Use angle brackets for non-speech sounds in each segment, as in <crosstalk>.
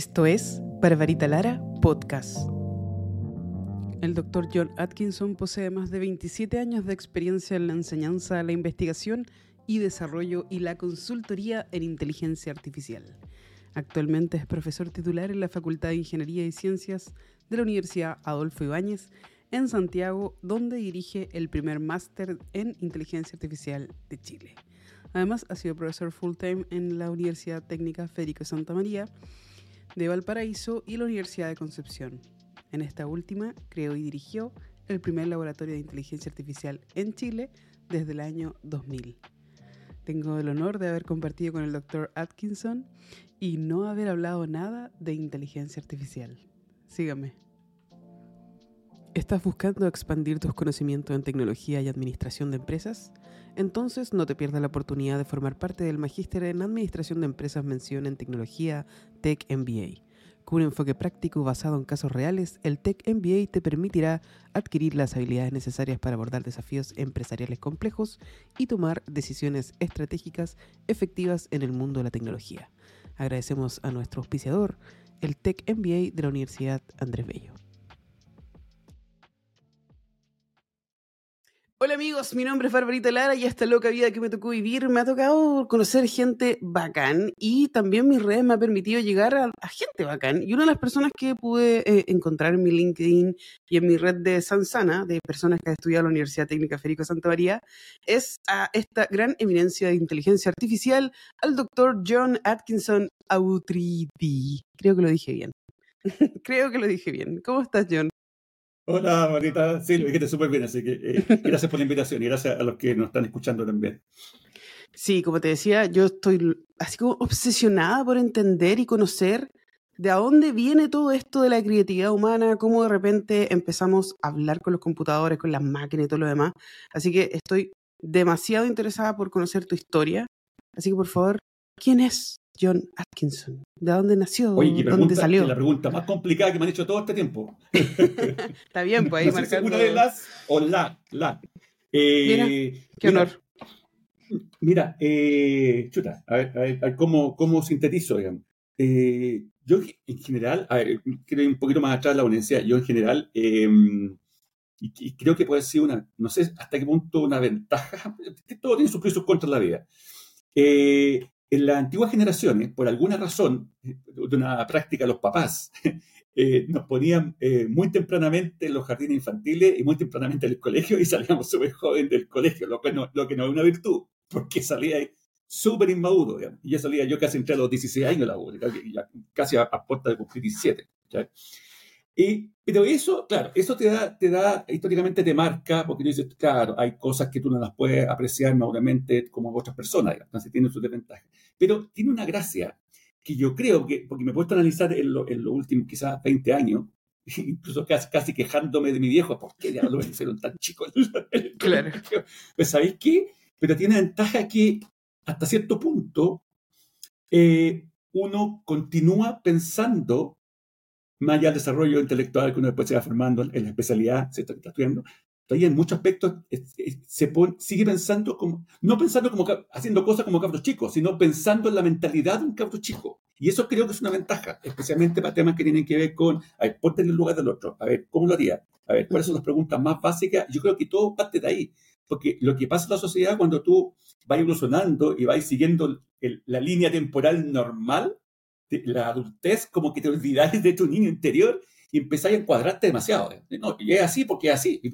Esto es Barbarita Lara Podcast. El doctor John Atkinson posee más de 27 años de experiencia en la enseñanza, la investigación y desarrollo y la consultoría en inteligencia artificial. Actualmente es profesor titular en la Facultad de Ingeniería y Ciencias de la Universidad Adolfo Ibáñez en Santiago, donde dirige el primer máster en inteligencia artificial de Chile. Además, ha sido profesor full-time en la Universidad Técnica Federico Santa María de Valparaíso y la Universidad de Concepción. En esta última, creó y dirigió el primer laboratorio de inteligencia artificial en Chile desde el año 2000. Tengo el honor de haber compartido con el Dr. Atkinson y no haber hablado nada de inteligencia artificial. Sígame. ¿Estás buscando expandir tus conocimientos en tecnología y administración de empresas? Entonces no te pierdas la oportunidad de formar parte del Magíster en Administración de Empresas Mención en Tecnología Tech MBA. Con un enfoque práctico basado en casos reales, el Tech MBA te permitirá adquirir las habilidades necesarias para abordar desafíos empresariales complejos y tomar decisiones estratégicas efectivas en el mundo de la tecnología. Agradecemos a nuestro auspiciador, el Tech MBA de la Universidad Andrés Bello. Hola amigos, mi nombre es Barbarita Lara y esta loca vida que me tocó vivir me ha tocado conocer gente bacán y también mi redes me ha permitido llegar a, gente bacán. Y una de las personas que pude eh, encontrar en mi LinkedIn y en mi red de Sansana, de personas que han estudiado en la Universidad Técnica Federico Santa María, es a esta gran eminencia de inteligencia artificial, al doctor John Atkinson Autridi. Creo que lo dije bien. <laughs> Creo que lo dije bien. ¿Cómo estás, John? Hola, Marita. Sí, lo dijiste súper bien, así que eh, gracias por la invitación y gracias a los que nos están escuchando también. Sí, como te decía, yo estoy así como obsesionada por entender y conocer de a dónde viene todo esto de la creatividad humana, cómo de repente empezamos a hablar con los computadores, con las máquinas y todo lo demás. Así que estoy demasiado interesada por conocer tu historia. Así que por favor, ¿quién es John Atkinson? ¿De dónde nació? Oye, ¿qué ¿Dónde pregunta, salió? la pregunta más complicada que me han hecho todo este tiempo. <laughs> Está bien, pues ahí No marcando. una de las o la, la. Eh, Qué mira, honor. Mira, eh, chuta, a ver, a ver, a ver cómo, cómo sintetizo, digamos. Eh, yo en general, a ver, quiero ir un poquito más atrás de la universidad, yo en general, y, y creo que puede ser una, no sé hasta qué punto una ventaja, <laughs> todo tiene sus pros y sus contras en la vida. Eh, en las antiguas generaciones, por alguna razón, eh, de una práctica los papás, <laughs> eh, nos ponían eh, muy tempranamente en los jardines infantiles y muy tempranamente en el colegio y salíamos súper jóvenes del colegio, lo que, no, es una virtud, porque salía súper inmaduro. digamos. Y ya salía yo casi entre los 16 años de la U, casi- a, a puerta de cumplir 17. ¿ya? Y, pero eso, claro, eso te da, te da, históricamente te marca, porque tú dices, claro, hay cosas que tú no las puedes apreciar maduramente como otras personas, digamos, entonces tiene sus desventajas. Pero tiene una gracia que yo creo que, porque me he puesto a analizar en, lo- los últimos quizás 20 años, <laughs> incluso casi, casi quejándome de mi viejo, ¿por qué diablos me hicieron tan chico? Claro. Pues ¿sabéis qué? Pero tiene ventaja que hasta cierto punto eh, uno continúa pensando más allá del desarrollo intelectual que uno después se va formando en la especialidad, se está, está estudiando, todavía en muchos aspectos se sigue pensando como, no pensando como haciendo cosas como cabros chicos, sino pensando en la mentalidad de un cabro chico. Y eso creo que es una ventaja, especialmente para temas que tienen que ver con, a ponte en el lugar del otro, a ver, ¿cómo lo haría? A ver, ¿cuáles son las preguntas más básicas? Yo creo que todo parte de ahí, porque lo que pasa en la sociedad cuando tú vas evolucionando y vas siguiendo el- la línea temporal normal, la adultez, como que te olvidáis de tu niño interior y empezáis a encuadrarte demasiado. ¿eh? No, y es así porque es así. ¿Y,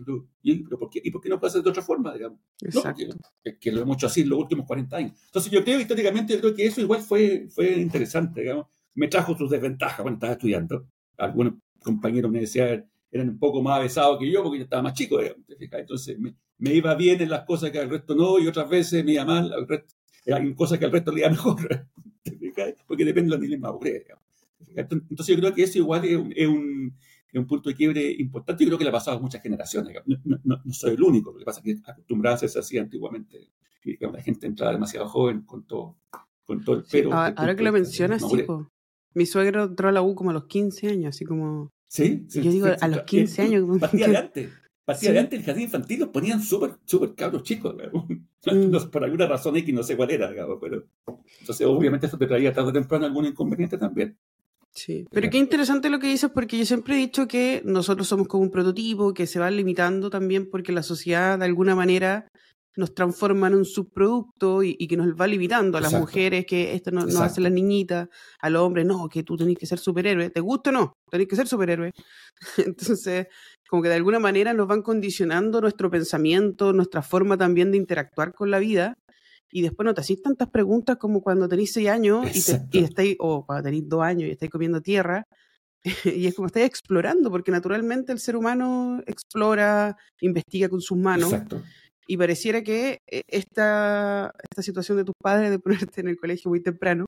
y- pero por, qué, ¿Y por qué no puede ser de otra forma? Digamos? No, Exacto. es que lo hemos hecho así en los últimos 40 años. Entonces yo creo, históricamente, yo creo que eso igual fue, fue interesante, digamos. Me trajo sus desventajas cuando estaba estudiando. Algunos compañeros de la universidad eran un poco más avesados que yo porque yo estaba más chico, digamos. Entonces me, me iba bien en las cosas que al resto no y otras veces me iba mal, al resto, en cosas que al resto le iba <laughs> mejor, Porque depende de madurez. ¿te fijas? Entonces yo creo que eso igual es un, es un, es un punto de quiebre importante y creo que le ha pasado a muchas generaciones. No, no- no soy el único, lo que pasa es que acostumbrada a hacerse así antiguamente. Y, la gente entraba demasiado joven con todo, con todo el Sí, pero. ahora, que lo mencionas, po. Mi suegro entró a la U como a los 15 años, así como... Sí, sí, Yo digo, sí, a los eh, 15 años, como Partía de antes. Partía Sí. de antes el jardín infantil los ponían súper, súper cabros chicos. Mm. <laughs> Por alguna razón X no sé cuál era, digamos, pero. Entonces, obviamente, eso te traía tarde o temprano algún inconveniente también. Sí, pero qué interesante lo que dices porque yo siempre he dicho que nosotros somos como un prototipo que se va limitando también porque la sociedad de alguna manera nos transforma en un subproducto y, que nos va limitando a las mujeres que esto no, nos hace las niñitas, al hombre, no, que tú tenés que ser superhéroe, ¿te gusta o no? Tenés que ser superhéroe. <laughs> Entonces, como que de alguna manera nos van condicionando nuestro pensamiento, nuestra forma también de interactuar con la vida y después no te hacís tantas preguntas como cuando tenéis seis años y, estáis, o cuando tenéis dos años y estáis comiendo tierra, <laughs> y es como estáis explorando, porque naturalmente el ser humano explora, investiga con sus manos. Y pareciera que eh, esta, esta situación de tus padres de ponerte en el colegio muy temprano,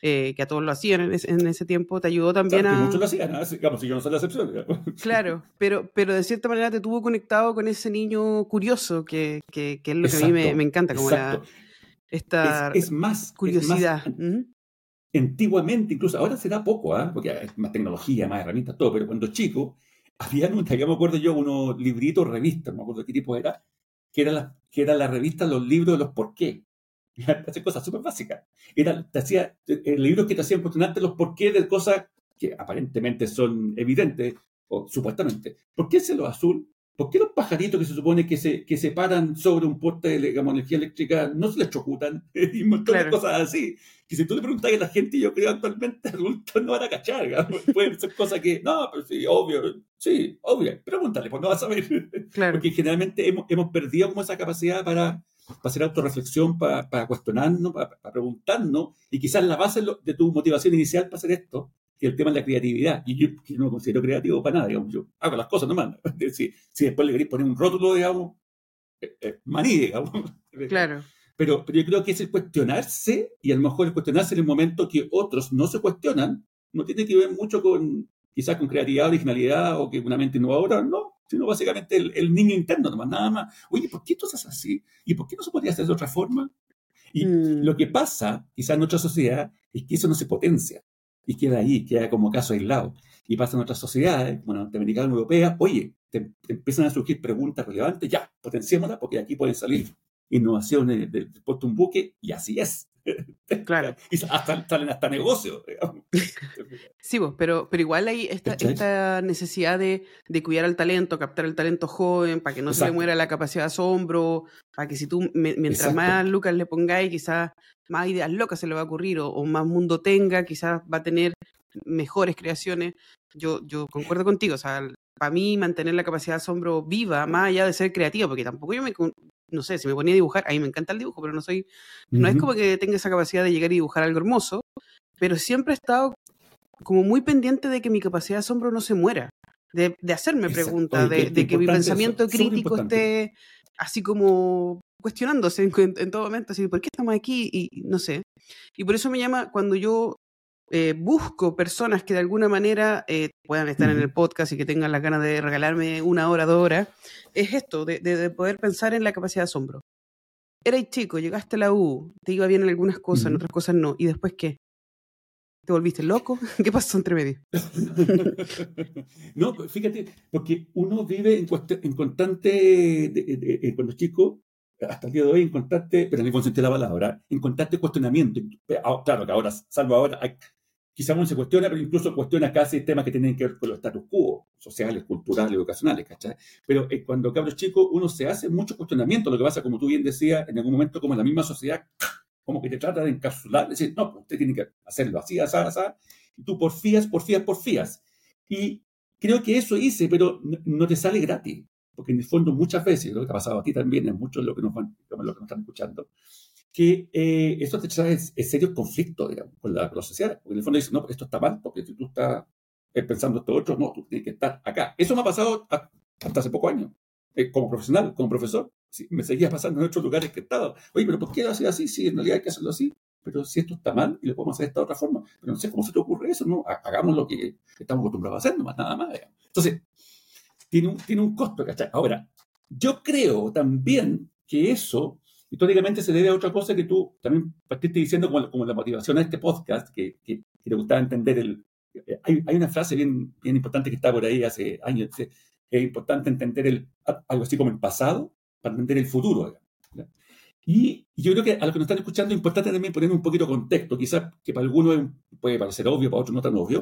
eh, que a todos lo hacían en ese, tiempo, te ayudó también a... muchos lo hacían, digamos, si yo no soy la excepción. <laughs> Claro, pero, pero de cierta manera te tuvo conectado con ese niño curioso, que, que, es lo que a mí me, me encanta, como la, esta es, más curiosidad. Antiguamente, incluso ahora se da poco, ¿ah? porque hay más tecnología, más herramientas, todo, pero cuando chico, había, <laughs> ya me acuerdo yo, unos libritos, revistas, no me acuerdo qué tipo era, que era la, que era la revista Los libros de los por qué. <laughs> Hacía cosas súper básicas. Era, te hacía, el libro que te hacían cuestionarte los por qué de cosas que aparentemente son evidentes, o supuestamente. ¿Por qué es lo azul? ¿Por qué los pajaritos que se supone que se, que se paran sobre un poste de digamos, energía eléctrica no se les chocutan? <laughs> y un montón de cosas así. Que si tú le preguntas a la gente, yo creo actualmente <laughs> adultos no van a cachar. Pueden ser cosas que, no, pero sí, obvio, sí, obvio. Pregúntale, pues no vas a ver. Claro. Porque generalmente hemos, hemos perdido como esa capacidad para, para hacer autorreflexión, para, para cuestionarnos, para, para, preguntarnos. Y quizás la base de tu motivación inicial para hacer esto que el tema es la creatividad. Y yo, no me considero creativo para nada, digamos, yo hago las cosas nomás. Si, <laughs> si después le queréis poner un rótulo, digamos, maní, digamos. <laughs> Claro. Pero, pero yo creo que es el cuestionarse, y a lo mejor el cuestionarse en el momento que otros no se cuestionan, no tiene que ver mucho con, quizás con creatividad, originalidad o que una mente innovadora, no, sino básicamente el, niño interno nomás, nada más. Oye, ¿por qué tú haces así? ¿Y por qué no se podría hacer de otra forma? Y mm. lo que pasa, quizás en nuestra sociedad, es que eso no se potencia y queda ahí, queda como caso aislado. Y pasa en otras sociedades, como la norteamericana europea, oye, te, empiezan a surgir preguntas relevantes, ya, potenciémoslas porque aquí pueden salir innovaciones del puesto un buque, y así es. <laughs> Claro. y hasta, salen hasta negocios. <laughs> sí, vos, pero, pero igual hay esta, esta necesidad de, de, cuidar al talento, captar el talento joven, para que no se le muera la capacidad de asombro, para que si tú, mientras más lucas le pongáis, quizás más ideas locas se le va a ocurrir o, más mundo tenga, quizás va a tener mejores creaciones. Yo, yo concuerdo contigo, o sea, para mí mantener la capacidad de asombro viva, más allá de ser creativo, porque tampoco yo me, no sé, si me ponía a dibujar, a mí me encanta el dibujo, pero no soy, no es como que tenga esa capacidad de llegar y dibujar algo hermoso, pero siempre he estado como muy pendiente de que mi capacidad de asombro no se muera, de, hacerme preguntas, de, que mi pensamiento crítico esté así como cuestionándose en, todo momento, así, ¿por qué estamos aquí? Y no sé. Y por eso me llama, cuando yo eh, busco personas que de alguna manera eh, puedan estar en el podcast y que tengan la ganas de regalarme una hora, dos horas, es esto, de, poder pensar en la capacidad de asombro. Eres chico, llegaste a la U, te iba bien en algunas cosas, en otras cosas no, ¿y después qué? ¿Te volviste loco? <laughs> ¿Qué pasó entre medio? no, fíjate, porque uno vive en, constante, cuando es chico, hasta el día de hoy en constante, pero sentido de la palabra, en constante cuestionamiento. Ah, claro que ahora, salvo ahora, quizás uno se cuestiona, pero incluso cuestiona casi temas que tienen que ver con los status quo, sociales, culturales, educacionales, ¿cachai? Pero eh, cuando cabros chicos, uno se hace mucho cuestionamiento, lo que pasa, como tú bien decías, en algún momento como en la misma sociedad, como que te trata de encapsular, decir, no, pues, usted tiene que hacerlo así, así, así, y tú porfías, porfías, porfías. Y creo que eso hice, pero no te sale gratis porque en el fondo muchas veces, lo que ha pasado a ti también, en muchos de los que nos, van, que nos están escuchando, que eh, esto te trae es, serio conflicto digamos, con, la, sociedad. Porque en el fondo dicen, no, esto está mal, porque si tú estás eh, pensando esto otro, no, tú tienes que estar acá. Eso me ha pasado hasta hace pocos años, eh, como profesional, como profesor. me seguía pasando en otros lugares que he estado. Oye, pero ¿por qué hacer así? Si en realidad hay que hacerlo así. Pero si esto está mal y lo podemos hacer de esta otra forma. Pero no sé cómo se te ocurre eso, ¿no? Hagamos lo que estamos acostumbrados a hacer, más nada más. Entonces, tiene un, tiene un costo, ¿cachai? Ahora, yo creo también que eso históricamente se debe a otra cosa que tú también partiste diciendo como, como la motivación a este podcast, que, que, te gustaba entender el... Hay, hay, una frase bien, bien importante que está por ahí hace años, que es importante entender el, algo así como el pasado para entender el futuro. Y yo creo que a los que nos están escuchando es importante también poner un poquito de contexto, quizás que para algunos puede parecer obvio, para otros no tan obvio,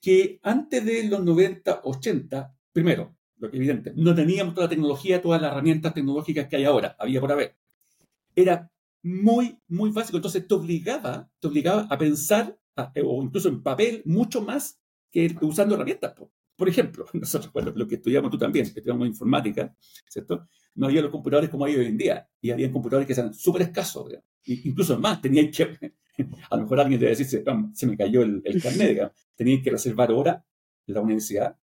que antes de los 90, 80, primero, lo que es evidente, no teníamos toda la tecnología, todas las herramientas tecnológicas que hay ahora, había por haber. Era muy, muy básico, entonces te obligaba, te obligaba a pensar, o incluso en papel, mucho más que usando herramientas. Por ejemplo, <laughs> nosotros, bueno, lo que estudiamos tú también, estudiamos informática, ¿cierto? No había los computadores como hay hoy en día, y había computadores que eran súper escasos, incluso más, tenían que, <laughs> a lo mejor alguien debe decir, se me cayó el, el carnet, digamos. tenían que reservar horas en la universidad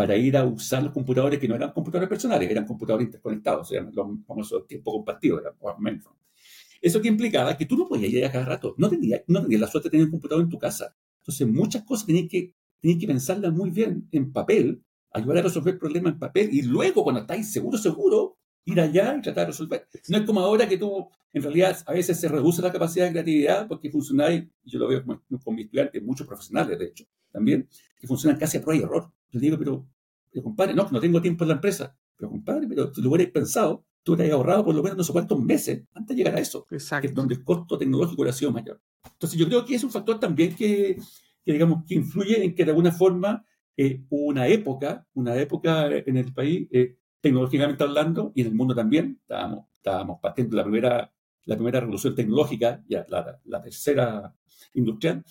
para ir a usar los computadores que no eran computadores personales, eran computadores interconectados, eran los famosos tiempos compartidos, eran mainframe. Eso que implicaba que tú no podías ir a cada rato, no tenías, no tenías la suerte de tener un computador en tu casa. Entonces, muchas cosas tenías que Tienes que pensarla muy bien en papel, ayudar a resolver problemas en papel y luego, cuando estáis seguro, seguro, ir allá y tratar de resolver. No es como ahora que tú, en realidad, a veces se reduce la capacidad de creatividad porque funcionáis, yo lo veo con, mis estudiantes, muchos profesionales, de hecho, también, que funcionan casi a prueba y error. Yo digo, pero, pero compadre, no, no tengo tiempo en la empresa. Pero compadre, pero si lo hubierais pensado, tú hubieras ahorrado por lo menos no sé cuántos meses antes de llegar a eso. Exacto. Que es donde el costo tecnológico hubiera sido mayor. Entonces, yo creo que es un factor también que, que, digamos, que influye en que de alguna forma eh, una época, una época en el país, eh, tecnológicamente hablando, y en el mundo también, estábamos, estábamos partiendo la primera, la primera revolución tecnológica, ya la, la tercera industrial,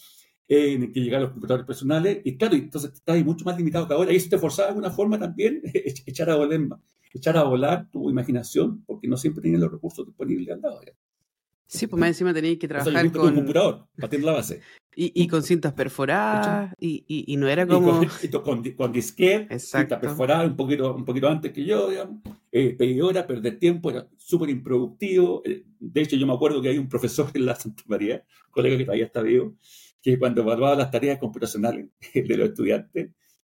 eh, en el que llegaron los computadores personales, y claro, entonces estás mucho más limitado que ahora, y eso te forzaba de alguna forma también <laughs> echar a volar, echar a volar tu imaginación, porque no siempre tienes los recursos disponibles al lado. Sí, pues más encima tenéis que trabajar con... un computador, partiendo la base. <laughs> Y, y con cintas perforadas, y, y, y, no era como... Y con, <laughs> con, con disquete, cinta perforada, un poquito, un poquito antes que yo, digamos. Eh, pedí hora, perder tiempo, era súper improductivo. Eh, de hecho, yo me acuerdo que hay un profesor en la Santa María, un colega que todavía está vivo, que cuando evaluaba las tareas computacionales <laughs> de los estudiantes,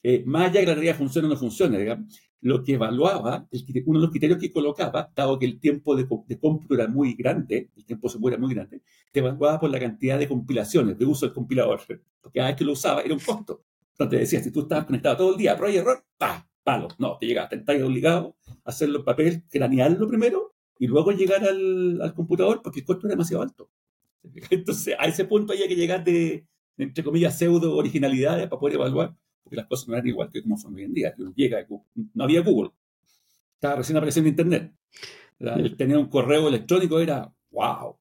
eh, más allá de que la tarea funcione o no funcione, digamos, lo que evaluaba, uno de los criterios que colocaba, dado que el tiempo de, de cómputo era muy grande, el tiempo de era muy grande, te evaluaba por la cantidad de compilaciones, de uso del compilador. Porque cada vez que lo usaba era un costo. Entonces te decía, si tú estabas conectado todo el día, prueba y error, ¡pa! Palo. No, te llegaste, estás obligado a hacerlo en papel, cranearlo primero y luego llegar al, al, computador porque el costo era demasiado alto. <laughs> Entonces, a ese punto había que llegar de, entre comillas, pseudo originalidades para poder evaluar porque las cosas no eran igual que como son hoy en día. Llega, no había Google, estaba recién apareciendo Internet. El tener un correo electrónico era, wow,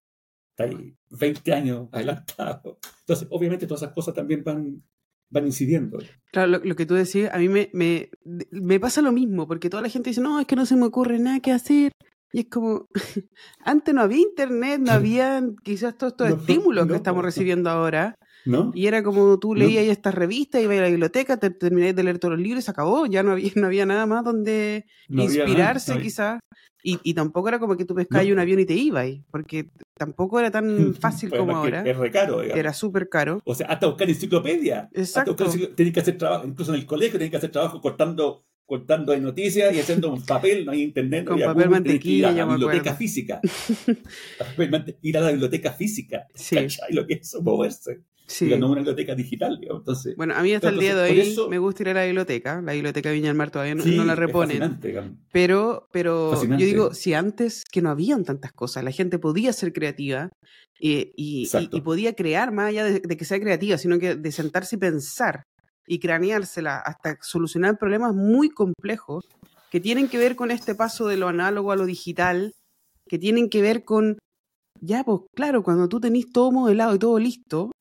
está ahí 20 años adelantado. Entonces, obviamente todas esas cosas también van, van incidiendo. Claro, lo, que tú decías, a mí me, me, me, pasa lo mismo, porque toda la gente dice, no, es que no se me ocurre nada que hacer. Y es como, <laughs> antes no había internet, no había quizás todos estos estímulos que estamos recibiendo ahora. Y era como tú leías ¿No? estas revistas, ibas a la biblioteca, te termináis de leer todos los libros y se acabó. Ya no había, <laughs> no había nada más donde inspirarse, quizás. Y, y, tampoco era como que tú pescabas un avión y te ibas, porque tampoco era tan <laughs> fácil como ahora. Es re caro, Era súper caro. O sea, hasta buscar enciclopedia. Exacto. Tenías que hacer trabajo, incluso en el colegio tenías que hacer trabajo cortando cortando de noticias y haciendo un papel, no hay internet, no hay <laughs> papel mantequilla, ir a la biblioteca física. ir a la biblioteca física. Sí. ¿Cachai? Lo que es eso, moverse. Sí. una biblioteca digital. Digamos. Entonces, bueno, a mí hasta el día de hoy me gusta ir a la biblioteca. La biblioteca Viña del Mar todavía no, sí, no la reponen. Pero, pero yo digo, si antes que no habían tantas cosas, la gente podía ser creativa eh, y, y, y, podía crear, más allá de, de, que sea creativa, sino que de sentarse y pensar y craneársela hasta solucionar problemas muy complejos que tienen que ver con este paso de lo análogo a lo digital, que tienen que ver con, ya, pues claro, cuando tú tenés todo modelado y todo listo,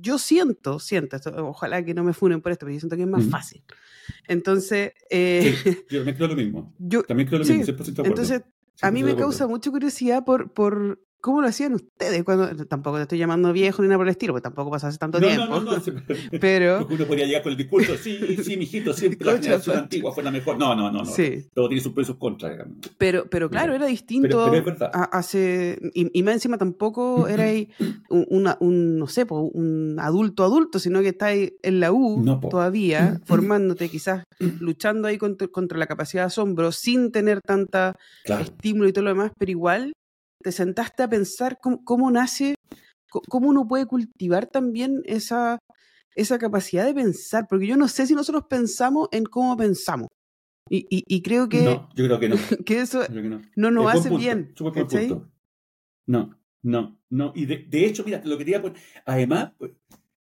yo siento, siento, esto, ojalá que no me funen por esto, pero yo siento que es más fácil. Entonces... Eh, sí, <laughs> yo también creo lo mismo. Yo, también creo lo sí, mismo, 100% Entonces, a mí me causa mucha curiosidad por, por ¿Cómo lo hacían ustedes? Cuando, tampoco te estoy llamando viejo ni nada por el estilo, porque tampoco pasó hace tanto no, tiempo. No, no, no. pero... <laughs> <laughs> Uno podía llegar con el discurso, sí, sí, mijito, siempre <laughs> la generación antigua fue la mejor. No, no, no. no. Sí. Todo tiene sus pros y sus contras. Pero, pero claro, era distinto. Pero, pero es. A, hace, y, y, más encima tampoco era <clears throat> un, una, un, no sé, un adulto adulto, sino que estáis en la U todavía, <clears throat> formándote, quizás luchando ahí contra, contra, la capacidad de asombro, sin tener tanta claro. estímulo y todo lo demás, pero igual te sentaste a pensar cómo, cómo, nace, cómo uno puede cultivar también esa, esa capacidad de pensar, porque yo no sé si nosotros pensamos en cómo pensamos. Y, y, y creo que, no, yo creo que, no. <laughs> que eso que no. no nos hace punto, bien. Punto. No, no, no. Y de, hecho, mira, lo quería poner. Además, pues,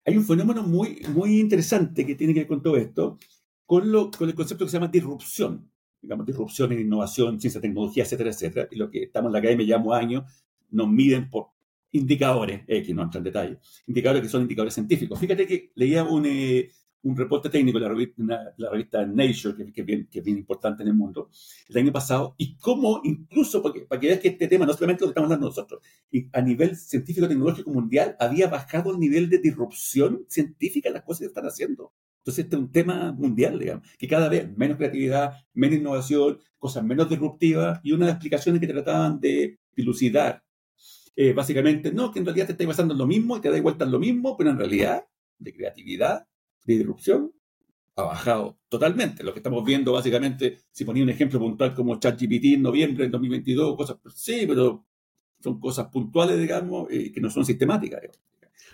hay un fenómeno muy, muy interesante que tiene que ver con todo esto, con, lo, con el concepto que se llama disrupción. Digamos, disrupción en innovación, ciencia, tecnología, etcétera, etcétera. Y lo que estamos en la academia llevamos años, nos miden por indicadores, que no entran en detalle, indicadores que son indicadores científicos. Fíjate que leía un, eh, un reporte técnico de la revista, la revista Nature, que, que, es bien, que, es bien, importante en el mundo, el año pasado, y cómo incluso, porque, para que veas que este tema no solamente lo estamos hablando nosotros, y a nivel científico-tecnológico mundial había bajado el nivel de disrupción científica en las cosas que están haciendo. Entonces, este es un tema mundial, digamos, que cada vez menos creatividad, menos innovación, cosas menos disruptivas, y una de las explicaciones que trataban de dilucidar, eh, básicamente, no, que en realidad te está pasando lo mismo y te da vuelta lo mismo, pero en realidad, de creatividad, de disrupción ha bajado totalmente. Lo que estamos viendo, básicamente, si ponía un ejemplo puntual como ChatGPT en noviembre del 2022, cosas, sí, pero son cosas puntuales, digamos, eh, que no son sistemáticas.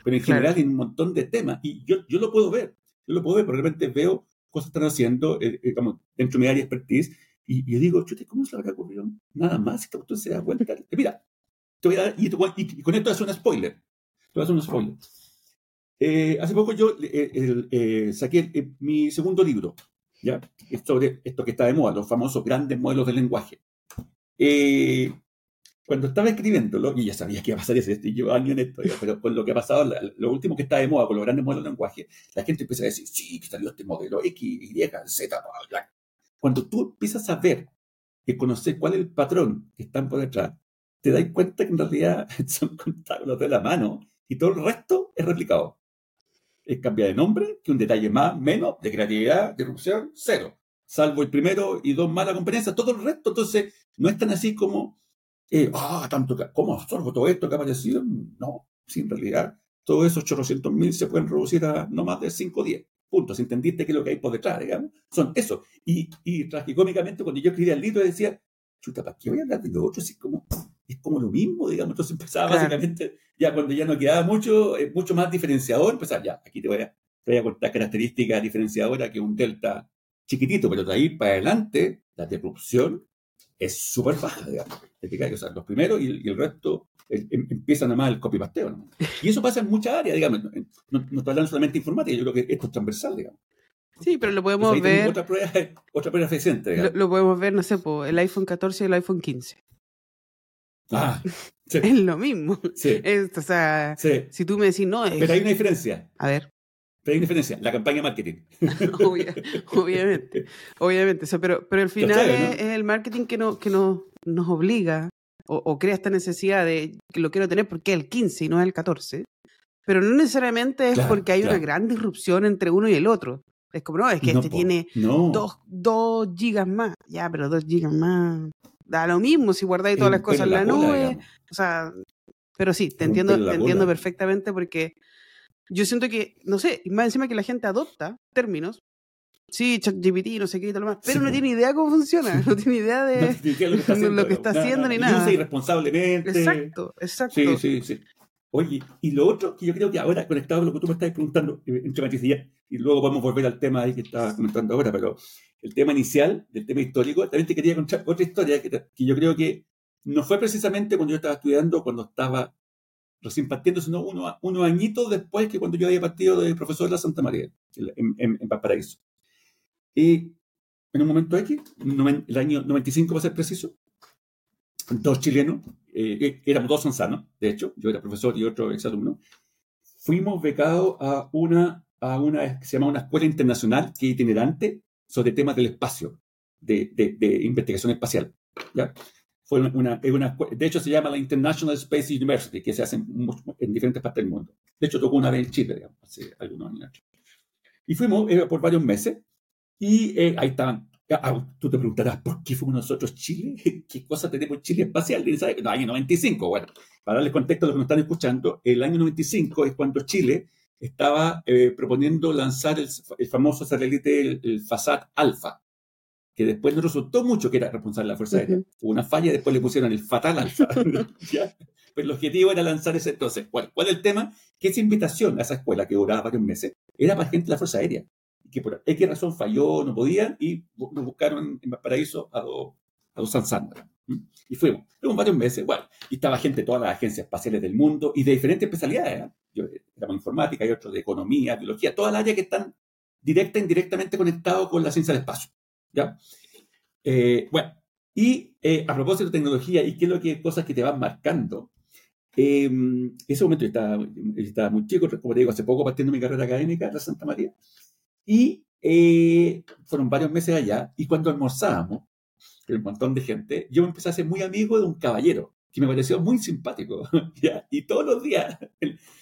Pero en general hay un montón de temas y yo, yo lo puedo ver. Yo lo puedo ver, porque de repente veo cosas que están haciendo, eh, eh, dentro de mi área de expertise, y, yo digo, chute, ¿cómo se habrá ocurrido? Nada más, esta cuestión se da vuelta. Mira, te voy a dar, y, con esto hace un spoiler. Te voy a hacer un spoiler. Eh, hace poco yo eh, saqué mi segundo libro, ¿ya? sobre esto que está de moda, los famosos grandes modelos de lenguaje. Cuando estaba escribiéndolo, y ya sabía que iba a pasar eso, y llevo años en esto, pero con lo que ha pasado, lo último que está de moda con los grandes modelos de lenguaje, la gente empieza a decir, sí, que salió este modelo X, Y, Z, bla. Cuando tú empiezas a ver y conocer cuál es el patrón que están por detrás, te das cuenta que en realidad <laughs> son contados de la mano y todo el resto es replicado es cambiar de nombre, que un detalle más, menos, de creatividad, de disrupción, cero. Salvo el primero y dos malas competencias, todo el resto, entonces, no es tan así como, eh, ah, tanto, ¿cómo absorbo todo esto que ha aparecido? No, si en realidad, todos esos 800 mil se pueden reducir a no más de 5 o 10 puntos. ¿Entendiste qué es lo que hay por detrás, digamos? Son eso. Y, y tragicómicamente, cuando yo escribía el libro, decía, chuta, ¿para qué voy a hablar de lo otro? es como, es como lo mismo, digamos. Entonces empezaba básicamente, ya cuando ya no quedaba mucho, eh, mucho más diferenciador, empezar, ya, aquí te voy a, te voy a contar características diferenciadoras que un delta chiquitito, pero de ahí para adelante, la disrupción es súper baja, digamos. O sea, los primeros y, el resto em, empiezan nada más el copy-pasteo. ¿no? Y eso pasa en muchas áreas, digamos. No, no estoy hablando solamente de informática, yo creo que esto es transversal, digamos. Sí, pero lo podemos ver. Otra prueba, <laughs> otra prueba eficiente. Lo, lo, podemos ver, no sé, por el iPhone 14 y el iPhone 15. Ah, <laughs> Es lo mismo. Sí. o sea, si tú me decís no. Es... Pero hay una diferencia. A ver. Pero hay una diferencia, la campaña marketing. <laughs> obviamente, obviamente. pero, pero al final es, el marketing que, no, que no, nos obliga o, crea esta necesidad de que lo quiero tener porque es el 15 y no es el 14. Pero no necesariamente es porque hay una gran disrupción entre uno y el otro. Es como, no, es que este tiene dos, dos gigas más. Ya, pero dos gigas más da lo mismo si guardáis todas las cosas en la, nube. o sea, pero sí, te entiendo, te entiendo perfectamente porque yo siento que, no sé, más encima que la gente adopta términos. Sí, ChatGPT, no sé qué y tal más, pero no tiene idea cómo funciona, <laughs> <laughs> no tiene idea de lo que está <laughs> haciendo, ni nada. Usa irresponsablemente. Exacto, exacto. Sí, sí, sí. Oye, y lo otro que yo creo que ahora, conectado con lo que tú me estás preguntando, entre y luego podemos volver al tema ahí que estaba comentando ahora, pero el tema inicial, del tema histórico, también te quería contar otra historia que, yo creo que no fue precisamente cuando yo estaba estudiando, cuando estaba recién partiendo, sino uno, unos añitos después que cuando yo había partido de profesor de la Santa María, en, en, Valparaíso. Y en un momento X, el año 95 para ser preciso, dos chilenos, eh, eh, éramos dos sanzanos, de hecho, yo era profesor y otro exalumno, fuimos becados a una, a una se llama una escuela internacional que itinerante sobre temas del espacio, de, de, investigación espacial. ¿ya? Fue una, una, de hecho, se llama la International Space University, que se hace en, diferentes partes del mundo. De hecho, tocó una vez en Chile, digamos, hace algunos años. Y fuimos eh, por varios meses, y ahí estaban Ah, tú te preguntarás, ¿por qué fuimos nosotros Chile? <laughs> ¿Qué cosa tenemos Chile espacial? ¿Sabes? No, año 95. Bueno, para darle contexto a los que nos están escuchando, el año 95 es cuando Chile estaba eh, proponiendo lanzar el, famoso satélite, el, el, FASAT Alpha, que después no resultó mucho que era responsable de la Fuerza Aérea. Hubo una falla y después le pusieron el Fatal Alpha. <laughs> Pues el objetivo era lanzar ese entonces. ¿Cuál, ¿Cuál es el tema? Que esa invitación a esa escuela que duraba varios meses era para gente de la Fuerza Aérea que por X razón falló, no podían, y nos buscaron en Valparaíso a dos a dos Y fuimos, fuimos varios meses, bueno, y estaba gente de todas las agencias espaciales del mundo y de diferentes especialidades. ¿eh? Yo éramos informática y otros de economía, biología, todas las áreas que están directa e indirectamente conectados con la ciencia del espacio. ¿Ya? Eh, bueno, y eh, a propósito de tecnología y qué es lo que cosas que te van marcando, en ese momento yo estaba, estaba, muy chico, como te digo, hace poco partiendo mi carrera académica en la Santa María, y fueron varios meses allá, y cuando almorzábamos, un montón de gente, yo me empecé a ser muy amigo de un caballero que me pareció muy simpático. <laughs> ¿ya? Y todos los días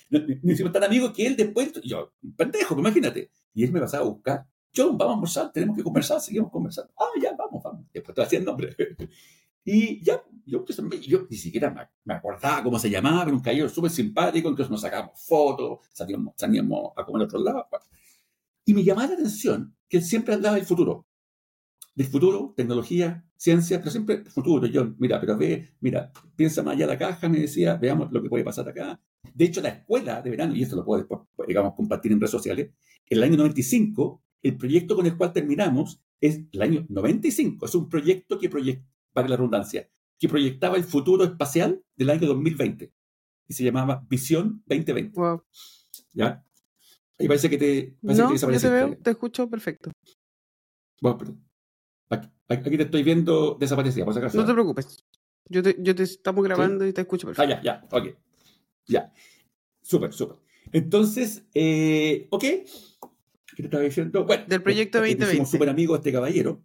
me hicimos tan amigos que él después, yo, un pendejo, imagínate. Y él me pasaba a buscar. Yo, vamos a almorzar, tenemos que conversar, seguimos conversando. Ah, ya, vamos, vamos. Después estoy haciendo nombre. <laughs> Y ya, yo, yo ni siquiera me, acordaba cómo se llamaba, era un caballero súper simpático, entonces nos sacamos fotos, salíamos, salíamos a comer a otro lado. Y me llamaba la atención que siempre hablaba del futuro del futuro, tecnología, ciencia, pero siempre el futuro. Yo, mira, pero ve, mira, piensa más allá de la caja, me decía, veamos lo que puede pasar acá. De hecho, la escuela de verano, y esto lo puedo después, digamos, compartir en redes sociales, en el año 95, el proyecto con el cual terminamos es el año 95. Es un proyecto que proyecta, para la redundancia, que proyectaba el futuro espacial del año 2020. Y se llamaba Visión 2020. Wow. ¿Ya? Y parece que te, parece no, que te yo te veo, te escucho perfecto. Bueno, perdón. Aquí, te estoy viendo desaparecida, por si acaso. No te preocupes. Yo te, yo te estamos grabando y te escucho perfecto. Ah, ya, ya, ok. Ya. Súper, súper. Entonces, eh, ok. ¿Qué te estaba diciendo? Bueno, del proyecto 2020. Eh, somos súper amigos de este caballero.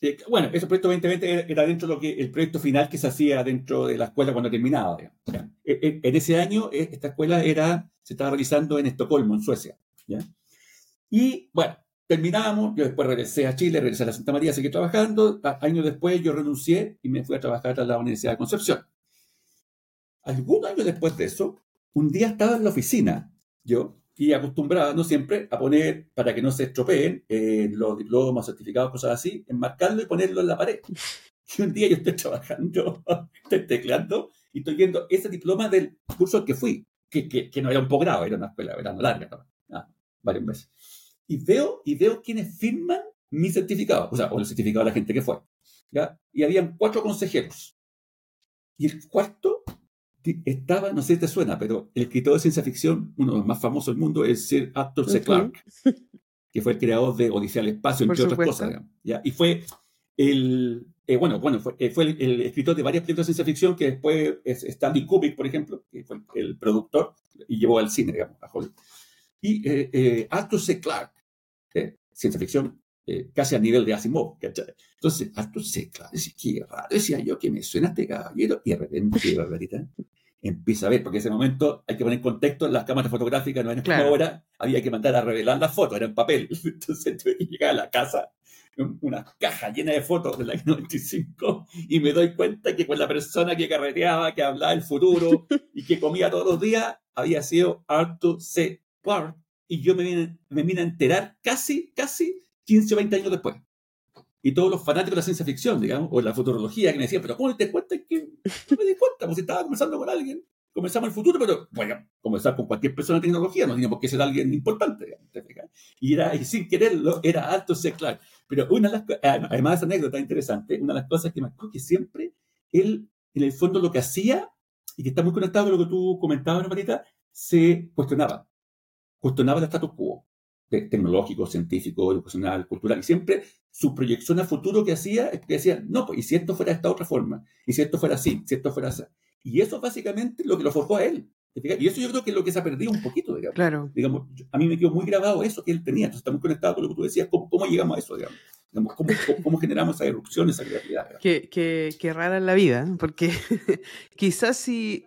Eh, bueno, ese proyecto 2020 era dentro de lo que el proyecto final que se hacía dentro de la escuela cuando terminaba. En ese año, esta escuela era, se estaba realizando en Estocolmo, en Suecia. ¿ya? Y bueno, terminamos, yo después regresé a Chile, regresé a la Santa María, seguí trabajando. Años después yo renuncié y me fui a trabajar a la Universidad de Concepción. Algunos años después de eso, un día estaba en la oficina, yo, y acostumbraba, no siempre, a poner, para que no se estropeen, eh, los diplomas, certificados, cosas así, enmarcarlo y ponerlo en la pared. <laughs> Y un día yo estoy trabajando, <laughs> estoy tecleando, y estoy viendo ese diploma del curso al que fui, que, que, no era un posgrado, era una escuela verano larga, ah, varios meses y veo, y veo quienes firman mi certificado, o sea, o el certificado de la gente que fue. ¿ya? Y habían cuatro consejeros. Y el cuarto estaba, no sé si te suena, pero el escritor de ciencia ficción, uno de los más famosos del mundo, es Sir Arthur C. Clarke, que fue el creador de Odisea al Espacio, entre otras cosas. ¿ya? Y fue el, eh, bueno, bueno, fue, eh, fue el, escritor de varias películas de ciencia ficción que después es Stanley Kubrick, por ejemplo, que fue el, productor y llevó al cine, digamos, a Hollywood. Y eh, Arthur C. Clarke ciencia ficción casi a nivel de Asimov. Entonces, Arthur C. Clarke decía, qué raro, decía yo, que me suena este caballero, y de repente, barbarita, empieza a ver, porque en ese momento hay que poner en contexto, las cámaras fotográficas no eran como ahora, había que mandar a revelar las fotos, era en papel. <laughs> Entonces tuve que llegar a la casa, una caja llena de fotos del año 95, y me doy cuenta que con la persona que carreteaba, que hablaba del futuro y que comía todos los días, había sido Arthur C. Clarke, y yo me vine, me vine a enterar casi, casi 15 o 20 años después. Y todos los fanáticos de la ciencia ficción, digamos, o de la futurología, que me decían, pero ¿cómo te cuenta que no me di cuenta? Pues estaba conversando con alguien, comenzamos el futuro, pero bueno, conversar con cualquier persona de tecnología, no tenía por qué ser alguien importante. Y era, y sin quererlo, era alto claro. Pero una de las además de esa anécdota interesante, una de las cosas que me acuerdo que siempre él, en el fondo, lo que hacía, y que está muy conectado con lo que tú comentabas, Marita, se cuestionaba cuestionaba el status quo tecnológico, científico, educacional, cultural, y siempre su proyección a futuro que hacía es que decía, no, pues, y si esto fuera de esta otra forma, y si esto fuera así, si esto fuera así. Y eso básicamente lo que lo forjó a él. Y eso yo creo que es lo que se ha perdido un poquito, digamos. Claro. digamos a mí me quedó muy grabado eso que él tenía. Entonces está muy conectado con lo que tú decías, cómo, cómo llegamos a eso, digamos. ¿Cómo, cómo, generamos esa erupción, esa creatividad? Qué, qué, qué rara en la vida, porque <laughs> quizás si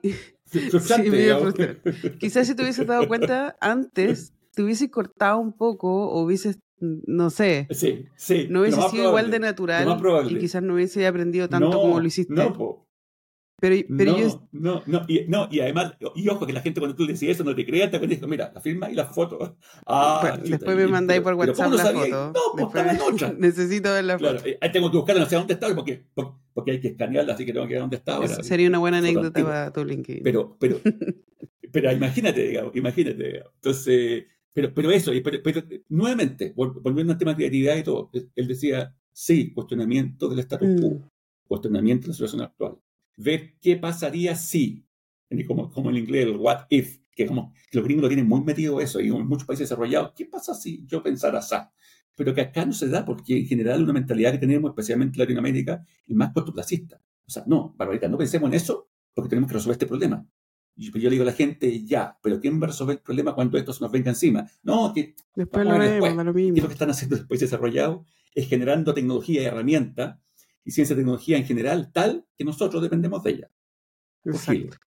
<laughs> Quizás si te hubieses dado cuenta antes, te hubieses cortado un poco o hubieses, no sé, sí, sí, no hubiese sido igual de natural y quizás no hubiese aprendido tanto como lo hiciste. No, pero, pero no, yo... no, no, y, no, y además, y ojo que la gente cuando tú decís eso no te crea, te dice, mira, la firma y la foto. Ah, después me mandáis por WhatsApp la foto. No, pues estaba en <laughs> otra. Necesito ver la foto. Claro, tengo que buscarla, no sé dónde está, porque, porque hay que escanearla, así que tengo que ver dónde está. Ahora. Sería una buena anécdota para tu LinkedIn. Pero, pero, <laughs> pero imagínate, digamos, imagínate. Digamos. Entonces, pero, pero eso, pero, pero, nuevamente, volviendo al tema de creatividad y todo, él decía, sí, cuestionamiento del status quo. Mm. cuestionamiento de la situación actual. Ver qué pasaría si, como, como en inglés, el what if, que como los gringos lo tienen muy metido eso, y en muchos países desarrollados, ¿qué pasa si yo pensara así? Pero que acá no se da porque en general una mentalidad que tenemos, especialmente en Latinoamérica, es más cortoplacista. O sea, no, Barbarita, no pensemos en eso porque tenemos que resolver este problema. Yo, le digo a la gente, ya, pero ¿quién va a resolver el problema cuando esto se nos venga encima? No, que después lo, después. lo mismo. Y lo que están haciendo los países desarrollados es generando tecnología y herramientas y ciencia y tecnología en general tal que nosotros dependemos de ella. Exacto.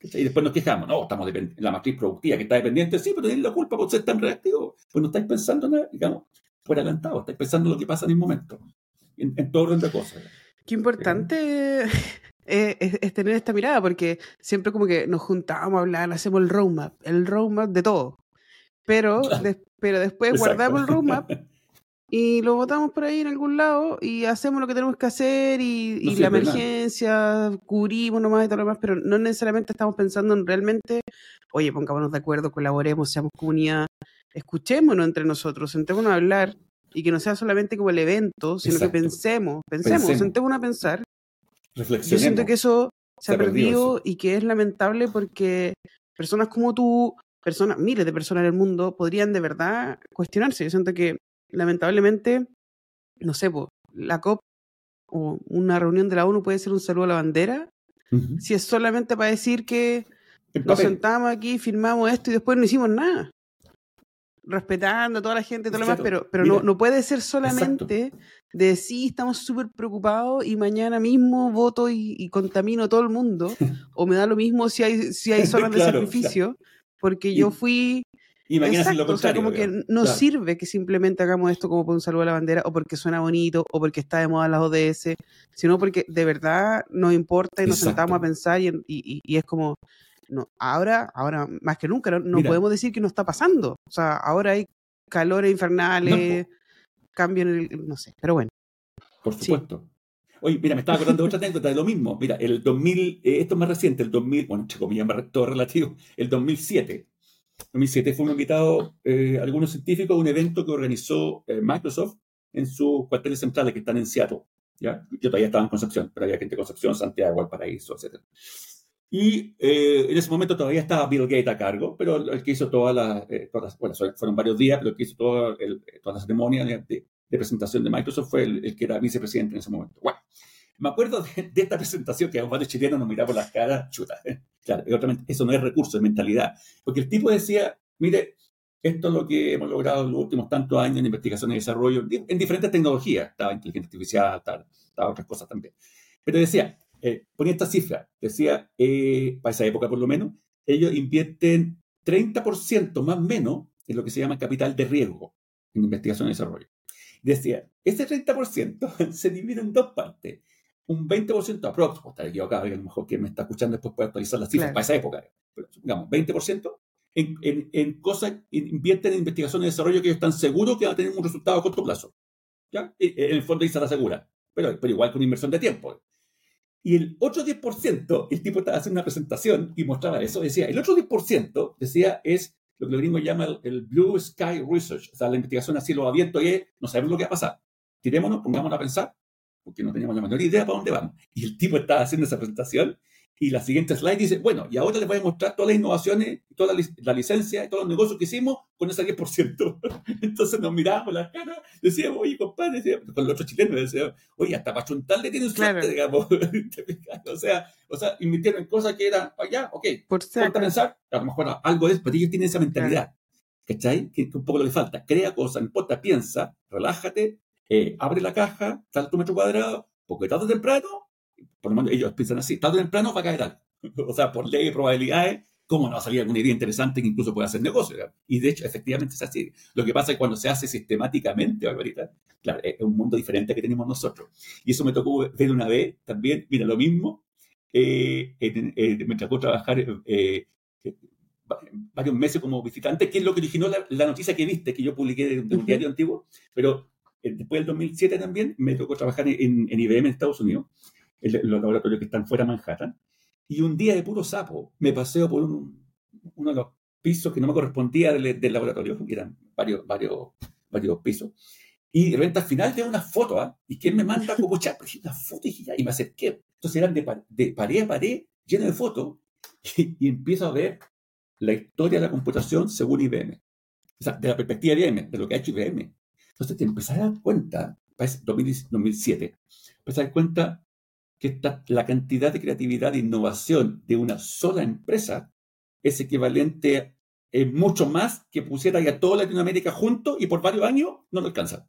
Y después nos quejamos, no, estamos en la matriz productiva que está dependiente, sí, pero tenéis la culpa por ser tan reactivo. Pues no estáis pensando, en, digamos, por adelantado, estáis pensando en lo que pasa en el momento, en, todo orden de cosas. Qué importante <laughs> es, tener esta mirada, porque siempre como que nos juntamos a hablar, hacemos el roadmap, el roadmap de todo. Pero, <laughs> pero después guardamos el roadmap <laughs> y lo botamos por ahí en algún lado y hacemos lo que tenemos que hacer y, la emergencia, cubrimos nomás y todo lo demás, pero no necesariamente estamos pensando en realmente, oye, pongámonos de acuerdo, colaboremos, seamos comunidad, escuchémonos entre nosotros, sentémonos a hablar y que no sea solamente como el evento, sino que pensemos, pensemos, sentémonos a pensar. Yo siento que eso se, ha perdido y que es lamentable porque personas como tú, personas, miles de personas en el mundo, podrían de verdad cuestionarse. Yo siento que lamentablemente, no sé, la COP o una reunión de la ONU puede ser un saludo a la bandera, si es solamente para decir que nos sentamos aquí, firmamos esto y después no hicimos nada. Respetando a toda la gente y todo lo demás, pero, pero no, no puede ser solamente de sí, estamos súper preocupados y mañana mismo voto y, contamino a todo el mundo, <laughs> o me da lo mismo si hay, si hay <laughs> zonas de sacrificio, porque yo fui Imagínate lo contrario. O sea, como que no sirve que simplemente hagamos esto como por un saludo a la bandera o porque suena bonito o porque está de moda las ODS, sino porque de verdad nos importa y nos sentamos a pensar y, y, es como, no, ahora, ahora más que nunca, no, podemos decir que no está pasando. O sea, ahora hay calores infernales, cambio en el, no sé, pero bueno. Por supuesto. Oye, mira, me estaba acordando de otra <laughs> anécdota de lo mismo. Mira, el 2000, eh, esto es más reciente, el 2000, bueno, chico, me todo relativo, el 2007 2007 fuimos invitados eh, algunos científicos a un evento que organizó eh, Microsoft en sus cuarteles centrales que están en Seattle. ¿ya? Yo todavía estaba en Concepción, pero había gente de Concepción, Santiago, Valparaíso, etc. Y eh, en ese momento todavía estaba Bill Gates a cargo, pero el que hizo todas las, bueno, fueron varios días, pero el que hizo toda, toda la ceremonia de, de, presentación de Microsoft fue el, el, que era vicepresidente en ese momento. Bueno, me acuerdo de, esta presentación que a varios chilenos nos miramos las caras, chuta. <laughs> Claro, eso no es recurso, es mentalidad. Porque el tipo decía, mire, esto es lo que hemos logrado en los últimos tantos años en investigación y desarrollo, en diferentes tecnologías. Estaba inteligencia artificial, estaba otras cosas también. Pero decía, eh, ponía esta cifra, decía, eh, para esa época por lo menos, ellos invierten 30% más o menos en lo que se llama capital de riesgo en investigación y desarrollo. Decía, ese 30% <laughs> se divide en dos partes un 20% aprox, o estar equivocado, a lo mejor quien me está escuchando después puede actualizar las cifras para esa época, pero digamos, 20% en, en, en cosas, invierten en investigación y desarrollo que ellos están seguros que van a tener un resultado a corto plazo. ¿ya? En el fondo dice la segura, pero, pero igual con inversión de tiempo. Y el otro 10%, el tipo estaba haciendo una presentación y mostraba eso, decía, el otro 10% decía es lo que los gringos llaman el, Blue Sky Research, o sea, la investigación a cielo abierto y no sabemos lo que va a pasar. Tirémonos, pongámonos a pensar porque no teníamos la menor idea para dónde vamos. Y el tipo estaba haciendo esa presentación y la siguiente slide dice, bueno, y ahora les voy a mostrar todas las innovaciones, toda la, licencia y todos los negocios que hicimos con ese 10%. <laughs> Entonces nos mirábamos las caras, decíamos, oye, compadre, con los otros chilenos decíamos, oye, hasta para chuntarle tienen suerte, digamos. <laughs> o, sea, o sea, invirtieron en cosas que eran, allá, ok, por pensar, a lo mejor algo es, pero ellos tienen esa mentalidad. ¿Cachai? Que, que un poco lo que falta. Crea cosas, no importa, piensa, relájate, eh, abre la caja, tal tu metro cuadrado, porque tarde o temprano, por lo menos ellos piensan así, tarde o temprano va a caer algo. <laughs> o sea, por ley de probabilidades, ¿cómo no va a salir alguna idea interesante que incluso pueda hacer negocio? Y de hecho, efectivamente es así. Lo que pasa es que cuando se hace sistemáticamente, Barbarita, claro, es un mundo diferente que tenemos nosotros. Y eso me tocó ver una vez también, mira, lo mismo, eh, me tocó trabajar eh, varios meses como visitante, que es lo que originó la, noticia que viste, que yo publiqué de, de un diario antiguo, pero eh, después del 2007 también me tocó trabajar en, IBM en Estados Unidos, en los laboratorios que están fuera de Manhattan. Y un día de puro sapo me paseo por uno de los pisos que no me correspondía del, laboratorio, que eran varios, varios, varios pisos. Y de repente al final veo una foto, ¿ah? Y que me manda como <laughs> chat, una foto y, y me acerqué. Entonces eran de, de pared a pared, lleno de fotos, y, empiezo a ver la historia de la computación según IBM. O sea, de la perspectiva de IBM, de lo que ha hecho IBM. Entonces te empezás a dar cuenta, 2007, empezás a dar cuenta que la cantidad de creatividad e innovación de una sola empresa es equivalente es mucho más que pusiera a toda Latinoamérica junto y por varios años no lo alcanzan.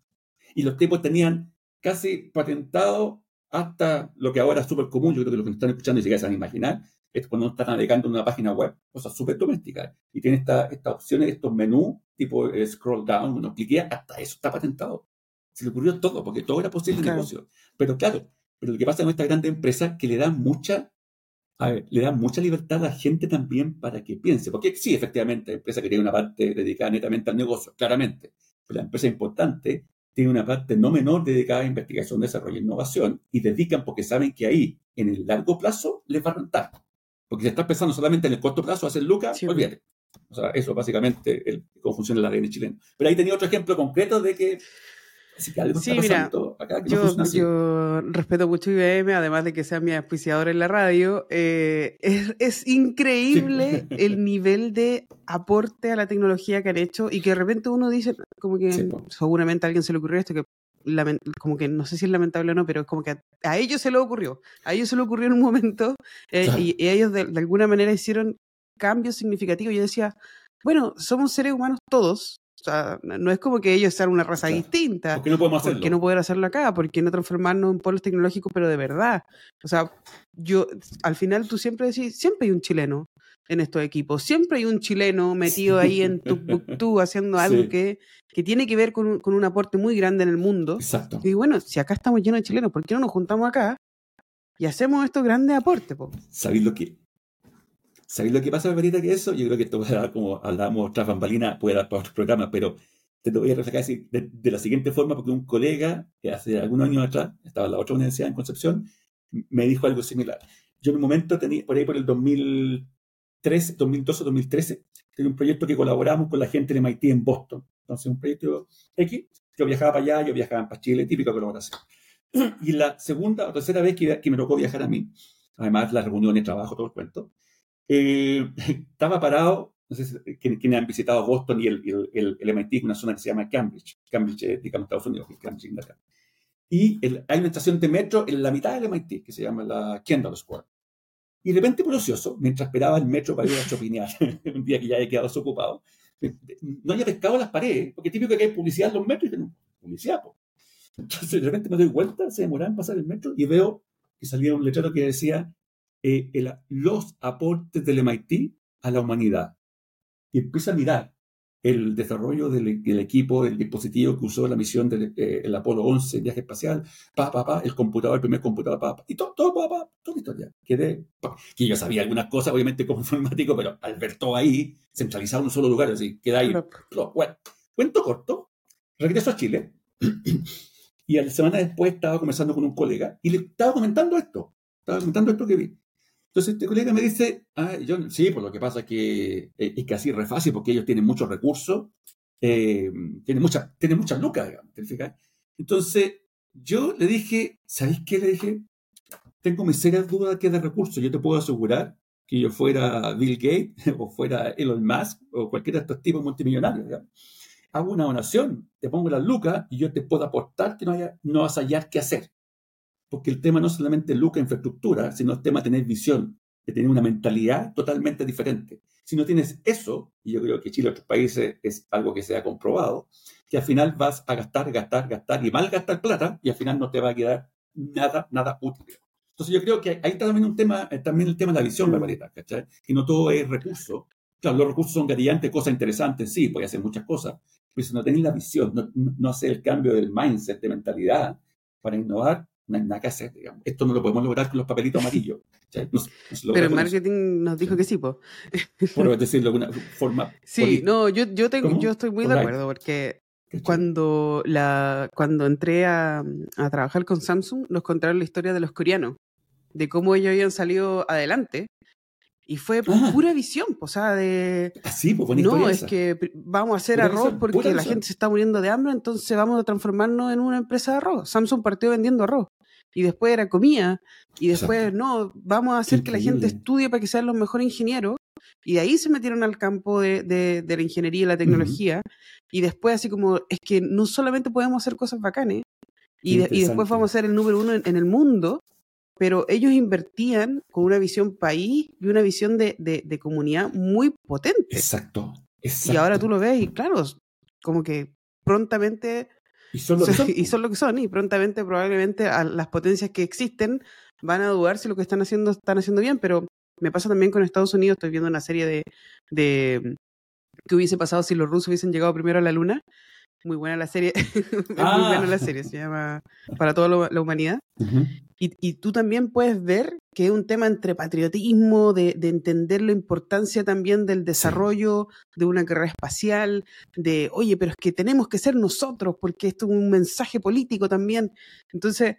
Y los tipos tenían casi patentado hasta lo que ahora es súper común, yo creo que los que están escuchando y se van a imaginar, es cuando uno está navegando en una página web, cosas súper domésticas, y tiene estas esta opciones, estos menús, tipo eh, scroll down, uno cliquea, hasta eso está patentado. Se le ocurrió todo, porque todo era posible en negocio. Pero claro, pero lo que pasa en esta grande empresa que le da mucha le da mucha libertad a la gente también para que piense. Porque sí, efectivamente, la empresa que tiene una parte dedicada netamente al negocio, claramente. Pero la empresa importante tiene una parte no menor dedicada a investigación, desarrollo e innovación. Y dedican porque saben que ahí, en el largo plazo, les va a rentar. Porque si estás pensando solamente en el corto plazo, hacer lucas, sí. olvídate. O sea, eso básicamente el, cómo funciona la ADN chileno. Pero ahí tenía otro ejemplo concreto de que sí, mira, yo, respeto mucho IBM, además de que sea mi auspiciador en la radio. Eh, es, increíble <laughs> el nivel de aporte a la tecnología que han hecho y que de repente uno dice, como que seguramente a alguien se le ocurrió esto, que como que no sé si es lamentable o no, pero es como que a, ellos se le ocurrió. A ellos se le ocurrió en un momento eh, y, ellos de, de alguna manera hicieron cambios significativos. Yo decía, bueno, somos seres humanos todos, o sea, no es como que ellos sean una raza distinta. ¿Por qué no podemos hacerlo? ¿Por qué no poder hacerlo acá? ¿Por qué no transformarnos en polos tecnológicos, pero de verdad? O sea, yo, al final tú siempre decís, siempre hay un chileno en estos equipos, siempre hay un chileno metido ahí en tu <laughs> haciendo algo que, que tiene que ver con un, con un, aporte muy grande en el mundo. Exacto. Y bueno, si acá estamos llenos de chilenos, ¿por qué no nos juntamos acá y hacemos estos grandes aportes? Po? ¿Sabéis lo que ¿Sabéis lo que pasa, Barbarita, que eso? Yo creo que esto dar, como hablábamos tras bambalina, puede dar para otro programa, pero te lo voy a reflejar de, de, la siguiente forma, porque un colega que hace algunos años atrás, estaba en la otra universidad en Concepción, me dijo algo similar. Yo en un momento tenía, por ahí por el 2013, 2012, 2013, tenía un proyecto que colaboramos con la gente de MIT en Boston. Entonces, un proyecto X, yo viajaba para allá, yo viajaba para Chile, típica colaboración. Y la segunda o tercera vez que, que me tocó viajar a mí, además las reuniones, trabajo, todo el cuento, eh, <laughs> estaba parado, no sé si, quienes han visitado Boston y el, el, el, MIT, una zona que se llama Cambridge, Cambridge, eh, digamos, Estados Unidos, Cambridge, Inglaterra. Y hay una estación de metro en la mitad del MIT que se llama la Kendall Square. Y de repente, por ocioso, mientras esperaba el metro para ir a chopinear, <laughs> un día que ya he quedado desocupado, no había pescado las paredes, porque típico que hay publicidad en los metros y no, publicidad. Po. Entonces, de repente me doy vuelta, se demoraba en pasar el metro y veo que salía un letrero que decía eh, el, los aportes del MIT a la humanidad. Y empieza a mirar el desarrollo del, del equipo, el dispositivo que usó la misión del eh, Apolo 11, el viaje espacial, pa, pa, pa, el computador, el primer computador, pa, pa y todo, todo, pa, pa, toda la historia. Quedé. Que yo sabía algunas cosas, obviamente, como <laughs> informático, pero al ver todo ahí, centralizado en un solo lugar, así, queda ahí. Bueno, cuento corto, regreso a Chile. <clears throat> y a la semana después estaba conversando con un colega y le estaba comentando esto. Estaba comentando esto que vi. Entonces este colega me dice, ah, yo, sí, pues lo que pasa es que eh, es casi re fácil porque ellos tienen muchos recursos, eh, tienen, mucha, tienen muchas lucas, digamos, Entonces yo le dije, ¿sabéis qué le dije? Tengo mis serias dudas que de recursos. Yo te puedo asegurar que yo fuera Bill Gates <laughs> o fuera Elon Musk o cualquiera de estos tipos multimillonarios. Digamos. Hago una donación, te pongo las lucas y yo te puedo aportar que no, haya, no vas a hallar qué hacer porque el tema no es solamente lucra infraestructura, sino el tema de tener visión, de tener una mentalidad totalmente diferente. Si no tienes eso, y yo creo que Chile y otros países es algo que se ha comprobado, que al final vas a gastar, gastar, gastar y mal gastar plata y al final no te va a quedar nada, nada útil. Entonces yo creo que ahí está también un tema, eh, también el tema de la visión, Barbarita, ¿cachai? Que no todo es recurso. Claro, los recursos son gatillantes, cosas interesantes, sí, puede hacer muchas cosas, pero si no tenéis la visión, no, no hacer el cambio del mindset, de mentalidad para innovar, no hay nada que hacer, digamos. Esto no lo podemos lograr con los papelitos amarillos. <laughs> Pero el marketing nos dijo que sí, po. <laughs> Por decirlo de alguna forma. Sí, no, yo, yo, tengo, yo estoy muy de acuerdo porque cuando, la, cuando entré a, a, trabajar con Samsung, nos contaron la historia de los coreanos, de cómo ellos habían salido adelante. Y fue Ah. pura visión, o sea, de... Así, pues buena No, es esa. que vamos a hacer Pura arroz visión, porque la visión. gente se está muriendo de hambre, entonces vamos a transformarnos en una empresa de arroz. Samsung partió vendiendo arroz y después era comida y después Exacto. no, vamos a hacer que la gente estudie para que sean los mejores ingenieros y de ahí se metieron al campo de, de- de la ingeniería y la tecnología y después así como es que no solamente podemos hacer cosas bacanes y, de- y después vamos a ser el número uno en, en el mundo, pero ellos invertían con una visión país y una visión de, de- de comunidad muy potente. Exacto, exacto. Y ahora tú lo ves y claro, como que prontamente, Y son lo que son. y son lo que son, y prontamente probablemente a las potencias que existen van a dudar si lo que están haciendo están haciendo bien, pero me pasa también con Estados Unidos, estoy viendo una serie de, de qué hubiese pasado si los rusos hubiesen llegado primero a la luna. Muy buena la serie, <laughs> es muy Ah. buena la serie, se llama Para toda la- la humanidad. Ujú. Y, y tú también puedes ver que es un tema entre patriotismo, de, de entender la importancia también del desarrollo de una carrera espacial, de, oye, pero es que tenemos que ser nosotros, porque esto es un mensaje político también. Entonces,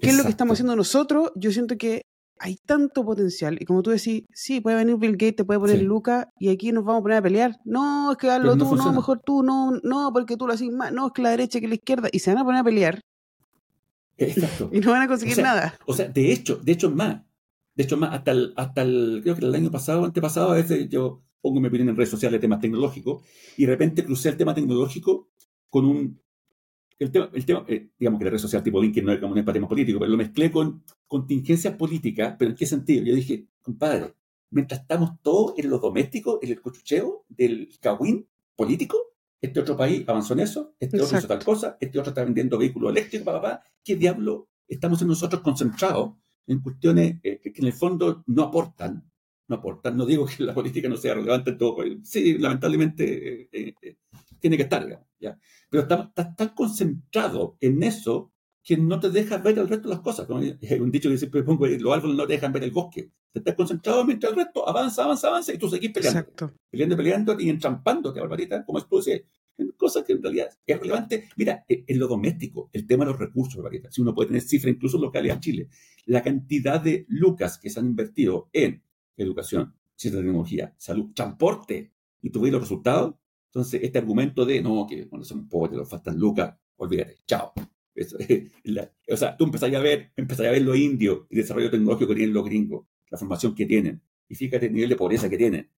¿qué es lo que estamos Exacto. haciendo nosotros? Yo siento que hay tanto potencial. Y como tú decís, sí, puede venir Bill Gates, te puede poner Sí. Lucas, y aquí nos vamos a poner a pelear. No, es que hazlo no tú, no, mejor tú, no, no, porque tú lo haces más, no, es que la derecha, que la izquierda, y se van a poner a pelear Exacto. <laughs> y no van a conseguir sea, nada. O sea, de hecho, de hecho es más. De hecho es más, hasta el, hasta el, creo que el año pasado, antepasado, a veces yo pongo mi opinión en redes sociales de temas tecnológicos y de repente crucé el tema tecnológico con un... El tema, el tema eh, digamos que la red social tipo LinkedIn no es como un para temas políticos, pero lo mezclé con contingencias políticas, pero ¿en qué sentido? Yo dije, compadre, mientras estamos todos en lo doméstico, en el cochucheo del cagüín político, este otro país avanzó en eso, este otro hizo tal cosa, este otro está vendiendo vehículos eléctricos, papá, papá. ¿Qué diablo estamos en nosotros concentrados en cuestiones eh, que en el fondo no aportan? No aportan. No digo que la política no sea relevante en todo. país. Sí, lamentablemente eh, eh, tiene que estar, digamos, ¿ya? Pero estás tan concentrado en eso que no te dejas ver el resto de las cosas. Como hay un dicho que siempre pongo, eh, los árboles no te dejan ver el bosque. Te estás concentrado mientras el resto avanza, avanza, avanza y tú seguís peleando Exacto. peleando, peleando y entrampándote, Barbarita, como tú decías, en cosas que en realidad es relevante. Mira, en en lo doméstico, el tema de los recursos, Barbarita, si uno puede tener cifras incluso locales en Chile, la cantidad de lucas que se han invertido en educación, ciencia tecnología, salud, transporte, y tú ves los resultados, entonces este argumento de, no, que cuando somos pobres nos faltan lucas, olvídate, chao. <laughs> La- o sea, tú empezás a ver, empezás a ver los indios y el desarrollo tecnológico que tienen los gringos, la formación que tienen, y fíjate el nivel de pobreza que tienen.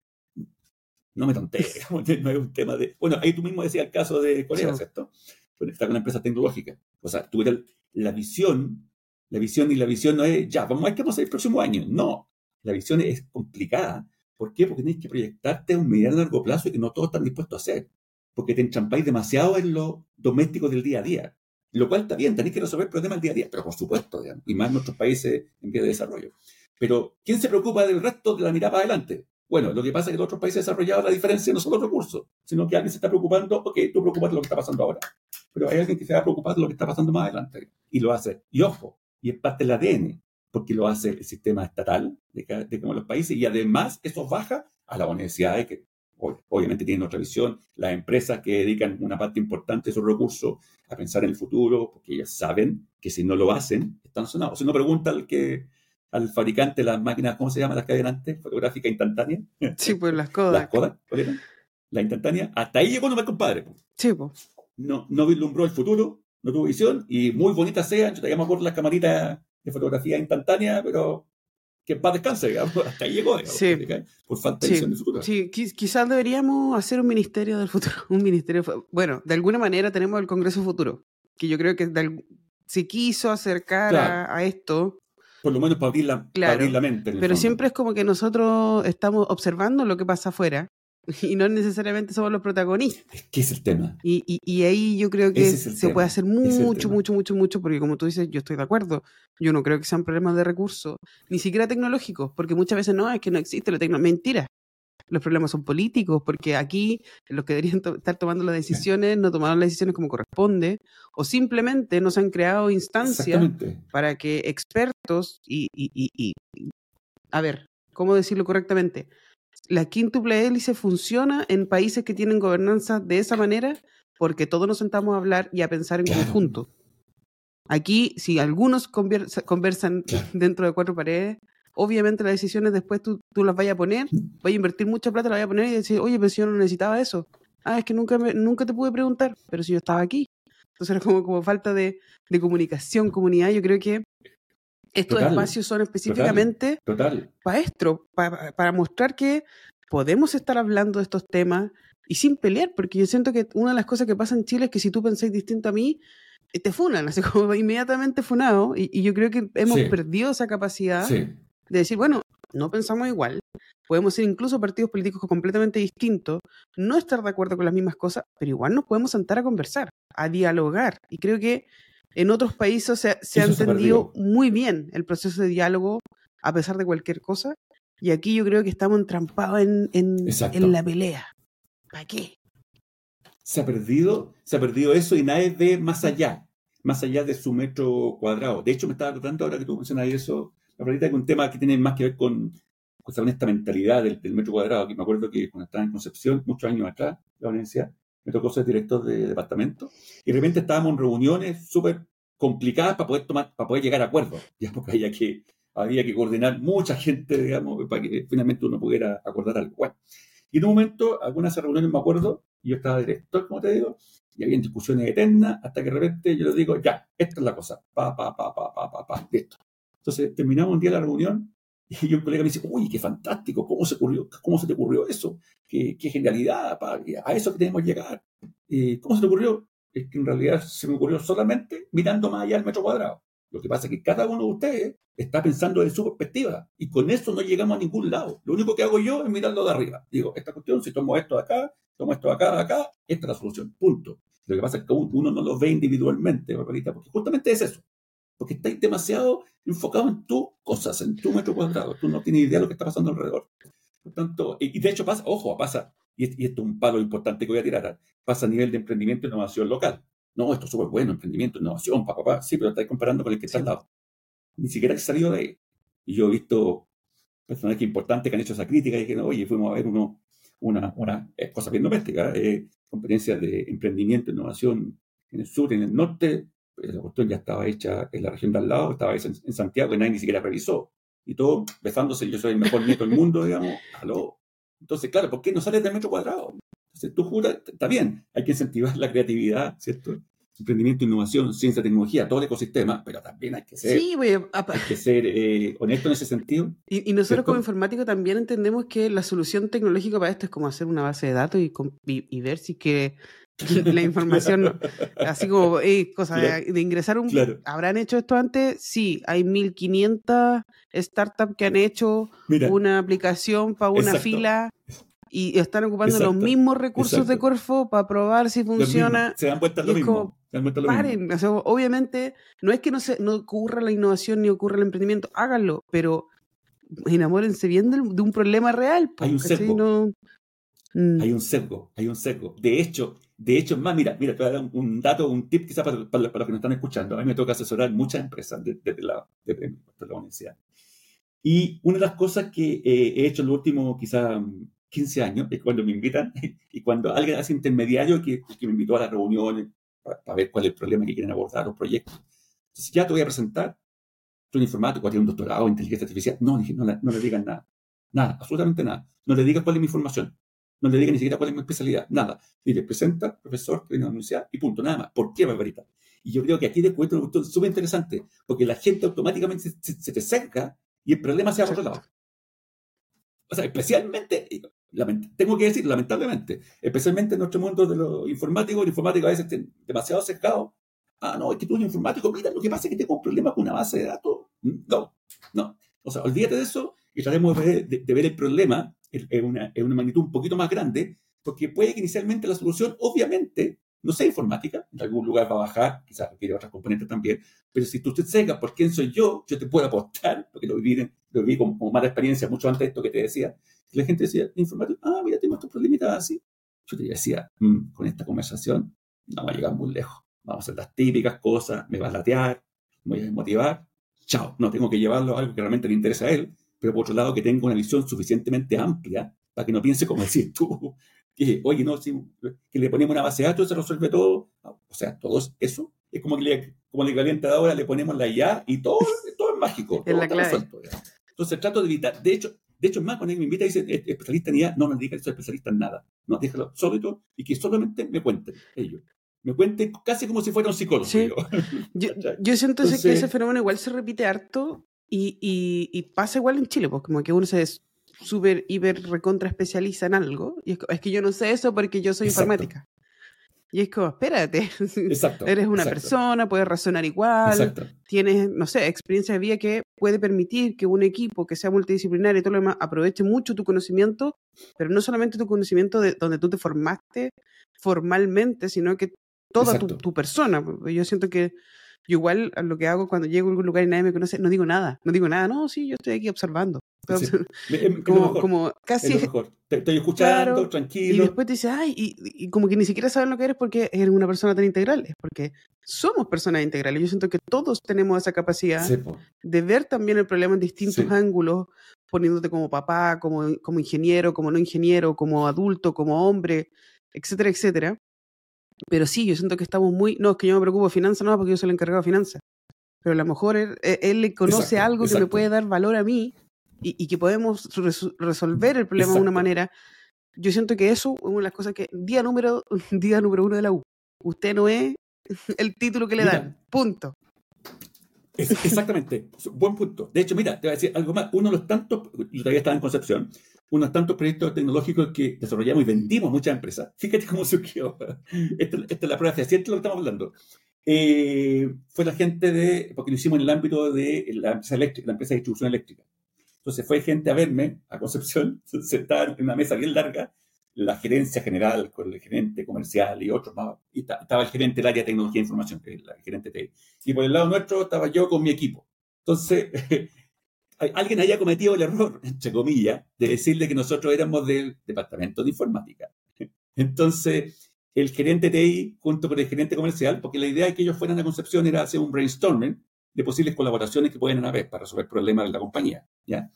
No me tontees, <laughs> no es un tema de... Bueno, ahí tú mismo decías el caso de Corea, Sí. ¿cierto? Bueno, está con una empresa tecnológica. O sea, tú eres la visión, la visión y la visión no es, ya, vamos a ver qué vamos a hacer el próximo año. No, la visión es complicada. ¿Por qué? Porque tienes que proyectarte a un mediano largo plazo y que no todos están dispuestos a hacer. Porque te entrampáis demasiado en lo doméstico del día a día. Lo cual está bien, tenéis que resolver problemas día a día, pero por supuesto, y más en nuestros países en vía de desarrollo. Pero, ¿quién se preocupa del resto de la mirada para adelante? Bueno, lo que pasa es que los otros países desarrollados la diferencia no son los recursos, sino que alguien se está preocupando, ok, tú preocupas de lo que está pasando ahora, pero hay alguien que se va a preocupar de lo que está pasando más adelante. Y lo hace. Y ojo, y es parte del ADN, porque lo hace el sistema estatal de cada, de de los países, y además eso baja a las universidades que obviamente tienen otra visión, las empresas que dedican una parte importante de sus recursos a pensar en el futuro, porque ellas saben que si no lo hacen, están sonados. Si uno pregunta al que al fabricante de las máquinas, ¿cómo se llama las que hay delante? Fotográfica instantánea. <laughs> Sí, pues las Las Kodak. Kodak, ¿cuál? La instantánea. Hasta ahí llegó nomás, compadre. Sí, pues. No, no vislumbró el futuro, no tuvo visión, y muy bonitas sean, yo te llamo por las camaritas de fotografía instantánea, pero que paz descanse, digamos. <laughs> Hasta ahí llegó, digamos, Sí. por falta de Sí, visión del futuro. Sí, qui- quizás deberíamos hacer un ministerio del futuro. <laughs> Un ministerio. Bueno, de alguna manera tenemos el Congreso Futuro, que yo creo que de se quiso acercar Claro. a, a esto, Por lo menos para abrir la, para Claro, abrir la mente. pero fondo. siempre es como que nosotros estamos observando lo que pasa afuera <laughs> y no necesariamente somos los protagonistas. Es que es el tema. Y, y, y ahí yo creo que es se tema, puede hacer mucho, mucho, mucho, mucho, porque como tú dices, yo estoy de acuerdo. Yo no creo que sean problemas de recursos, ni siquiera tecnológicos, porque muchas veces no, es que no existe la tecnología. Mentira. Los problemas son políticos, porque aquí los que deberían to- estar tomando las decisiones no tomaron las decisiones como corresponde, o simplemente no se han creado instancias para que expertos y- y- y- a ver, ¿cómo decirlo correctamente? La quíntuple hélice funciona en países que tienen gobernanza de esa manera porque todos nos sentamos a hablar y a pensar en Claro. conjunto. Aquí, si algunos conversa- conversan Claro. dentro de cuatro paredes, obviamente las decisiones después tú, tú las vayas a poner, vayas a invertir mucha plata, la vayas a poner y decir, oye, pero si yo no necesitaba eso. Ah, es que nunca, nunca te pude preguntar, pero si yo estaba aquí. Entonces era como, como falta de, de comunicación, comunidad. Yo creo que estos espacios son específicamente para esto, para, mostrar que podemos estar hablando de estos temas y sin pelear, porque yo siento que una de las cosas que pasa en Chile es que si tú pensáis distinto a mí, eh, te funan, <laughs> así como inmediatamente funado, y, yo creo que hemos perdido esa capacidad de decir, bueno, no pensamos igual, podemos ser incluso partidos políticos completamente distintos, no estar de acuerdo con las mismas cosas, pero igual nos podemos sentar a conversar, a dialogar, y creo que en otros países se, ha entendido muy bien el proceso de diálogo a pesar de cualquier cosa. Y aquí yo creo que estamos entrampados en, en, la pelea. ¿Para qué? Se ha perdido, se ha perdido eso y nadie ve más allá, más allá de su metro cuadrado. De hecho, me estaba acordando ahora que tú mencionas eso, la verdad que un tema que tiene más que ver con, con esta mentalidad del, metro cuadrado. Que me acuerdo que cuando estaba en Concepción, muchos años atrás, la universidad, me tocó ser director de departamento, y de repente estábamos en reuniones súper complicadas para poder tomar, para poder llegar a acuerdos, <laughs> ya porque había que, había que coordinar mucha gente, digamos, para que finalmente uno pudiera acordar algo. Bueno, y en un momento, algunas reuniones me acuerdo, y yo estaba director, como te digo, y había discusiones eternas, hasta que de repente yo les digo, ya, esta es la cosa, pa, pa, pa, pa, pa, pa, pa, listo. Entonces terminamos un día la reunión y un colega me dice, uy, qué fantástico, ¿cómo se, ocurrió, cómo se te ocurrió eso? Qué, genialidad, a eso que tenemos que llegar. ¿Y ¿Cómo se te ocurrió? Es que en realidad se me ocurrió solamente mirando más allá del metro cuadrado. Lo que pasa es que cada uno de ustedes está pensando desde su perspectiva y con eso no llegamos a ningún lado. Lo único que hago yo es mirarlo de arriba. Digo, esta cuestión, si tomo esto de acá, tomo esto de acá, de acá, esta es la solución. Punto. Lo que pasa es que uno no lo ve individualmente, Barbarita, porque justamente es eso. Porque estáis demasiado enfocado en tus cosas, en tu metro cuadrado. Tú no tienes idea de lo que está pasando alrededor. Por tanto, y, de hecho pasa, ojo, pasa, y, esto es un palo importante que voy a tirar, pasa a nivel de emprendimiento e innovación local. No, esto es súper bueno, emprendimiento, innovación, papá, papá. Sí, pero estáis comparando con el que está al lado. Ni siquiera he salido de ahí. Y yo he visto personajes importantes que han hecho esa crítica y que, oye, fuimos a ver uno, una, una eh, cosa bien doméstica, eh, competencias de emprendimiento, innovación en el sur, en el norte, la cuestión ya estaba hecha en la región de al lado, estaba hecha en, Santiago y nadie ni siquiera revisó. Y todo besándose, yo soy el mejor nieto del mundo, digamos, aló. Entonces, claro, ¿por qué no sales del metro cuadrado? Entonces, tú juras, está bien, hay que incentivar la creatividad, ¿cierto? Emprendimiento, innovación, ciencia, tecnología, todo el ecosistema, pero también hay que ser, sí, hay que ser eh, honesto en ese sentido. Y, nosotros como informáticos también entendemos que la solución tecnológica para esto es como hacer una base de datos y, y ver si que <laughs> la información, así como cosa de, ingresar un... ¿Habrán hecho esto antes? Sí, hay 1500 startups que han hecho una aplicación para una fila y están ocupando los mismos recursos de Corfo para probar si funciona. Se dan vuelta lo mismo. paren, obviamente no es que no, se, no ocurra la innovación ni ocurra el emprendimiento, háganlo, pero enamórense bien de, un problema real. Hay un sesgo. Mm. Hay un sesgo, hay un sesgo. De hecho, de hecho, más, mira, mira, te voy a dar un, dato, un tip quizás para, para, los que nos están escuchando. A mí me toca asesorar muchas empresas desde la, de, la universidad. Y una de las cosas que eh, he hecho en los últimos quizás 15 años es cuando me invitan <laughs> y cuando alguien hace intermediario que, que me invitó a las reuniones para, ver cuál es el problema que quieren abordar, los proyectos. Entonces, ya te voy a presentar. Tú un informático, tienes un doctorado en inteligencia artificial. No, no, no le digan nada. Nada, absolutamente nada. No le digas cuál es mi información. No le diga ni siquiera cuál es mi especialidad, nada. Dile, presenta, profesor, que viene a la universidad y punto, nada más. ¿Por qué, Barbarita? Y yo creo que aquí después una cuestión súper interesante, porque la gente automáticamente se, te cerca y el problema se ha lado. O sea, especialmente, tengo que decir, lamentablemente, especialmente en nuestro mundo de los informáticos, el informático a veces está demasiado cercado. Ah, no, es que tú eres informático, mira, lo que pasa es que tengo un problema con una base de datos. No, no. O sea, olvídate de eso y tratemos de ver el problema es una, una magnitud un poquito más grande, porque puede que inicialmente la solución, obviamente, no sea informática, en algún lugar va a bajar, quizás requiere otras componentes también, pero si tú te cegas por quién soy yo, yo te puedo apostar, porque lo viví, lo viví con, mala experiencia mucho antes de esto que te decía, la gente decía, informática, ah, mira, tengo estos problemitas así. Yo te decía, mm, con esta conversación no vamos a llegar muy lejos, vamos a hacer las típicas cosas, me va a latear, me voy a desmotivar, chao, no tengo que llevarlo a algo que realmente le interesa a él, pero por otro lado que tenga una visión suficientemente amplia para que no piense como decir tú, <laughs> que, oye, no, si, que le ponemos una base de datos se resuelve todo. o sea, todo eso es como que le, como le calienta ahora, le ponemos la IA y todo, todo es mágico. <laughs> Es la clave. Entonces trato de evitar. De hecho, de hecho, más cuando alguien me invita y dice, especialista en IA, no me diga que soy especialista en nada. No, déjalo sólido y que solamente me cuenten ellos. Me cuenten casi como si fuera un psicólogo. Yo, <laughs> yo, siento que ese fenómeno igual se repite harto y, y, pasa igual en Chile, pues como que uno se súper, hiper, recontra especializa en algo. Y es, que yo no sé eso porque yo soy informática. Y es como, espérate, <laughs> Exacto, eres una persona, puedes razonar igual, tienes, no sé, experiencia de vida que puede permitir que un equipo que sea multidisciplinario y todo lo demás aproveche mucho tu conocimiento, pero no solamente tu conocimiento de donde tú te formaste formalmente, sino que toda tu, tu, persona. Yo siento que yo igual lo que hago cuando llego a algún lugar y nadie me conoce, no digo nada, no digo nada, no, sí, yo estoy aquí observando. como, casi... Te estoy escuchando, tranquilo. Y después te dices, ay, y, como que ni siquiera saben lo que eres porque eres una persona tan integral, es porque somos personas integrales. Yo siento que todos tenemos esa capacidad de ver también el problema en distintos ángulos, poniéndote como papá, como, como ingeniero, como no ingeniero, como adulto, como hombre, etcétera, etcétera. Pero sí, yo siento que estamos muy. No, es que yo me preocupo de finanzas, no, porque yo soy el encargado de finanzas. Pero a lo mejor él, le conoce algo que me puede dar valor a mí y, que podemos resolver el problema de una manera. Yo siento que eso es una de las cosas que. Día número, <laughs> día número uno de la U. Usted no es <laughs> el título que le dan. Punto. exactamente, buen punto. De hecho, mira, te voy a decir algo más. Uno de los tantos, yo todavía estaba en Concepción, unos tantos proyectos tecnológicos que desarrollamos y vendimos muchas empresas. Fíjate cómo <laughs> surgió. Esta, esta es la prueba fehaciente de lo que estamos hablando. Eh, fue la gente de, porque lo hicimos en el ámbito de la empresa eléctrica, la empresa de distribución eléctrica. Entonces fue gente a verme a Concepción, <laughs> sentada en una mesa bien larga, la gerencia general con el gerente comercial y otros más. Y estaba el gerente del área de tecnología e información, que es el gerente de Y por el lado nuestro estaba yo con mi equipo. Entonces, <laughs> alguien haya cometido el error, entre comillas, de decirle que nosotros éramos del departamento de informática. Entonces, el gerente TI junto con el gerente comercial, porque la idea de que ellos fueran a Concepción era hacer un brainstorming de posibles colaboraciones que pueden haber para resolver problemas de la compañía. ¿ya?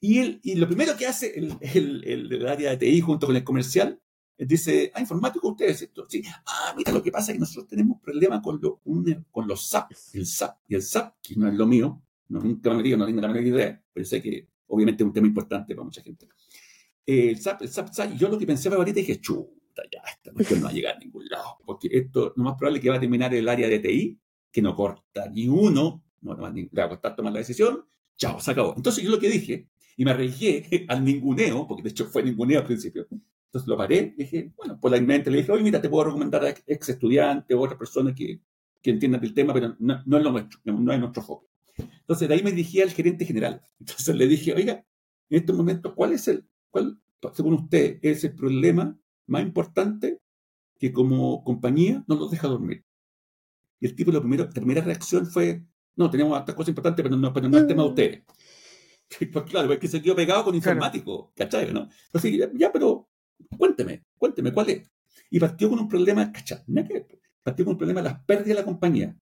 Y, el, y lo primero que hace el, el, el, área de TI junto con el comercial dice, ah, informático ustedes, esto. Sí. Ah, mira, lo que pasa es que nosotros tenemos problemas con, lo, con los SAP, el SAP. Y el SAP, que no es lo mío, no, nunca me digo, no tengo la menor idea, pero sé que obviamente es un tema importante para mucha gente. Eh, el SAP, el SAP, yo lo que pensaba ahorita dije, chuta, ya, esta cuestión no va a llegar a ningún lado, porque esto, lo más probable es que va a terminar el área de TI, que no corta ni uno, no, no va a costar tomar la decisión, chao, se acabó. Entonces yo lo que dije, y me arriesgué <laughs> al ninguneo, porque de hecho fue ninguneo al principio, entonces lo paré, dije, bueno, por la mente le dije, oye, mira, te puedo recomendar a ex estudiantes o otras personas que, que entiendan el tema, pero no, no es lo nuestro, no es nuestro foco. Entonces, de ahí me dirigí al gerente general. Entonces le dije, oiga, en estos momentos, ¿cuál es el, cuál, según usted, es el problema más importante que como compañía no nos deja dormir? Y el tipo, la primera, primera reacción fue, no, tenemos otras cosas importantes, pero no, es el tema de ustedes. <laughs> Pues claro, es que se quedó pegado con informático, ¿cachai? ¿no? Entonces, ya, ya, pero cuénteme, cuénteme, ¿cuál es? Y partió con un problema, ¿cachai? Partió con un problema de las pérdidas de la compañía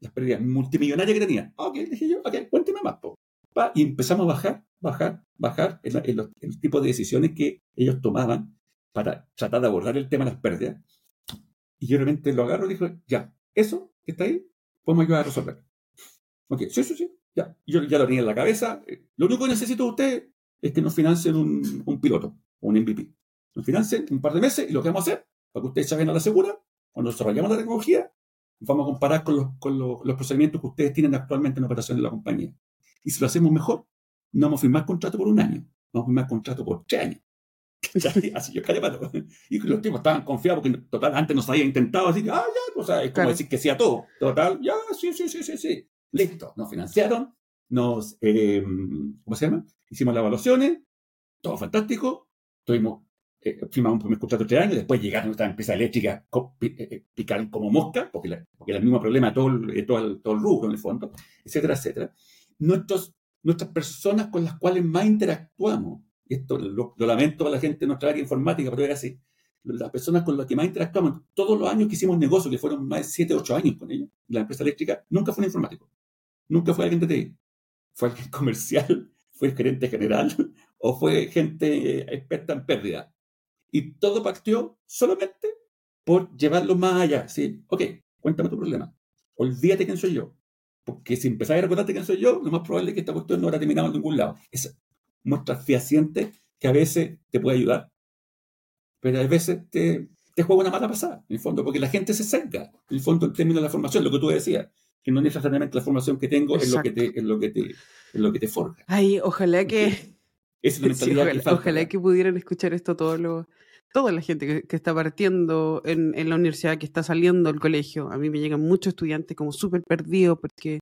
las pérdidas multimillonarias que tenía. Ok, dije yo, ok, cuénteme más. Po. y empezamos a bajar, bajar, bajar en, el tipo de decisiones que ellos tomaban para tratar de abordar el tema de las pérdidas. Y yo realmente lo agarro y dijo, ya, eso que está ahí, podemos ayudar a resolver. Ok, sí, sí, sí, ya. Yo ya lo tenía en la cabeza. Eh, lo único que necesito de usted es que nos financien un, un piloto, un MVP. Nos financien un par de meses y lo que vamos a hacer, para que ustedes vayan a la segura, cuando desarrollamos la tecnología, vamos a comparar con, los, con los, procedimientos que ustedes tienen actualmente en operación de la compañía. Y si lo hacemos mejor, no vamos a firmar contrato por un año, vamos a firmar contrato por tres años. <laughs> así yo calle pato. Y los tipos estaban confiados porque total antes nos había intentado así, ah, ya, o sea, es como decir que sí a todo. Total, ya, sí, sí, sí, sí, sí. Listo, nos financiaron, nos, eh, ¿cómo se llama? Hicimos las evaluaciones, todo fantástico, tuvimos eh, firmamos un primer contrato de tres años, después llegaron nuestras empresas eléctricas, eh, eh, picaron como mosca, porque, porque era el mismo problema todo el, todo, el, todo el rubro en el fondo, etcétera, etcétera. Nuestros, nuestras personas con las cuales más interactuamos, y esto lo, lamento para la gente de nuestra área informática, pero es así, las personas con las que más interactuamos, todos los años que hicimos negocio, que fueron más de 7, 8 años con ellos, la empresa eléctrica, nunca fue un informático, nunca fue alguien de TI, fue alguien <laughs> comercial, fue el gerente general <laughs> o fue gente experta en pérdida y todo partió solamente por llevarlo más allá. ¿sí? Ok, cuéntame tu problema. Olvídate quién soy yo. Porque si empezás a recordarte quién soy yo, lo más probable es que esta cuestión no habrá terminado en ningún lado. Es muestra fehaciente que a veces te puede ayudar, pero a veces te, te juega una mala pasada, en el fondo, porque la gente se seca, en el fondo, en términos de la formación, lo que tú decías, que no necesariamente la formación que tengo es lo que, te, es lo, que te, es lo que te forja. Ay, ojalá que... Es la <laughs> mentalidad ojalá, que falta. ojalá que pudieran escuchar esto todos los toda la gente que, que está partiendo en, en, la universidad, que está saliendo del colegio. A mí me llegan muchos estudiantes como súper perdidos porque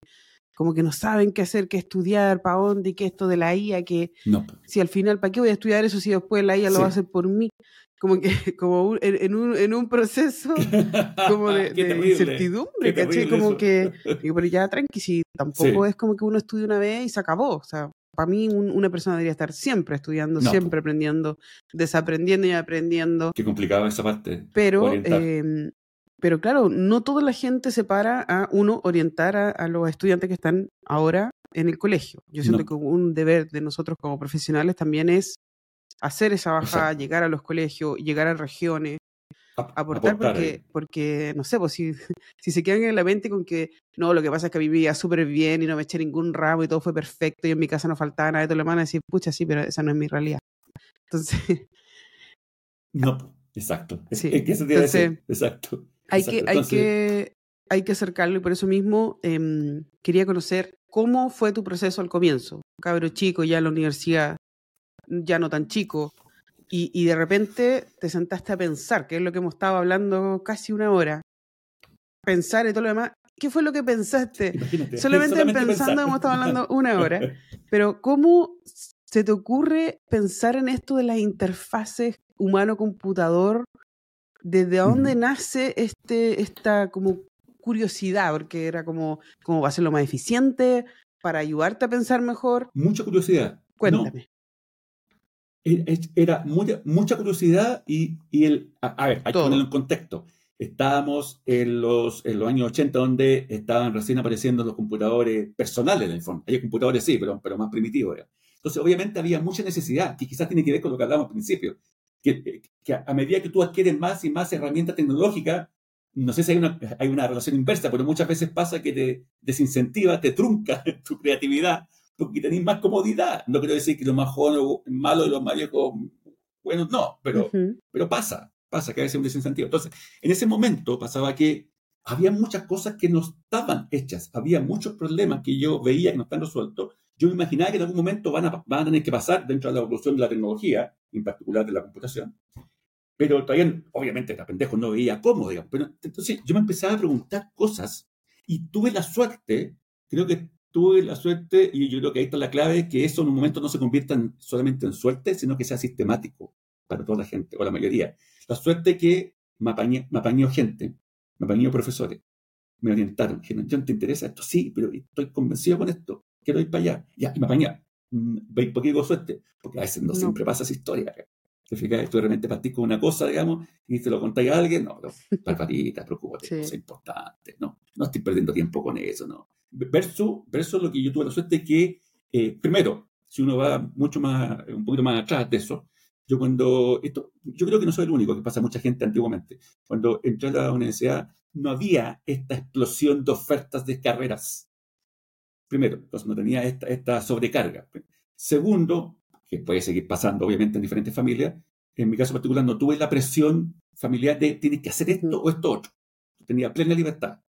como que no saben qué hacer, qué estudiar, para dónde, y qué esto de la IA, que no. si al final, ¿para qué voy a estudiar eso si después la IA sí. lo va a hacer por mí? Como que <laughs> como un, en, un, en un proceso como de, <laughs> de incertidumbre, ¿caché? Como eso. que, <laughs> pero ya tranqui, si tampoco sí. es como que uno estudie una vez y se acabó, o sea, para mí un, una persona debería estar siempre estudiando, no. siempre aprendiendo, desaprendiendo y aprendiendo. Qué complicado esa parte. Pero, eh, pero claro, no toda la gente se para a uno orientar a, a los estudiantes que están ahora en el colegio. Yo siento no. que un deber de nosotros como profesionales también es hacer esa bajada, llegar a los colegios, llegar a regiones, aportar, aportar porque, porque, no sé, pues si, <laughs> si se quedan en la mente con que no, lo que pasa es que vivía súper bien y no me eché ningún ramo y todo fue perfecto y en mi casa no faltaba nada, y todo lo van a decir, pucha, sí, pero esa no es mi realidad. Entonces. <laughs> No, exacto. Sí. Es que eso tiene Entonces, decir. Exacto. <laughs> Hay, exacto. Que, hay, que, hay que acercarlo y por eso mismo eh, quería conocer cómo fue tu proceso al comienzo. Cabro chico, ya en la universidad, ya no tan chico, y, y, de repente te sentaste a pensar, que es lo que hemos estado hablando casi una hora, pensar y todo lo demás. ¿Qué fue lo que pensaste? Solamente, solamente pensando pensar. hemos estado hablando <laughs> una hora, pero ¿cómo se te ocurre pensar en esto de las interfaces humano-computador? ¿Desde dónde nace este, esta como curiosidad? Porque era como, ¿cómo va a ser lo más eficiente? Para ayudarte a pensar mejor. Mucha curiosidad. Cuéntame. No. Era mucha, mucha curiosidad y, y el. A, a, ver, hay Todo. que ponerlo en contexto. Estábamos en los, en los años 80, donde estaban recién apareciendo los computadores personales en el fondo. Hay computadores, sí, pero, pero más primitivos. Entonces, obviamente, había mucha necesidad, que quizás tiene que ver con lo que hablábamos al principio. Que, que a medida que tú adquieres más y más herramientas tecnológicas, no sé si hay una, hay una relación inversa, pero muchas veces pasa que te desincentiva, te trunca <laughs> tu creatividad, porque tenés más comodidad. No quiero decir que los más jóvenes malos y los más viejos buenos, no, pero, uh -huh. pero pasa, pasa que a veces es un desincentivo. Entonces, en ese momento pasaba que había muchas cosas que no estaban hechas, había muchos problemas que yo veía que no están resueltos. Yo me imaginaba que en algún momento van a, van a tener que pasar dentro de la evolución de la tecnología, en particular de la computación. Pero todavía, obviamente, era pendejo, no veía cómo, digamos. Pero entonces yo me empezaba a preguntar cosas y tuve la suerte, creo que tuve la suerte, y yo creo que ahí está la clave, que eso en un momento no se convierta en, solamente en suerte, sino que sea sistemático para toda la gente, o la mayoría. La suerte que me apañé, me apañó gente, me apañó profesores, me orientaron, dijeron, John, ¿te interesa esto? Sí, pero estoy convencido con esto, quiero ir para allá. Ya, y me apañé. ¿Por qué digo suerte? Porque a veces no, no. siempre pasa esa historia. ¿Te fijas? Tú realmente partís con una cosa, digamos, y te lo contáis a alguien, no, no barbarita, <laughs> preocúpate, sí. cosa importante, no, no estoy perdiendo tiempo con eso, no. Versus, versus lo que yo tuve la suerte que, eh, primero, si uno va mucho más, un poquito más atrás de eso, yo cuando, esto, yo creo que no soy el único, que pasa mucha gente antiguamente, cuando entré a la universidad no había esta explosión de ofertas de carreras. Primero, entonces no tenía esta, esta sobrecarga. Segundo, que puede seguir pasando obviamente en diferentes familias, en mi caso particular no tuve la presión familiar de tienes que hacer esto o esto otro. Tenía plena libertad.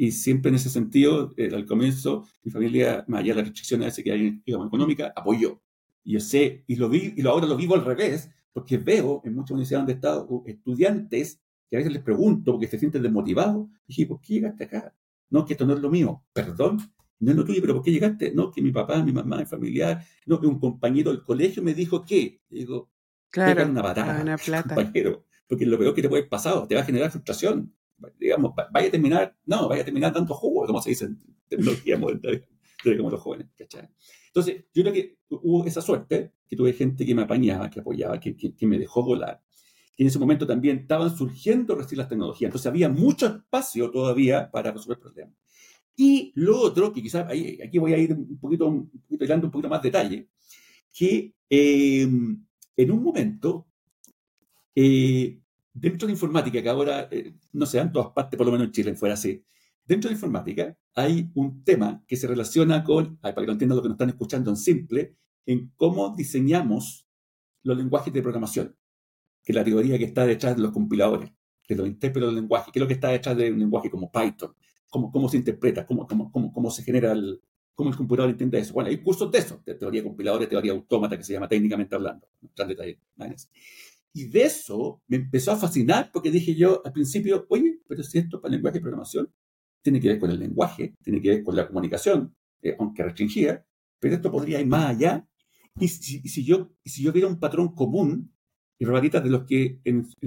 Y siempre en ese sentido, eh, al comienzo, mi familia, más allá de las restricciones que hay digamos, económicas, apoyó. Y yo sé, y lo vi, y lo, ahora lo vivo al revés, porque veo en muchas universidades donde he estado estudiantes que a veces les pregunto porque se sienten desmotivados, y dije, ¿por qué llegaste acá? No, que esto no es lo mío. Perdón, no es lo tuyo, pero ¿por qué llegaste? No, que mi papá, mi mamá, mi familiar, no, que un compañero del colegio me dijo que. Y digo, claro, una patada, una <laughs> plata. compañero, porque lo peor que te puede pasar, te va a generar frustración. Digamos, vaya a terminar, no, vaya a terminar dando jugo, como se dice en tecnología <laughs> moderna, como los jóvenes, ¿cachai? Entonces, yo creo que hubo esa suerte, que tuve gente que me apañaba, que apoyaba, que, que, que me dejó volar. Y en ese momento también estaban surgiendo recién las tecnologías. Entonces había mucho espacio todavía para resolver problemas. Y lo otro, que quizás ahí, aquí voy a ir un poquito, un poquito dando un poquito más detalle, que eh, en un momento, eh, dentro de informática, que ahora, eh, no sé, en todas partes, por lo menos en Chile, fuera así, dentro de informática hay un tema que se relaciona con, para que entiendan lo que nos están escuchando en simple, en cómo diseñamos los lenguajes de programación, que es la teoría que está detrás de los compiladores, de los intérpretes del lenguaje, que es lo que está detrás de un lenguaje como Python, cómo, cómo se interpreta, cómo, cómo, cómo, cómo se genera el, cómo el computador entiende eso. Bueno, hay cursos de eso, de teoría de compiladores, teoría autómata, que se llama técnicamente hablando. Y de eso me empezó a fascinar porque dije yo al principio, oye, pero si esto para lenguaje de programación tiene que ver con el lenguaje, tiene que ver con la comunicación, eh, aunque restringida, pero esto podría ir más allá. Y si, yo, si yo viera un patrón común, y Robatitas de los que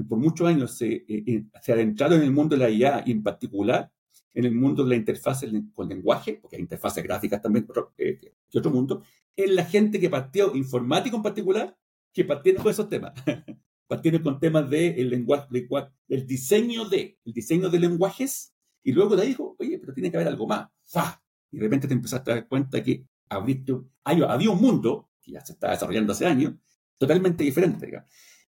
por muchos años se, eh, se adentraron en el mundo de la IA y en particular en el mundo de la interfaz con lenguaje, porque hay interfaces gráficas también eh, otro mundo, es la gente que partió informático en particular, que partieron con esos temas. <laughs> partieron con temas del de lenguaje, del diseño de, el diseño de lenguajes, y luego ahí dijo, oye, pero tiene que haber algo más. ¡Fa! Y de repente te empezaste a dar cuenta que había un mundo, que ya se está desarrollando hace años, totalmente diferente.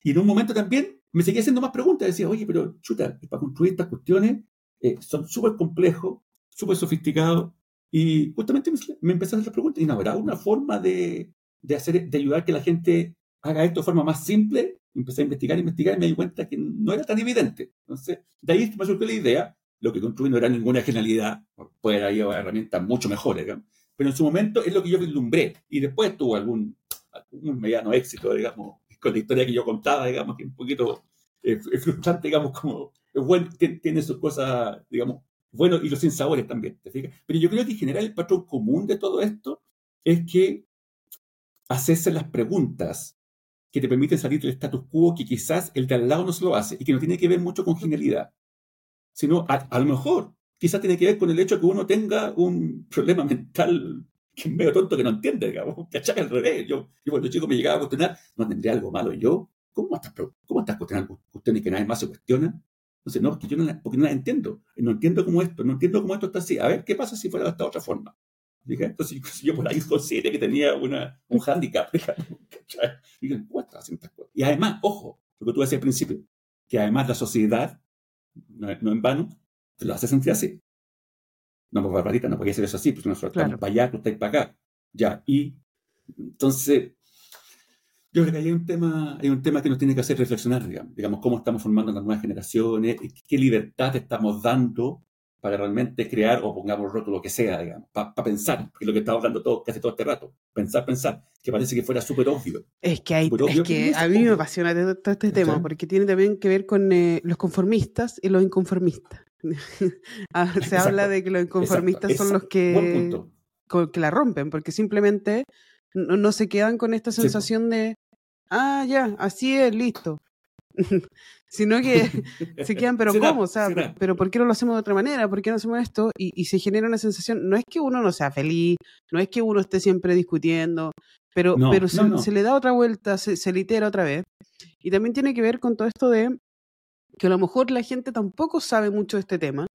Y en un momento también me seguía haciendo más preguntas. Decía, oye, pero chuta, para construir estas cuestiones eh, son súper complejos, súper sofisticados. Y justamente me, empecé a hacer la pregunta, ¿y no habrá una forma de, de, hacer, de ayudar que la gente haga esto de forma más simple? Empecé a investigar, investigar y me di cuenta que no era tan evidente. Entonces, de ahí me surgió la idea. Lo que construí no era ninguna genialidad, puede haber herramientas mucho mejores, pero en su momento es lo que yo vislumbré. Y después tuvo algún, algún mediano éxito, digamos, con la historia que yo contaba, digamos, que un poquito eh, frustrante, digamos, como bueno, tiene sus cosas, digamos, bueno y los sinsabores también. Pero yo creo que en general el patrón común de todo esto es que hacerse las preguntas que te permiten salir del status quo que quizás el de al lado no se lo hace y que no tiene que ver mucho con genialidad, sino a, lo mejor quizás tiene que ver con el hecho de que uno tenga un problema mental que es medio tonto que no entiende, digamos, que achaca al revés. Yo, yo cuando chico me llegaba a cuestionar, ¿no tendría algo malo yo? ¿Cómo estás, cómo estás cuestionando cuestiones que nadie más se cuestiona? Entonces, no, que yo no porque no la entiendo. No entiendo cómo esto, no entiendo cómo esto está así. A ver, ¿qué pasa si fuera de esta otra forma? Dije, entonces <laughs> yo por ahí consideré que tenía una, un hándicap. <laughs> Dije, Y además, ojo, lo que tú decías al principio, que además la sociedad, no, en vano, te lo hace sentir así. No, pues barbarita, no podía ser eso así, pues nosotros estamos para allá, tú estás para acá. Ya, y entonces yo creo que hay un tema, hay un tema que nos tiene que hacer reflexionar, digamos, digamos, cómo estamos formando las nuevas generaciones, qué libertad estamos dando para realmente crear, o pongamos roto lo que sea, digamos, para pensar, porque es lo que estamos hablando todo, casi todo este rato, pensar, pensar, que parece que fuera súper obvio. Es que, hay, es que a mí me apasiona todo este tema, porque tiene también que ver con eh, los conformistas y los inconformistas. <laughs> Ah, se habla de que los inconformistas son los que, que la rompen, porque simplemente no, se quedan con esta sensación de, ah, ya, así es, listo. <laughs> Sino que <laughs> se quedan, pero ¿cómo? O sea, pero, ¿por qué no lo hacemos de otra manera? ¿Por qué no hacemos esto? Y, se genera una sensación, no es que uno no sea feliz, no es que uno esté siempre discutiendo, pero, pero se, le da otra vuelta, se, se litera otra vez. Y también tiene que ver con todo esto de que a lo mejor la gente tampoco sabe mucho de este tema,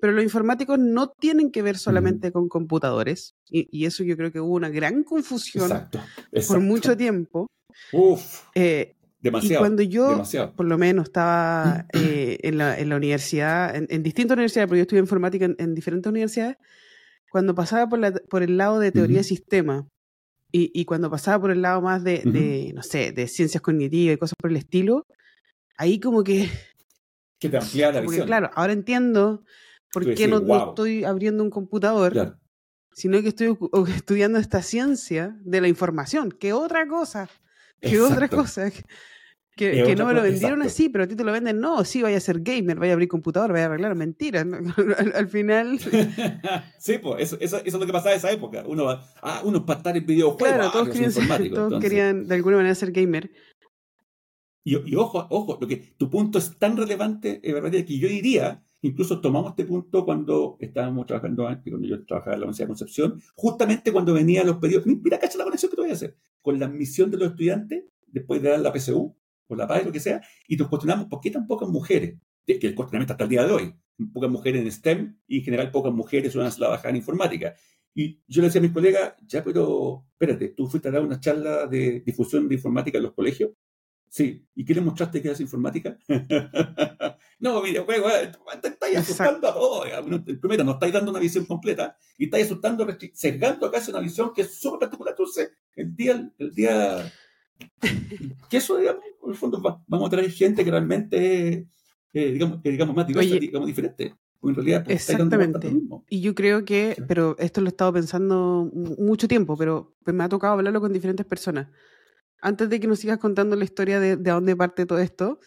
pero los informáticos no tienen que ver solamente con computadores, y, eso yo creo que hubo una gran confusión por mucho tiempo. Uf. Eh, demasiado. Y cuando yo, por lo menos, estaba <clears throat> eh, en, la, en, la, universidad, en, distintas universidades, porque yo estudié informática en, diferentes universidades, cuando pasaba por, la, por el lado de teoría de sistema y, y, cuando pasaba por el lado más de, de, no sé, de ciencias cognitivas y cosas por el estilo, ahí como que... Que te amplía la visión. claro, ahora entiendo ¿Por qué no, estoy abriendo un computador? Sino que estoy estudiando esta ciencia de la información, que otra cosa, que otra cosa. Que, no me lo vendieron así, pero a ti te lo venden, no, sí, vaya a ser gamer, vaya a abrir computador, vaya a arreglar, mentira. <laughs> Al, final. <laughs> sí, pues eso, es lo que pasaba en esa época. Uno va, ah, uno para estar en videojuegos. Claro, ah, todos, querían, todos querían de alguna manera ser gamer. Y, y, ojo, ojo, lo que tu punto es tan relevante, es verdad, que yo diría Incluso tomamos este punto cuando estábamos trabajando antes, cuando yo trabajaba en la Universidad de Concepción, justamente cuando venían los pedidos. Mira, cacha la conexión que te voy a hacer. Con la admisión de los estudiantes, después de dar la PSU, o la PAE, lo que sea, y nos cuestionamos por qué tan pocas mujeres, que el cuestionamiento hasta el día de hoy, pocas mujeres en STEM y en general pocas mujeres van a trabajar en informática. Y yo le decía a mis colegas, ya, pero espérate, tú fuiste a dar una charla de difusión de informática en los colegios. Sí. ¿Y qué le mostraste que es informática? <laughs> no, videojuegos, eh, estáis asustando a todos. Primero, no estáis dando una visión completa y estáis asustando, sesgando casi una visión que es súper particular. Entonces, el día, el día <laughs> que eso, digamos, en el fondo vamos a traer gente que realmente, eh, digamos, digamos, más diversa, digamos, diferente. En realidad, pues, Exactamente. Y yo creo que, pero esto lo he estado pensando mucho tiempo, pero me ha tocado hablarlo con diferentes personas antes de que nos sigas contando la historia de, de dónde parte todo esto,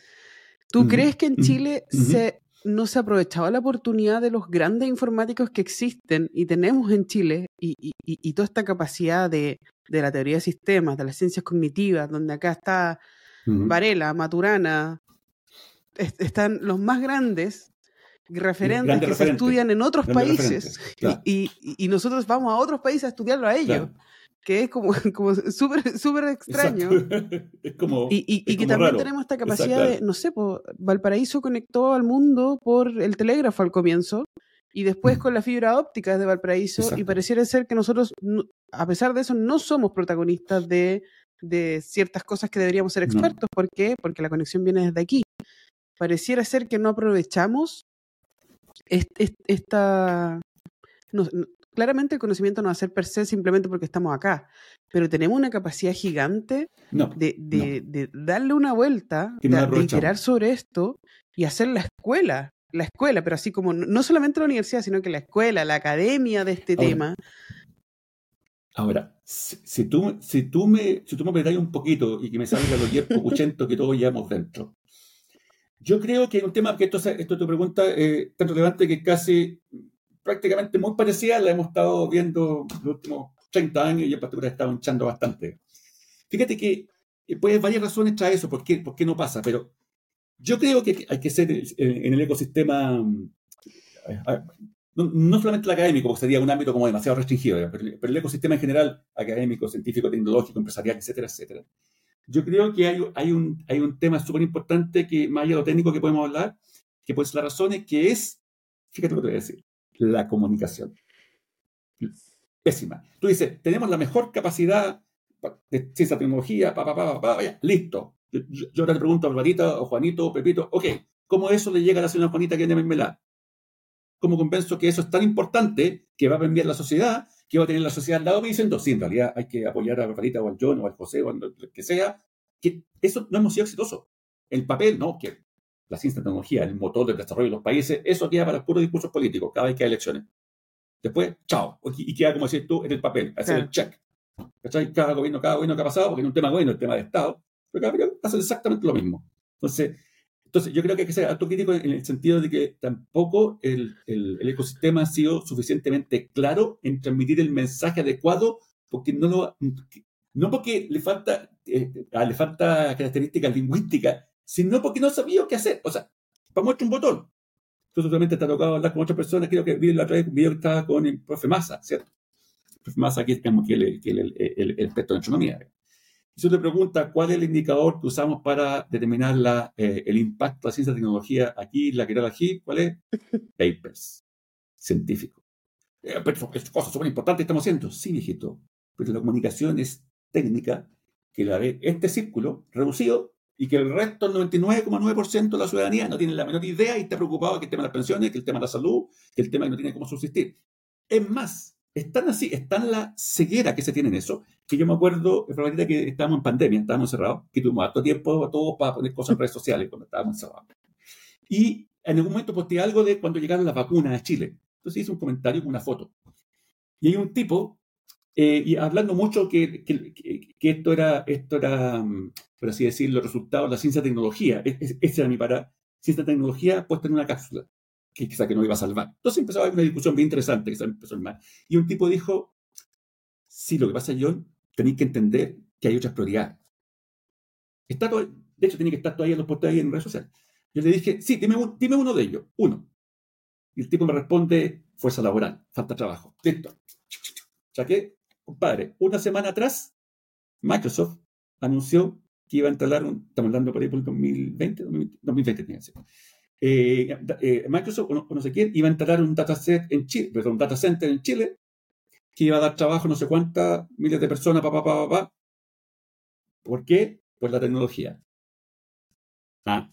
¿tú crees que en Chile se, no se aprovechaba la oportunidad de los grandes informáticos que existen y tenemos en Chile y, y, y toda esta capacidad de, de, la teoría de sistemas, de las ciencias cognitivas, donde acá está Varela, Maturana, están los más grandes referentes que se estudian en otros países. <laughs> y, y, nosotros vamos a otros países a estudiarlo a ellos que es como, <laughs> como súper súper extraño. <laughs> es como, y, y, que también tenemos esta capacidad de, no sé, Valparaíso conectó al mundo por el telégrafo al comienzo y después mm. con la fibra óptica de Valparaíso y pareciera ser que nosotros, a pesar de eso, no somos protagonistas de, de ciertas cosas que deberíamos ser expertos. ¿Por qué? Porque la conexión viene desde aquí. Pareciera ser que no aprovechamos esta... No, claramente el conocimiento no va a ser per se simplemente porque estamos acá, pero tenemos una capacidad gigante de, darle una vuelta, de, de sobre esto y hacer la escuela, la escuela, pero así como no solamente la universidad, sino que la escuela, la academia de este tema. Ahora, si, tú, si, tú me, si tú me apretáis un poquito y que me salga los 10 que todos llevamos dentro, yo creo que hay un tema que esto, esto tu pregunta es tan relevante que casi prácticamente muy parecida, la hemos estado viendo los últimos 30 años y en particular está hinchando bastante. Fíjate que eh, puede varias razones tras eso, por qué, por qué no pasa, pero yo creo que hay que ser en el ecosistema, eh, no, solamente el académico, porque sería un ámbito como demasiado restringido, pero, el ecosistema en general, académico, científico, tecnológico, empresarial, etcétera, etcétera. Yo creo que hay, hay, un, hay un tema súper importante que, más allá de lo técnico que podemos hablar, que puede ser la razón, es que es, fíjate lo que te voy a decir, la comunicación. Pésima. Tú dices, tenemos la mejor capacidad de ciencia, tecnología, pa, pa, pa, pa, vaya, listo. Yo, ahora te pregunto a Barbarita o Juanito o Pepito, ok, ¿cómo eso le llega a la señora Juanita que viene a ¿Cómo convenzo que eso es tan importante que va a cambiar la sociedad, que va a tener la sociedad al lado diciendo, sí, en realidad hay que apoyar a Barbarita o al John o al José o al que sea, que eso no hemos sido exitosos. El papel, no, que la ciencia y tecnología, el motor del desarrollo de los países, eso queda para puros discursos políticos cada vez que hay elecciones. Después, chao. Y queda, como decís tú, en el papel, hacer el check. ¿Cachai? Cada gobierno, cada gobierno que ha pasado, porque es un tema bueno, el tema de Estado, pero cada gobierno hace exactamente lo mismo. Entonces, entonces, yo creo que hay que ser autocrítico en el sentido de que tampoco el, el, ecosistema ha sido suficientemente claro en transmitir el mensaje adecuado, porque no lo, no porque le falta, eh, le falta características lingüísticas, sino porque no sabía qué hacer. O sea, para muestra un botón. Tú seguramente te ha tocado hablar con otras personas, creo que vi la otra vez un video que estaba con el profe Massa, ¿cierto? Profe Massa aquí es que el, el, el, el, experto en astronomía. Y si te pregunta cuál es el indicador que usamos para determinar la, eh, el impacto de la ciencia y tecnología aquí, la que era aquí, ¿cuál es? <laughs> Papers. Científico. Eh, pero es cosa súper importante estamos haciendo. Sí, viejito. Pero la comunicación es técnica que la ve este círculo reducido y que el resto, el 99,9% de la ciudadanía no tiene la menor idea y está preocupado que el tema de las pensiones, que el tema de la salud, que el tema que no tiene cómo subsistir. Es más, están así, está en la ceguera que se tiene en eso, que yo me acuerdo, en que estábamos en pandemia, estábamos encerrados, que tuvimos harto tiempo todos para poner cosas en redes sociales cuando estábamos encerrados. Y en algún momento posteé algo de cuando llegaron las vacunas a Chile. Entonces hice un comentario con una foto. Y hay un tipo, eh, y hablando mucho que, que, que, esto era, esto era mm, por así decirlo, resultado de la ciencia tecnología. Esa era mi para ciencia tecnología puesta en una cápsula, que quizá que no iba a salvar. Entonces empezó a haber una discusión bien interesante, que se empezó el mal. Y un tipo dijo, sí, lo que pasa, John, tenéis que entender que hay otras prioridades. Está todo, de hecho, tiene que estar todavía en los postes ahí en redes sociales. Yo le dije, sí, dime, dime uno de ellos, uno. Y el tipo me responde, fuerza laboral, falta trabajo. Listo. Saqué, compadre, una semana atrás, Microsoft anunció que iba a instalar, un, estamos hablando por ahí por el 2020, 2020 tenía que ser. Eh, eh, Microsoft, o no, sé quién, iba a instalar un dataset en Chile, perdón, un data center en Chile, que iba a dar trabajo a no sé cuántas miles de personas, pa, pa, pa, pa, ¿Por qué? Por la tecnología. Ah,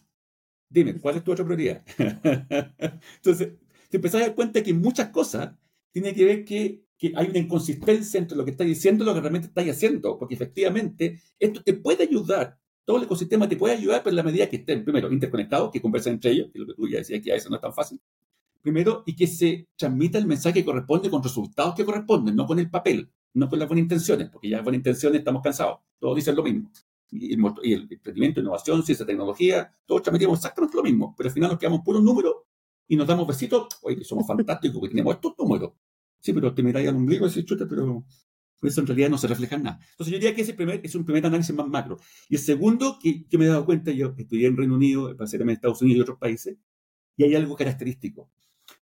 dime, ¿cuál es tu otra prioridad? <laughs> Entonces, te empezás a dar cuenta que muchas cosas tienen que ver que, que hay una inconsistencia entre lo que estás diciendo y lo que realmente estás haciendo, porque efectivamente esto te puede ayudar, todo el ecosistema te puede ayudar, pero en la medida que estén, primero, interconectados, que conversen entre ellos, que lo que tú ya decías, que a veces no es tan fácil, primero, y que se transmita el mensaje que corresponde con resultados que corresponden, no con el papel, no con las buenas intenciones, porque ya las buenas intenciones estamos cansados, todos dicen lo mismo. Y el, y el emprendimiento, innovación, ciencia, tecnología, todos transmitimos exactamente lo mismo, pero al final nos quedamos puros números y nos damos besitos, oye, somos fantásticos, que tenemos estos números. Sí, pero te miráis al ombligo y dices, chuta, pero eso en realidad no se refleja en nada. Entonces yo diría que ese primer, es un primer análisis más macro. Y el segundo, que, que me he dado cuenta, yo estudié en Reino Unido, pasé también en Estados Unidos y otros países, y hay algo característico.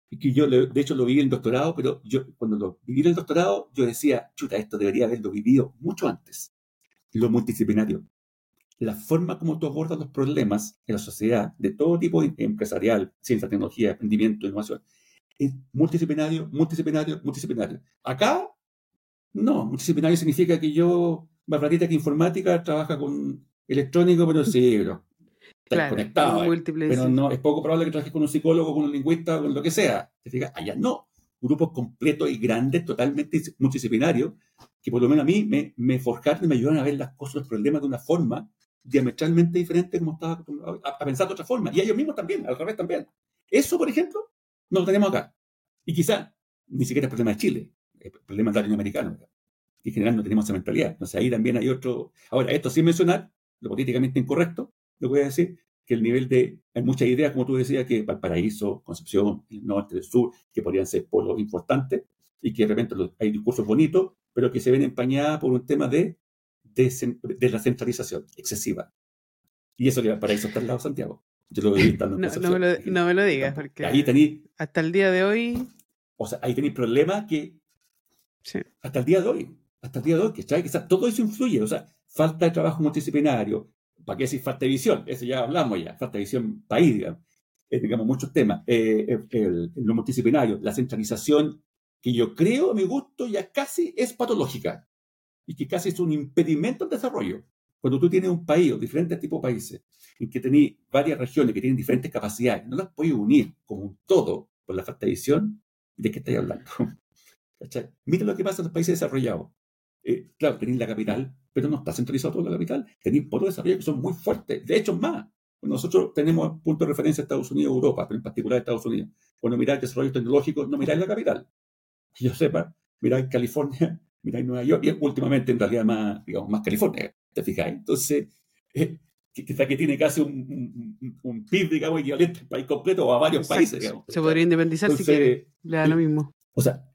Y que yo, de hecho, lo viví en el doctorado, pero yo cuando lo viví en el doctorado, yo decía, chuta, esto debería haberlo vivido mucho antes. Lo multidisciplinario. La forma como tú abordas los problemas en la sociedad, de todo tipo empresarial, ciencia, tecnología, emprendimiento, innovación, es multidisciplinario, multidisciplinario, multidisciplinario. Acá, no, multidisciplinario significa que yo, Barbarita, que informática, trabaja con electrónico, pero sí, pero claro, conectado. ¿eh? Pero no, es poco probable que trabajes con un psicólogo, con un lingüista, con lo que sea. ¿Te fijas? Allá no. Grupos completos y grandes, totalmente multidisciplinarios, que por lo menos a mí me, me forjaron y me ayudan a ver las cosas, los problemas de una forma diametralmente diferente como estaba acostumbrado a, pensar de otra forma. Y ellos mismos también, al revés también. Eso, por ejemplo, no lo tenemos acá. Y quizá ni siquiera es problema de Chile, es problema latinoamericano. Que en general no tenemos esa mentalidad. Entonces ahí también hay otro. Ahora, esto sin mencionar lo políticamente incorrecto, lo voy a decir, que el nivel de, hay muchas ideas, como tú decías, que Valparaíso, Concepción, el norte, el sur, que podrían ser polos importantes y que de repente hay discursos bonitos, pero que se ven empañadas por un tema de, de, la centralización excesiva. Y eso que Valparaíso está al lado de Santiago. Yo lo <laughs> no, no, me lo, no, me lo, digas, porque ahí tení, hasta el día de hoy... O sea, ahí tenéis problemas que... Hasta el día de hoy, hasta el día de hoy, que, que todo eso influye, o sea, falta de trabajo multidisciplinario, ¿Para qué decir falta de visión? Eso ya hablamos ya, falta de visión país, digamos. Eh, digamos, muchos temas. Eh, eh, el, lo multidisciplinario, la centralización, que yo creo, a mi gusto, ya casi es patológica y que casi es un impedimento al desarrollo. Cuando tú tienes un país o diferentes tipos de países en que tenéis varias regiones que tienen diferentes capacidades, no las puedes unir como un todo por la falta de visión, ¿de qué estáis hablando? Mira lo que pasa en los países desarrollados. Eh, claro, tenéis la capital, pero no está centralizado todo la capital. Tenéis polos de desarrollo que son muy fuertes. De hecho, más. Nosotros tenemos punto de referencia Estados Unidos Europa, pero en particular Estados Unidos. Cuando miráis desarrollo tecnológico, no miráis la capital. <laughs> Que yo sepa, miráis California, <laughs> miráis Nueva York, y últimamente en realidad más, digamos, más California, ¿te fijáis? Entonces, <laughs> eh, quizá que tiene casi un, un, PIB, digamos, equivalente al país completo o a varios países, digamos. Se podría independizar si quiere, le da lo mismo. O sea,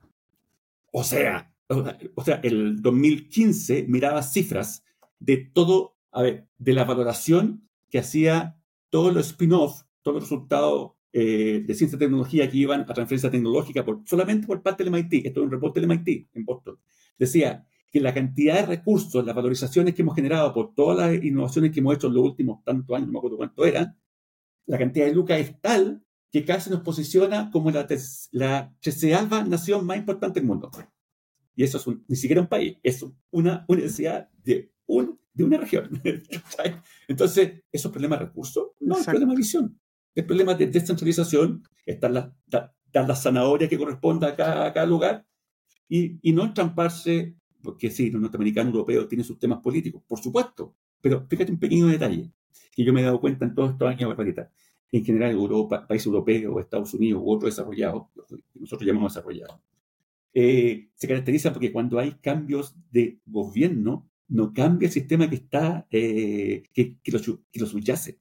o sea, o sea, el 2015 miraba cifras de todo, a ver, de la valoración que hacía todos los spin-off, todos los resultados eh, de ciencia y tecnología que iban a transferencia tecnológica por, solamente por parte del MIT, esto es un reporte del MIT en Boston, decía que la cantidad de recursos, las valorizaciones que hemos generado por todas las innovaciones que hemos hecho en los últimos tantos años, no me acuerdo cuánto eran, la cantidad de lucas es tal que casi nos posiciona como la, la treceava nación más importante del mundo. Y eso es ni siquiera un país, es una universidad de, un, de una región. <laughs> Entonces, ¿eso es problema de recursos? No, es problema de visión. Es problema de descentralización, están las, dan las zanahorias que correspondan a cada, a cada lugar y, y, no entramparse, porque sí, los norteamericanos europeos tienen sus temas políticos, por supuesto, pero fíjate un pequeño detalle que yo me he dado cuenta en todos estos años, Barbarita. En general, Europa, países europeos, Estados Unidos u otros desarrollados, nosotros llamamos desarrollados, eh, se caracteriza porque cuando hay cambios de gobierno, no cambia el sistema que está, eh, que, que, lo, que, lo, subyace.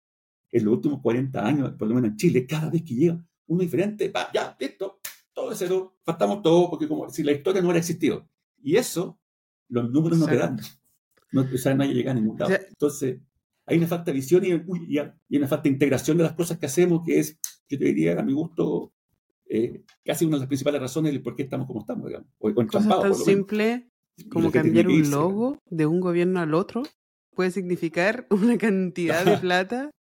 En los últimos 40 años, por lo menos en Chile, cada vez que llega uno diferente, va, ya, listo, todo es cero, faltamos todo, porque como si la historia no hubiera existido. Y eso, los números no te dan. No, o sea, no hay llegado a ningún lado. Entonces, hay una falta de visión y, y, y, una falta de integración de las cosas que hacemos, que es, yo te diría, a mi gusto, eh, casi una de las principales razones de por qué estamos como estamos, digamos. O, tan simple como cambiar un logo de un gobierno al otro puede significar <laughs> una cantidad de plata.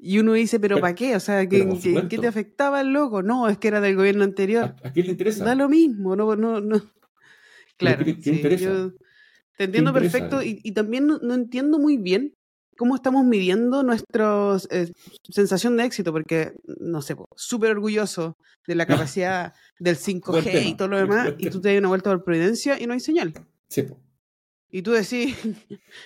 Y uno dice, ¿pero, para qué? O sea, ¿qué, ¿qué, te afectaba el logo? No, es que era del gobierno anterior. ¿A, quién le interesa? Da lo mismo, no, no, no. Claro, ¿Qué, te entiendo perfecto y, y, también no, entiendo muy bien cómo estamos midiendo nuestra eh, sensación de éxito, porque, no sé, súper orgulloso de la <laughs> capacidad del 5G y todo lo demás, y tú te das una vuelta por Providencia y no hay señal. Sí, Y tú decís,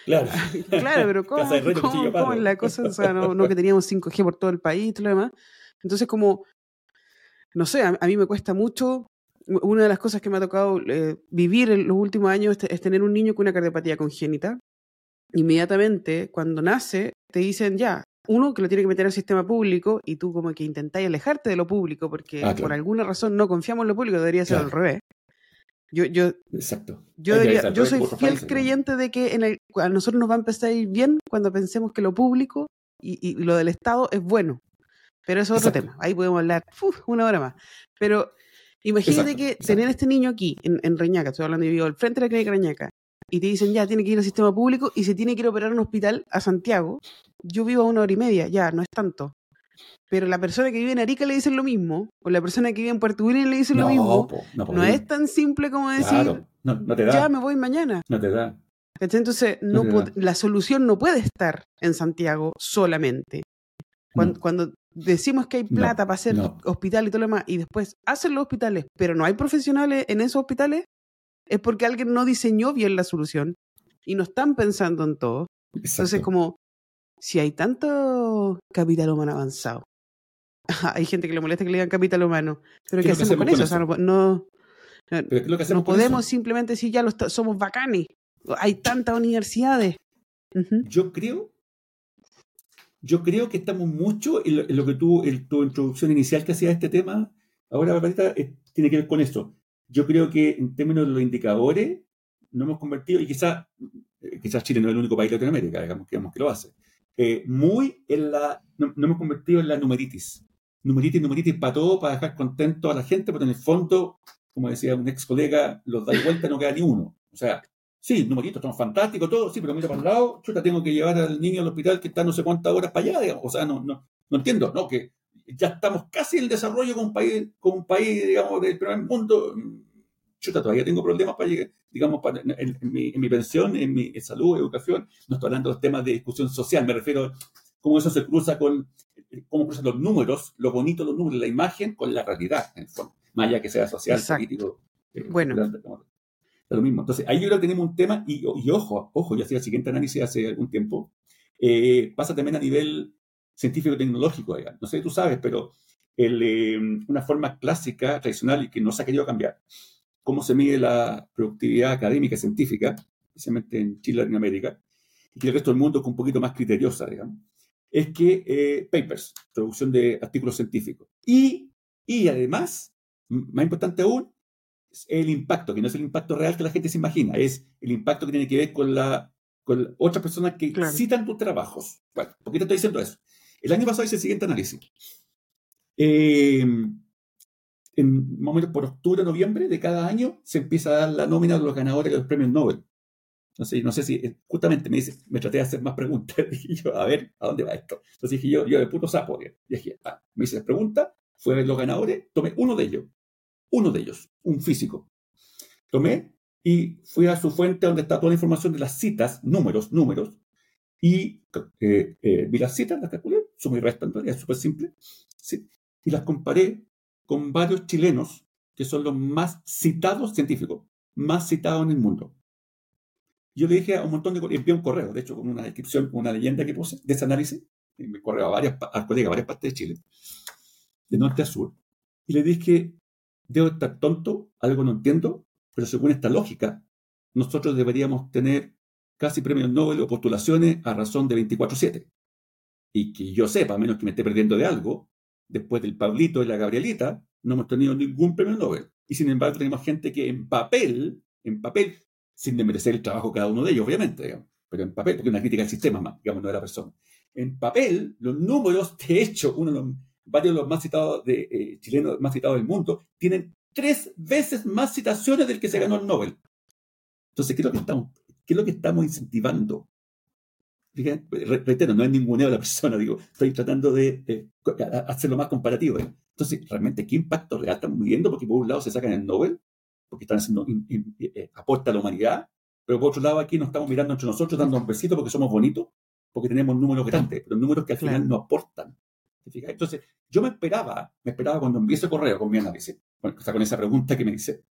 claro, <laughs> claro pero <laughs> ¿cómo, ¿cómo, es la cosa? O sea, no, que teníamos 5G por todo el país y todo lo demás. Entonces, como, no sé, a, mí me cuesta mucho. Una de las cosas que me ha tocado eh, vivir en los últimos años es, tener un niño con una cardiopatía congénita. Inmediatamente, cuando nace, te dicen ya, uno que lo tiene que meter al sistema público y tú como que intentáis alejarte de lo público porque ah, por alguna razón no confiamos en lo público, debería ser al revés. Yo, yo, Exacto. Yo, yo soy fiel creyente de que en el, a nosotros nos va a empezar a ir bien cuando pensemos que lo público y, y lo del Estado es bueno. Pero eso es otro tema. Ahí podemos hablar una hora más. Pero imagínate que tener este niño aquí, en, en, Reñaca, estoy hablando de vivo al frente de la clínica Reñaca, y te dicen ya, tiene que ir al sistema público y se tiene que ir a operar un hospital a Santiago. Yo vivo a una hora y media, ya, no es tanto. Pero la persona que vive en Arica le dicen lo mismo, o la persona que vive en Puerto William le dicen lo mismo. no, es tan simple como decir, ya me voy mañana. No te da. Entonces, no, la solución no puede estar en Santiago solamente. Cuando, decimos que hay plata para hacer hospital y todo lo demás, y después hacen los hospitales, pero no hay profesionales en esos hospitales, es porque alguien no diseñó bien la solución y no están pensando en todo. Entonces, como, si hay tanto capital humano avanzado, <laughs> hay gente que le molesta que le digan capital humano, pero ¿qué, hacemos, con, eso? O sea, no, no, podemos simplemente decir ya somos bacanes. Hay tantas universidades. Yo creo yo creo que estamos mucho en lo, que tú, en tu introducción inicial que hacía este tema, ahora, Barbarita, eh, tiene que ver con eso. Yo creo que en términos de los indicadores, no hemos convertido, y quizás eh, quizás Chile no es el único país de Latinoamérica, digamos, digamos que lo hace, eh, muy en la, no, hemos convertido en la numeritis. Numeritis, numeritis para todo, para dejar contento a la gente, pero en el fondo, como decía un ex colega, los da vuelta no queda ni uno. O sea, Sí, numeritos, son fantásticos, todo, sí, pero mira para un lado, chuta, tengo que llevar al niño al hospital que está no sé cuántas horas para allá, digamos. O sea, no, no, no entiendo, ¿no? Que ya estamos casi en el desarrollo con un país, con un país, digamos, del primer mundo. Chuta, todavía tengo problemas para llegar, digamos, para, en, mi, en, mi, pensión, en mi salud, educación. No estoy hablando de temas de discusión social, me refiero a cómo eso se cruza con, cómo cruzan los números, lo bonito de los números, la imagen con la realidad, en el fondo. Más allá que sea social, político. Eh, bueno lo mismo. Entonces, ahí yo creo que tenemos un tema, y, ojo, ojo, yo hacía el siguiente análisis hace algún tiempo, eh, pasa también a nivel científico-tecnológico. No sé si tú sabes, pero eh, una forma clásica, tradicional y que no se ha querido cambiar, cómo se mide la productividad académica científica, especialmente en Chile y Latinoamérica, y el resto del mundo es un poquito más criteriosa, digamos, es que eh, papers, producción de artículos científicos. Y, y además, más importante aún, el impacto, que no es el impacto real que la gente se imagina, es el impacto que tiene que ver con, la, con otras personas que citan tus trabajos. Bueno, ¿por qué te estoy diciendo eso? El año pasado hice el siguiente análisis. Eh, en momentos por octubre, noviembre de cada año se empieza a dar la nómina de los ganadores de los premios Nobel. No sé, no sé si eh, justamente me dice, me traté de hacer más preguntas. <laughs> y yo, a ver, ¿a dónde va esto? Entonces dije yo, yo de puto sapo. Y dije, ah, me hice la pregunta, fue a ver los ganadores, tomé uno de ellos uno de ellos, un físico. Tomé y fui a su fuente donde está toda la información de las citas, números, números, y eh, eh, vi las citas, las calculé, suma y resta en realidad, es súper simple, y las comparé con varios chilenos que son los más citados científicos, más citados en el mundo. Yo le dije a un montón de envié un correo, de hecho, con una descripción, con una leyenda que puse de ese análisis, y me correo a varias, a colegas, a varias partes de Chile, de norte a sur, y le dije, debo estar tonto, algo no entiendo, pero según esta lógica, nosotros deberíamos tener casi premios Nobel o postulaciones a razón de 24-7. Y que yo sepa, a menos que me esté perdiendo de algo, después del Pablito y la Gabrielita, no hemos tenido ningún premio Nobel. Y sin embargo tenemos gente que en papel, en papel, sin demerecer el trabajo de cada uno de ellos, obviamente, pero en papel, porque es una crítica al sistema más, digamos, no de la persona. En papel, los números, <laughs> de hecho, uno de los varios de los más citados de, eh, chilenos más citados del mundo, tienen tres veces más citaciones del que se ganó el Nobel. Entonces, ¿qué que estamos, qué es lo que estamos incentivando? Fíjate, reitero, no es ninguneo de la <laughs> persona, digo, estoy tratando de, hacerlo más comparativo. ¿eh? Entonces, realmente, ¿qué impacto real estamos viviendo? Porque por un lado se sacan el Nobel, porque están haciendo, eh, aporta a la humanidad, pero por otro lado aquí nos estamos mirando entre nosotros, dando un besito porque somos bonitos, porque tenemos números grandes, pero números que al final no aportan. Entonces, yo me esperaba, me esperaba cuando envié ese correo con mi análisis, con, o sea, con esa pregunta que me dice,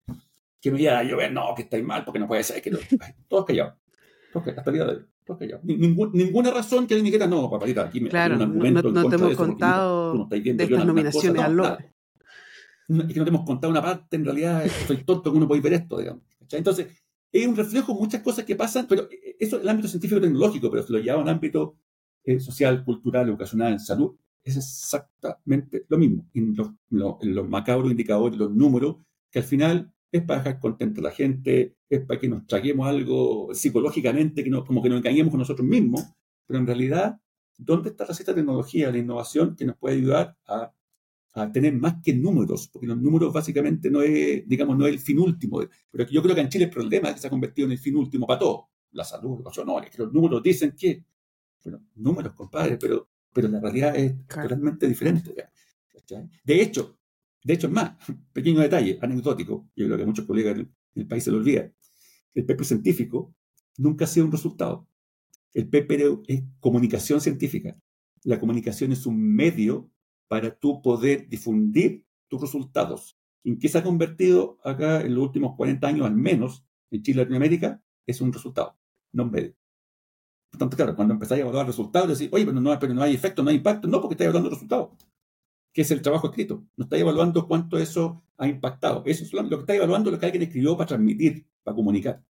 que me iba a llover, no, que estáis mal, porque no puede ser, que todos callados. Todos callados, hasta el día de hoy. Todos callados. ninguna razón que alguien dijera, no, papalita, aquí me claro, un argumento no, no, te hemos contado no, de estas nominaciones al LOL. Es que no te hemos contado una parte, en realidad soy tonto que uno puede ver esto, digamos. Entonces, es un reflejo de muchas cosas que pasan, pero eso es el ámbito científico-tecnológico, pero si lo lleva a un ámbito eh, social, cultural, educacional, salud, es exactamente lo mismo. En los, los macabros indicadores, los números, que al final es para dejar contenta a la gente, es para que nos traguemos algo psicológicamente, que no, como que nos engañemos con nosotros mismos, pero en realidad, ¿dónde está la cierta tecnología, la innovación que nos puede ayudar a a tener más que números, porque los números básicamente no es, digamos, no es el fin último. Pero yo creo que en Chile el problema es que se ha convertido en el fin último para todo. La salud, los honores, que los números dicen que, bueno, números, compadre, pero, pero la realidad es totalmente diferente. De hecho, de hecho es más, <laughs> pequeño detalle, anecdótico, yo creo que muchos colegas en país se lo olvida. El paper científico nunca ha sido un resultado. El paper es comunicación científica. La comunicación es un medio para tú poder difundir tus resultados. ¿En qué se ha convertido acá en los últimos 40 años al menos en Chile y Latinoamérica? Es un resultado, no un medio. Por tanto, claro, cuando empezáis a evaluar resultados, decís, oye, pero no, pero no hay efecto, no hay impacto. No, porque estáis evaluando resultados, que es el trabajo escrito. No estáis evaluando cuánto eso ha impactado. Eso es lo, que estáis evaluando, lo que alguien escribió para transmitir, para comunicar.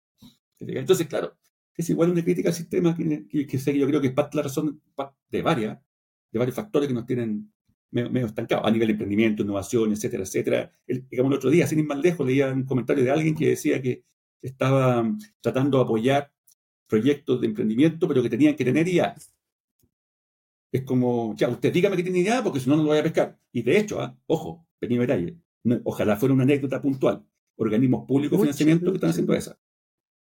Entonces, claro, es igual una crítica al sistema que, que, que, yo creo que es parte de la razón de varias, de varios factores que nos tienen medio, estancado a nivel de emprendimiento, innovación, etcétera, etcétera. El, el otro día, sin ir más lejos, leía un comentario de alguien que decía que estaba tratando de apoyar proyectos de emprendimiento, pero que tenían que tener IA. Es como, ya, usted dígame que tiene IA porque si no, no lo voy a pescar. Y de hecho, ¿ah? ojo, pequeño detalle, ojalá fuera una anécdota puntual. Organismos públicos de financiamiento que están haciendo esa.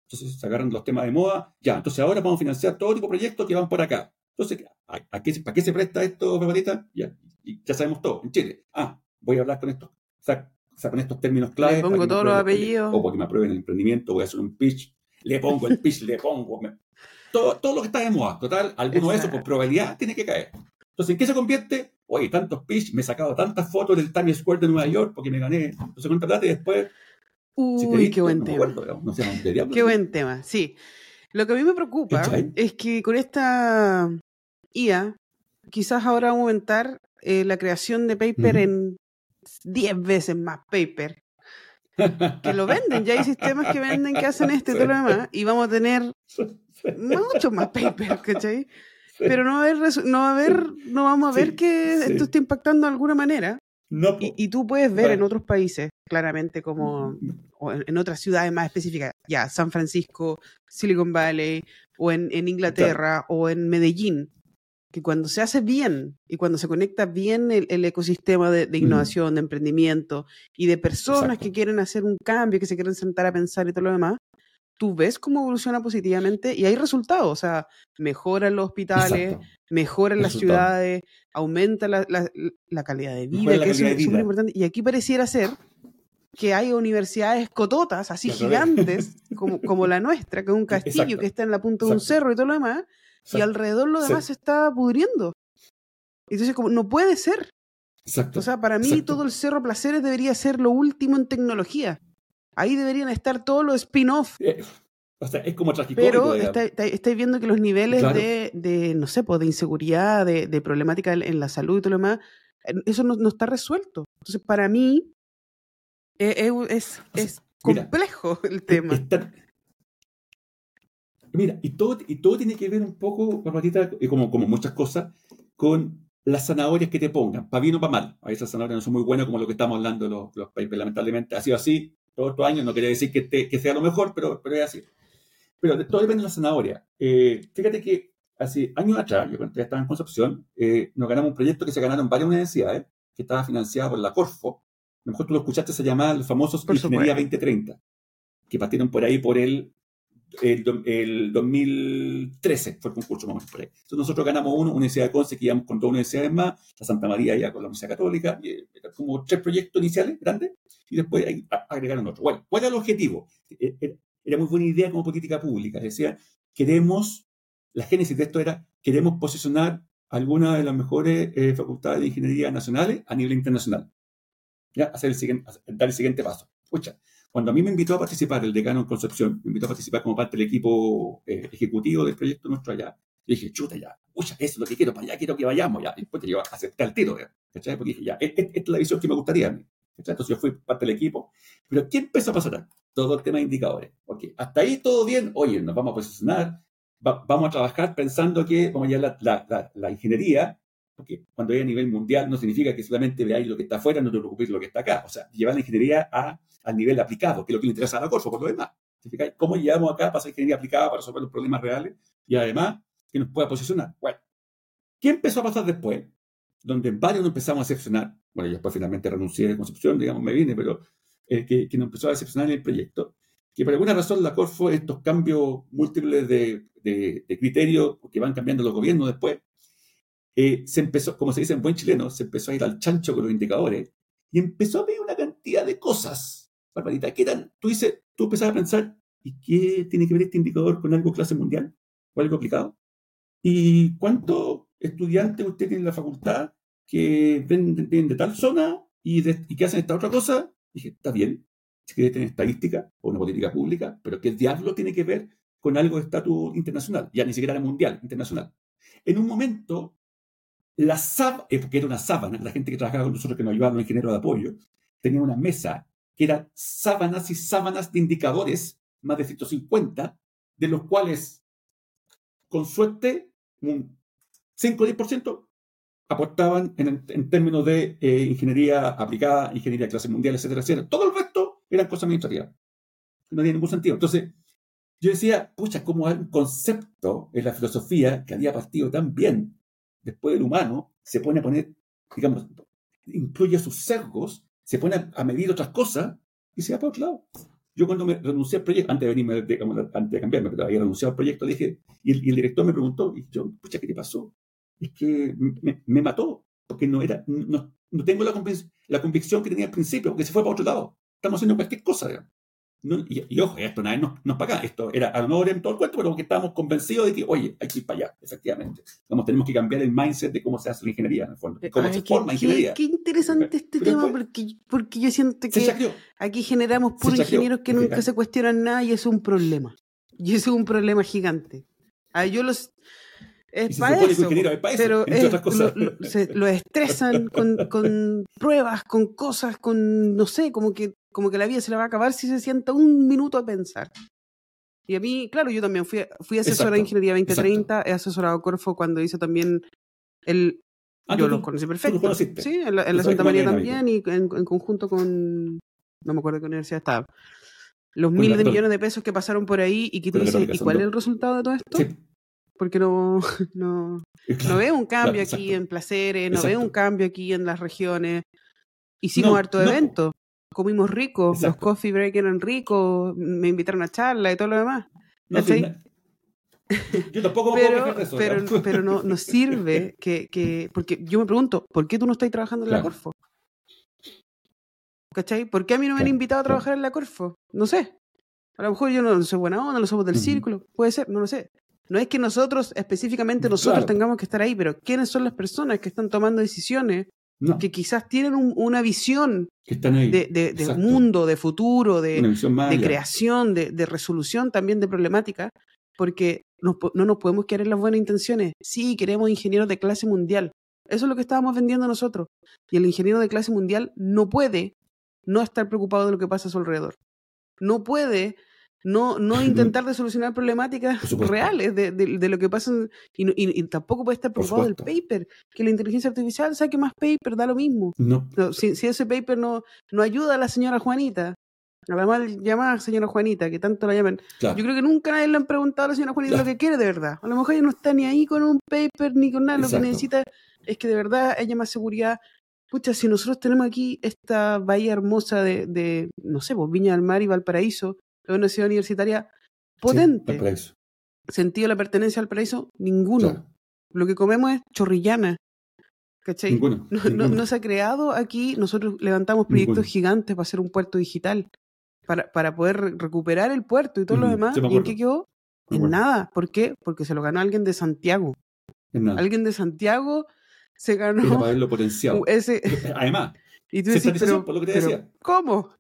Entonces se agarran los temas de moda, ya, entonces ahora vamos a financiar todo tipo de proyectos que van por acá. Entonces, ¿a, qué, ¿para qué se presta esto, Barbarita? Ya, y ya sabemos todo, en Chile. Ah, voy a hablar con estos, o sea, con estos términos claves. Le pongo todos los apellidos. O porque me aprueben el emprendimiento, voy a hacer un pitch, le pongo el pitch, le pongo. Todo, todo lo que está de moda. Total, alguno de esos por probabilidad tiene que caer. Entonces, ¿en qué se convierte? Oye, tantos pitch, me he sacado tantas fotos del Times Square de Nueva York porque me gané no sé cuánta plata y después. Uy, qué buen tema. qué buen tema, sí. Lo que a mí me preocupa es que con esta IA, quizás ahora aumentar eh, la creación de paper en 10 veces más paper. Que lo venden, ya hay sistemas que venden que hacen esto y todo lo <laughs> demás, y vamos a tener mucho más paper, ¿cachai? <laughs> Pero no va a haber, no, va a haber, no vamos a ver que esto esté impactando de alguna manera. y, y, tú puedes ver en otros países, claramente, como mm, mm. o en, otras ciudades más específicas, ya San Francisco, Silicon Valley, o en, en Inglaterra, o en Medellín, que cuando se hace bien y cuando se conecta bien el, ecosistema de, innovación, de emprendimiento y de personas que quieren hacer un cambio, que se quieren sentar a pensar y todo lo demás, tú ves cómo evoluciona positivamente y hay resultados, o sea, mejoran los hospitales, mejoran las ciudades, aumenta la, calidad de vida, que es súper importante. Y aquí pareciera ser que hay universidades cototas, así gigantes, como, <laughs> como la nuestra, que es un castillo que está en la punta de un cerro y todo lo demás, y alrededor lo demás se está pudriendo. Entonces, como, no puede ser. Exacto. O sea, para mí todo el Cerro Placeres debería ser lo último en tecnología. Ahí deberían estar todos los spin-off. Eh, o sea, es como. Pero estáis viendo que los niveles de, de, no sé, pues, de inseguridad, de, de, problemática en la salud y todo lo demás, eso no, no está resuelto. Entonces, para mí, e, e, <laughs> es, es, complejo el tema. Mira, y todo, y todo tiene que ver un poco, como, como muchas cosas, con las zanahorias que te pongan, para bien o para mal. A esas zanahorias no son muy buenas como lo que estamos hablando los, los papers, lamentablemente. Ha sido así todos estos años, no quería decir que, que sea lo mejor, pero, pero es así. Pero todo depende de la zanahoria. Eh, fíjate que hace años atrás, yo cuando ya estaba en Concepción, eh, nos ganamos un proyecto que se ganaron varias universidades, que estaba financiado por la Corfo. A lo mejor tú lo escuchaste, se llama los famosos Ingeniería 2030, que partieron por ahí por el el, 2013 fue el concurso, vamos por ahí. Entonces nosotros ganamos uno, Universidad de Conce, que íbamos con dos universidades más, la Santa María ya con la Universidad Católica, y, eh, como tres proyectos iniciales grandes, y después agregaron otro. Bueno, ¿cuál era el objetivo? E, era muy buena idea como política pública. Decía, queremos, la génesis de esto era, queremos posicionar algunas de las mejores eh, facultades de ingeniería nacionales a nivel internacional. ¿Ya? Hacer el siguiente, dar el siguiente paso. Escucha, cuando a mí me invitó a participar el decano en Concepción, me invitó a participar como parte del equipo eh, ejecutivo del proyecto nuestro allá, y dije, chuta ya, escucha, eso es lo que quiero, para allá quiero que vayamos ya. Después yo acepté al tiro, ¿cachai? Porque dije, ya, e, e, esta es la visión que me gustaría a mí. Entonces yo fui parte del equipo. Pero ¿qué empezó a pasar? Todo el tema de indicadores. Ok, hasta ahí todo bien. Oye, nos vamos a posicionar, vamos a trabajar pensando que vamos a llevar la, la, ingeniería, porque cuando hay a nivel mundial no significa que solamente veáis lo que está afuera, no te preocupéis lo que está acá. O sea, llevar la ingeniería a, al nivel aplicado, que es lo que le interesa a la Corfo, por lo demás. ¿Cómo llegamos acá para hacer ingeniería aplicada, para resolver los problemas reales y además que nos pueda posicionar? Bueno, ¿qué empezó a pasar después? Donde varios nos empezamos a decepcionar. Bueno, yo después finalmente renuncié de Concepción, digamos, me vine, pero eh, que, que nos empezó a decepcionar en el proyecto que por alguna razón la Corfo, estos cambios múltiples de, de, de criterios que van cambiando los gobiernos después, eh, se empezó, como se dice en buen chileno, se empezó a ir al chancho con los indicadores y empezó a ver una cantidad de cosas, Barbarita, que eran, tú dices, tú empezabas a pensar, ¿y qué tiene que ver este indicador con algo clase mundial o algo aplicado? ¿Y cuántos estudiantes usted tiene en la facultad que vienen de, tal zona y, y que hacen esta otra cosa? dije, está bien, si quieres tener estadística o una política pública, pero ¿qué diablo tiene que ver con algo de estatus internacional? Ya ni siquiera era mundial, internacional. En un momento, la sábana, eh, porque era una sábana, la gente que trabajaba con nosotros, que nos ayudaba, los ingenieros de apoyo, tenía una mesa que era sábanas y sábanas de indicadores, más de 150, de los cuales, con suerte, un 5 o 10% aportaban en, términos de eh, ingeniería aplicada, ingeniería de clase mundial, etcétera, etcétera. Todo el resto eran cosas administrativas. No tenía ningún sentido. Entonces, yo decía, pucha, como hay un concepto en la filosofía que había partido tan bien después del humano, se pone a poner, digamos, incluye sus sesgos, se pone a medir otras cosas y se va para otro lado. Yo cuando me renuncié al proyecto, antes de venirme, digamos, antes de cambiarme, pero había renunciado al proyecto, dije, y el, director me preguntó, y yo, pucha, ¿qué te pasó? Es que me, mató, porque no era, no, tengo la, la convicción que tenía al principio, porque se fue para otro lado estamos haciendo cualquier cosa. Y, ojo, esto nadie nos, nos paga, esto era a honor en todo el cuento, pero que estábamos convencidos de que, oye, hay que ir para allá, efectivamente. Vamos, tenemos que cambiar el mindset de cómo se hace la ingeniería, en el fondo, cómo se forma ingeniería. Qué interesante este tema, porque, porque yo siento que aquí generamos puros ingenieros que nunca se cuestionan nada y es un problema. Y eso es un problema gigante. Ah, yo los, es para eso, pero Lo, se, lo estresan con, con, pruebas, con cosas, con, no sé, como que, como que la vida se le va a acabar si se sienta un minuto a pensar. Y a mí, claro, yo también fui, fui asesora de Ingeniería 2030, he asesorado a Corfo cuando hice también el... Ah, yo los conocí perfecto. Sí, en la, Santa María también y en, conjunto con... No me acuerdo qué universidad estaba. Los miles de millones de pesos que pasaron por ahí y que tú dices, ¿y cuál es el resultado de todo esto? Sí porque no, <laughs> no, no veo un cambio aquí en placeres, no veo un cambio aquí en las regiones. Hicimos harto evento, comimos rico, los coffee break eran ricos, me invitaron a charla y todo lo demás. <laughs> yo tampoco pero, puedo eso, pero, pero no, no sirve <laughs> que, que, porque yo me pregunto, ¿por qué tú no estás trabajando en la Corfo? ¿Cachai? ¿Por qué a mí no me han invitado a trabajar en la Corfo? No sé. A lo mejor yo no soy buena onda, no somos del círculo, puede ser, no lo sé. No es que nosotros, específicamente nosotros, tengamos que estar ahí, pero ¿quiénes son las personas que están tomando decisiones que quizás tienen una visión de, mundo, de futuro, de, creación, de, resolución también de problemáticas? Porque no, nos podemos quedar en las buenas intenciones. Sí, queremos ingenieros de clase mundial. Eso es lo que estábamos vendiendo nosotros. Y el ingeniero de clase mundial no puede no estar preocupado de lo que pasa a su alrededor. No puede no, no intentar de solucionar problemáticas reales de, de, lo que pasa y, tampoco puede estar preocupado del paper, que la inteligencia artificial saque más paper, da lo mismo. No. si, si, ese paper no, no ayuda a la señora Juanita, a la mal llamada señora Juanita, que tanto la llaman, yo creo que nunca nadie le han preguntado a la señora Juanita lo que quiere de verdad. A lo mejor ella no está ni ahí con un paper ni con nada, lo que necesita es que de verdad haya más seguridad. Pucha, si nosotros tenemos aquí esta bahía hermosa de, de no sé, pues Viña del Mar y Valparaíso, es una ciudad universitaria potente. ¿Sentido de la pertenencia al paraíso? Ninguno. Lo que comemos es chorrillana. ¿Cachai? <laughs> Ninguno, no, se ha creado aquí, nosotros levantamos proyectos gigantes para hacer un puerto digital, para, para poder recuperar el puerto y todo lo demás. ¿Y en qué quedó? En nada. ¿Por qué? Porque se lo ganó alguien de Santiago. Alguien de Santiago se ganó. Para haberlo potenciado. <laughs> Ese... Además, <laughs> y tú decís, pero, por lo que te decía. ¿Cómo?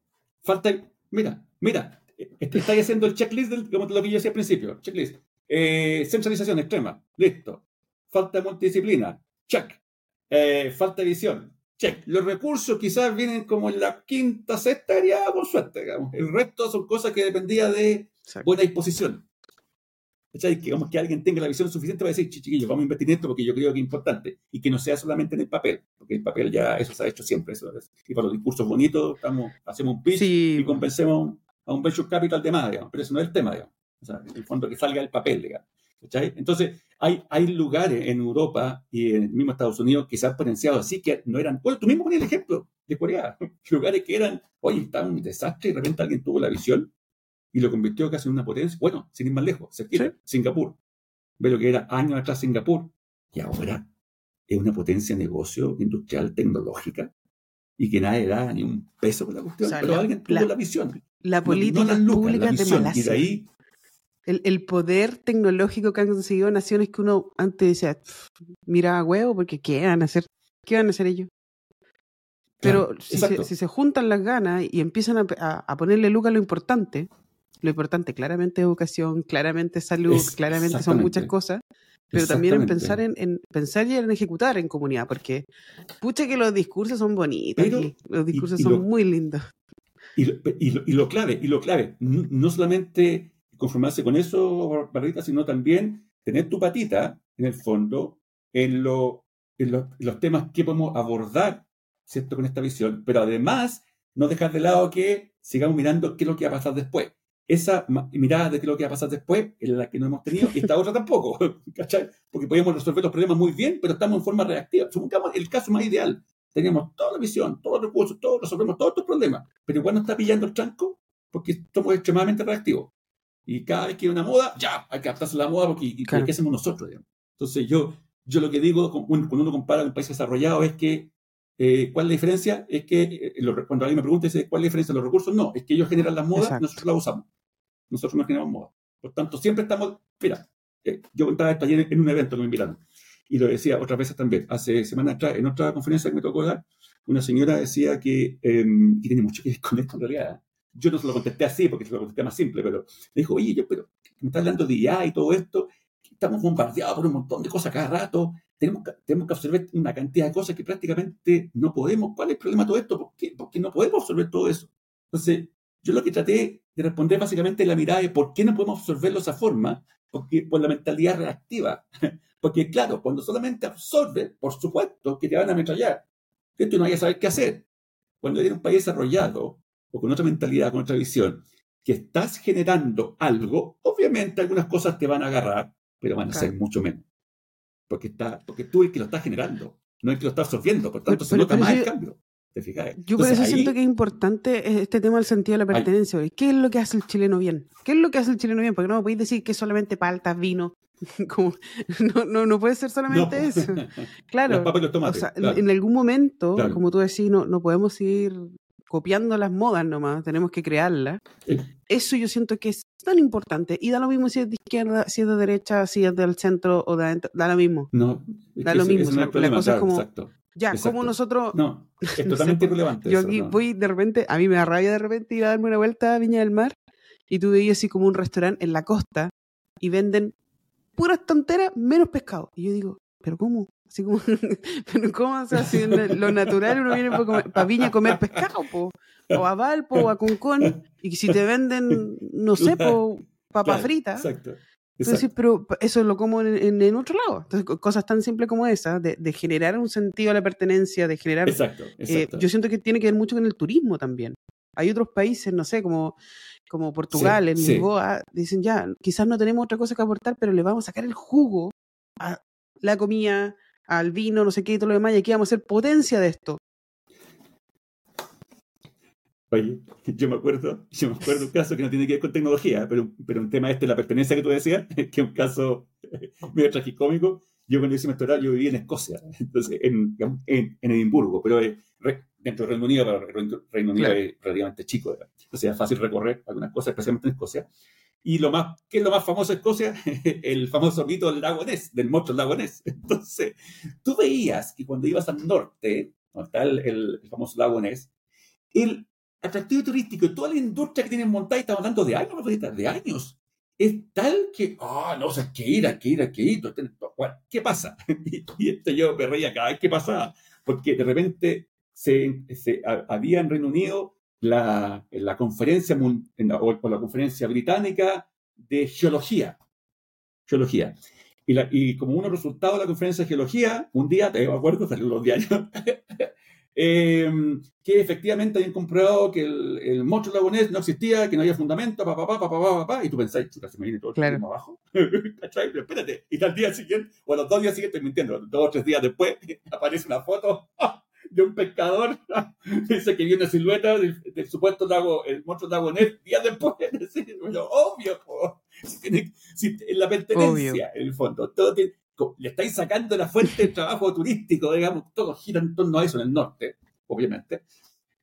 Falta. Mira, mira, estáis haciendo el checklist, del, como lo que yo decía al principio. Checklist. Eh, centralización extrema. Listo. Falta multidisciplina. Check. Eh, falta visión. Check. Los recursos quizás vienen como en la quinta, sexta área, con suerte, digamos. El resto son cosas que dependía de buena disposición. Que, digamos, que alguien tenga la visión suficiente para decir, chiquillos, vamos a invertir en esto porque yo creo que es importante. Y que no sea solamente en el papel, porque el papel ya eso se ha hecho siempre. Eso Y para los discursos bonitos, estamos, hacemos un pitch y convencemos a un venture capital de más, digamos. Pero eso no es el tema, digamos. O sea, en el fondo que salga el papel, digamos. Entonces, hay, hay lugares en Europa y en el mismo Estados Unidos que se han potenciado así que no eran. Bueno, tú mismo ponías el ejemplo de Corea. <laughs> Lugares que eran, oye, estaban un desastre y de repente alguien tuvo la visión y lo convirtió casi en una potencia. Bueno, sin ir más lejos, se ¿Sí? Singapur. Ve lo que era años atrás Singapur y ahora es una potencia de negocio industrial tecnológica y que nadie da ni un peso por la cuestión, pero alguien tuvo la, visión. La política pública de Malasia. Y de ahí el, el, poder tecnológico que han conseguido naciones que uno antes decía, mira huevo, porque ¿qué van a hacer? ¿Qué van a hacer ellos? Pero si, se, si, se, juntan las ganas y empiezan a, a, ponerle luz a lo importante, lo importante claramente es educación, claramente salud, claramente son muchas cosas, pero también en pensar en, en, pensar y en ejecutar en comunidad, porque pucha que los discursos son bonitos, los discursos son muy lindos. Y lo, y, lo, y lo, clave, y lo clave, no solamente conformarse con eso, Barrita, sino también tener tu patita, en el fondo, en, lo, en, los temas que podemos abordar, ¿cierto?, con esta visión, pero además no dejar de lado que sigamos mirando qué es lo que va a pasar después. Esa mirada de qué es lo que va a pasar después es la que no hemos tenido y esta otra tampoco, <laughs> ¿cachai? Porque podemos resolver los problemas muy bien, pero estamos en forma reactiva. Supongamos el caso más ideal. Teníamos toda la visión, todos los recursos, todos resolvemos todos estos problemas, pero igual nos está pillando el tranco porque somos extremadamente reactivos. Y cada vez que hay una moda, ya, hay que adaptarse a la moda porque y, ¿qué hacemos nosotros? Entonces yo, yo lo que digo cuando uno compara con un país desarrollado es que, eh, ¿cuál es la diferencia? Es que eh, cuando alguien me pregunta, ¿cuál es la diferencia de los recursos? No, es que ellos generan las modas, nosotros las usamos. Nosotros no generamos modas. Por tanto, siempre estamos, mira, eh, yo contaba esto ayer en un evento que me invitaron y lo decía otras veces también. Hace semanas atrás, en otra conferencia que me tocó dar, una señora decía que, em, y tiene mucho que ver con esto en realidad, yo no se lo contesté así porque se lo contesté más simple, pero me dijo, oye, yo, pero me está hablando de IA y todo esto, estamos bombardeados por un montón de cosas cada rato, tenemos que, tenemos que absorber una cantidad de cosas que prácticamente no podemos. ¿Cuál es el problema de todo esto? ¿Por qué? Porque no podemos absorber todo eso. Entonces, yo lo que traté de responder básicamente la mirada de por qué no podemos absorberlo de esa forma, porque por la mentalidad reactiva. Porque claro, cuando solamente absorbe, por supuesto que te van a ametrallar, que tú no vayas a saber qué hacer. Cuando eres un país desarrollado, o con otra mentalidad, con otra visión, que estás generando algo, obviamente algunas cosas te van a agarrar, pero van a ser mucho menos. Porque, está, porque tú el que lo estás generando, no el que lo estás absorbiendo, por tanto se nota más el cambio. ¿Te fijas? Yo por eso siento que es importante este tema del sentido de la pertenencia. ¿Qué es lo que hace el chileno bien? ¿Qué es lo que hace el chileno bien? Porque no me podéis decir que solamente paltas, vino. <laughs> Como, no, no, no, puede ser solamente eso. <laughs> Claro. o sea, En algún momento, como tú decís, no, no podemos ir copiando las modas nomás, tenemos que crearlas. Eso yo siento que es tan importante. Y da lo mismo si es de izquierda, si es de derecha, si es del centro o de da lo mismo. No, da lo mismo. la, cosa es como, ya, como nosotros... No, es <laughs> totalmente irrelevante. Yo aquí voy de repente, a mí me da rabia de repente ir a darme una vuelta a Viña del Mar y tú veías así como un restaurante en la costa y venden puras tonteras menos pescado. Y yo digo, ¿pero cómo? Así como, <laughs> pero ¿cómo? O sea, si en lo natural uno viene para Viña a comer pescado, po, o a Valpo, o a Concón, y si te venden, no sé, po, papa frita. Exacto. Entonces, pero eso lo como en, en, otro lado. Entonces, cosas tan simples como esa, de, de, generar un sentido a la pertenencia, de generar... Exacto, eh, exacto. yo siento que tiene que ver mucho con el turismo también. Hay otros países, no sé, como, como Portugal, en Lisboa, dicen ya, quizás no tenemos otra cosa que aportar, pero le vamos a sacar el jugo a la comida, al vino, no sé qué y todo lo demás, y aquí vamos a ser potencia de esto. Oye, <laughs> yo me acuerdo, yo me acuerdo un caso que no tiene que ver con tecnología, pero, pero un tema este, la pertenencia que tú decías, <laughs> que es un caso medio tragicómico. Yo cuando hice mi doctorado, yo vivía en Escocia, entonces en, en, en Edimburgo, pero dentro del Reino Unido, pero el Reino Unido es relativamente chico, entonces es fácil recorrer algunas cosas, especialmente en Escocia. Y lo más, ¿qué es lo más famoso de Escocia? <laughs> el famoso mito del lago Ness, del monstruo del lago Ness. <laughs> Entonces, tú veías que cuando ibas al norte, donde está el, el, famoso lago Ness, el atractivo turístico y toda la industria que tienen montada, estamos hablando de años, de años, es tal que, ah, no, o sea, que ir, que ir, que ir. ¿qué pasa? <laughs> y, esto yo me reía cada vez que pasaba, porque de repente se, se había en Reino Unido la, la conferencia, o la conferencia británica de geología. Geología. Y, la, y, como uno resultado de la conferencia de geología, un día, te acuerdo, salió los diarios, <laughs> eh, que efectivamente habían comprobado que el, el monstruo lagonés no existía, que no había fundamento, pa, pa, pa, pa, pa, pa, y tú pensáis, chuta, se me viene todo el claro. abajo. <laughs> Pero espérate, y al día siguiente, o a los dos días siguientes, mintiendo, dos o tres días después, <laughs> aparece una foto <laughs> de un pescador, dice que vio una silueta del, supuesto lago, el monstruo lagonés, días después, bueno, obvio, si, en la pertenencia, en el fondo, todo tiene, le estáis sacando la fuente de trabajo turístico, digamos, todo gira en torno a eso en el norte, obviamente.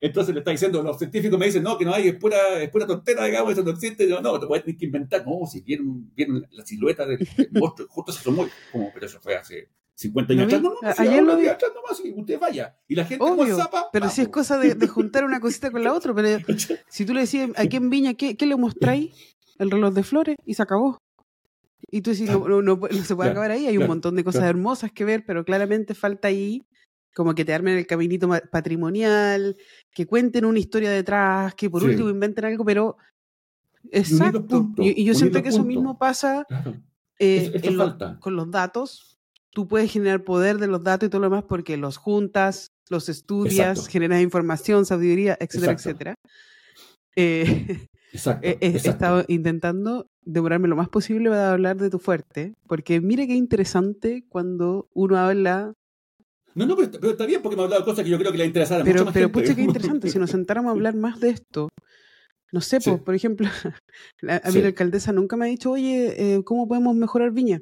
Entonces le está diciendo, los científicos me dicen, no, que no hay, es pura, es pura tontera, digamos, eso no existe. No, no, te puedes tener que inventar. No, si vieron, vieron la silueta del, <laughs> monstruo, justo se asomó, como, pero eso fue hace 50 años atrás. No, no, ayer lo vi. atrás nomás, y usted vaya. Y la gente Obvio, zapa, pero si es cosa de, de, <laughs> juntar una cosita con la otra, pero <laughs> si tú le decías, aquí en Viña, ¿qué, qué le mostráis? El reloj de flores, y se acabó. Y tú decís, no, no, se puede acabar ahí, hay un montón de cosas hermosas que ver, pero claramente falta ahí como que te armen el caminito patrimonial, que cuenten una historia detrás, que por último inventen algo, pero exacto. y, yo siento que eso mismo pasa eh, con los datos. Tú puedes generar poder de los datos y todo lo demás porque los juntas, los estudias, generas información, sabiduría, etcétera, etcétera. Eh, <laughs> he, estado intentando demorarme lo más posible para hablar de tu fuerte, porque mire qué interesante cuando uno habla no, no, pero, está bien porque me ha hablado de cosas que yo creo que le interesaran pero, mucho más Pero pucha, qué interesante. si nos <laughs> sentáramos a hablar más de esto, no sé, pues, por ejemplo, a <laughs> mí la alcaldesa nunca me ha dicho, oye, eh, ¿cómo podemos mejorar Viña?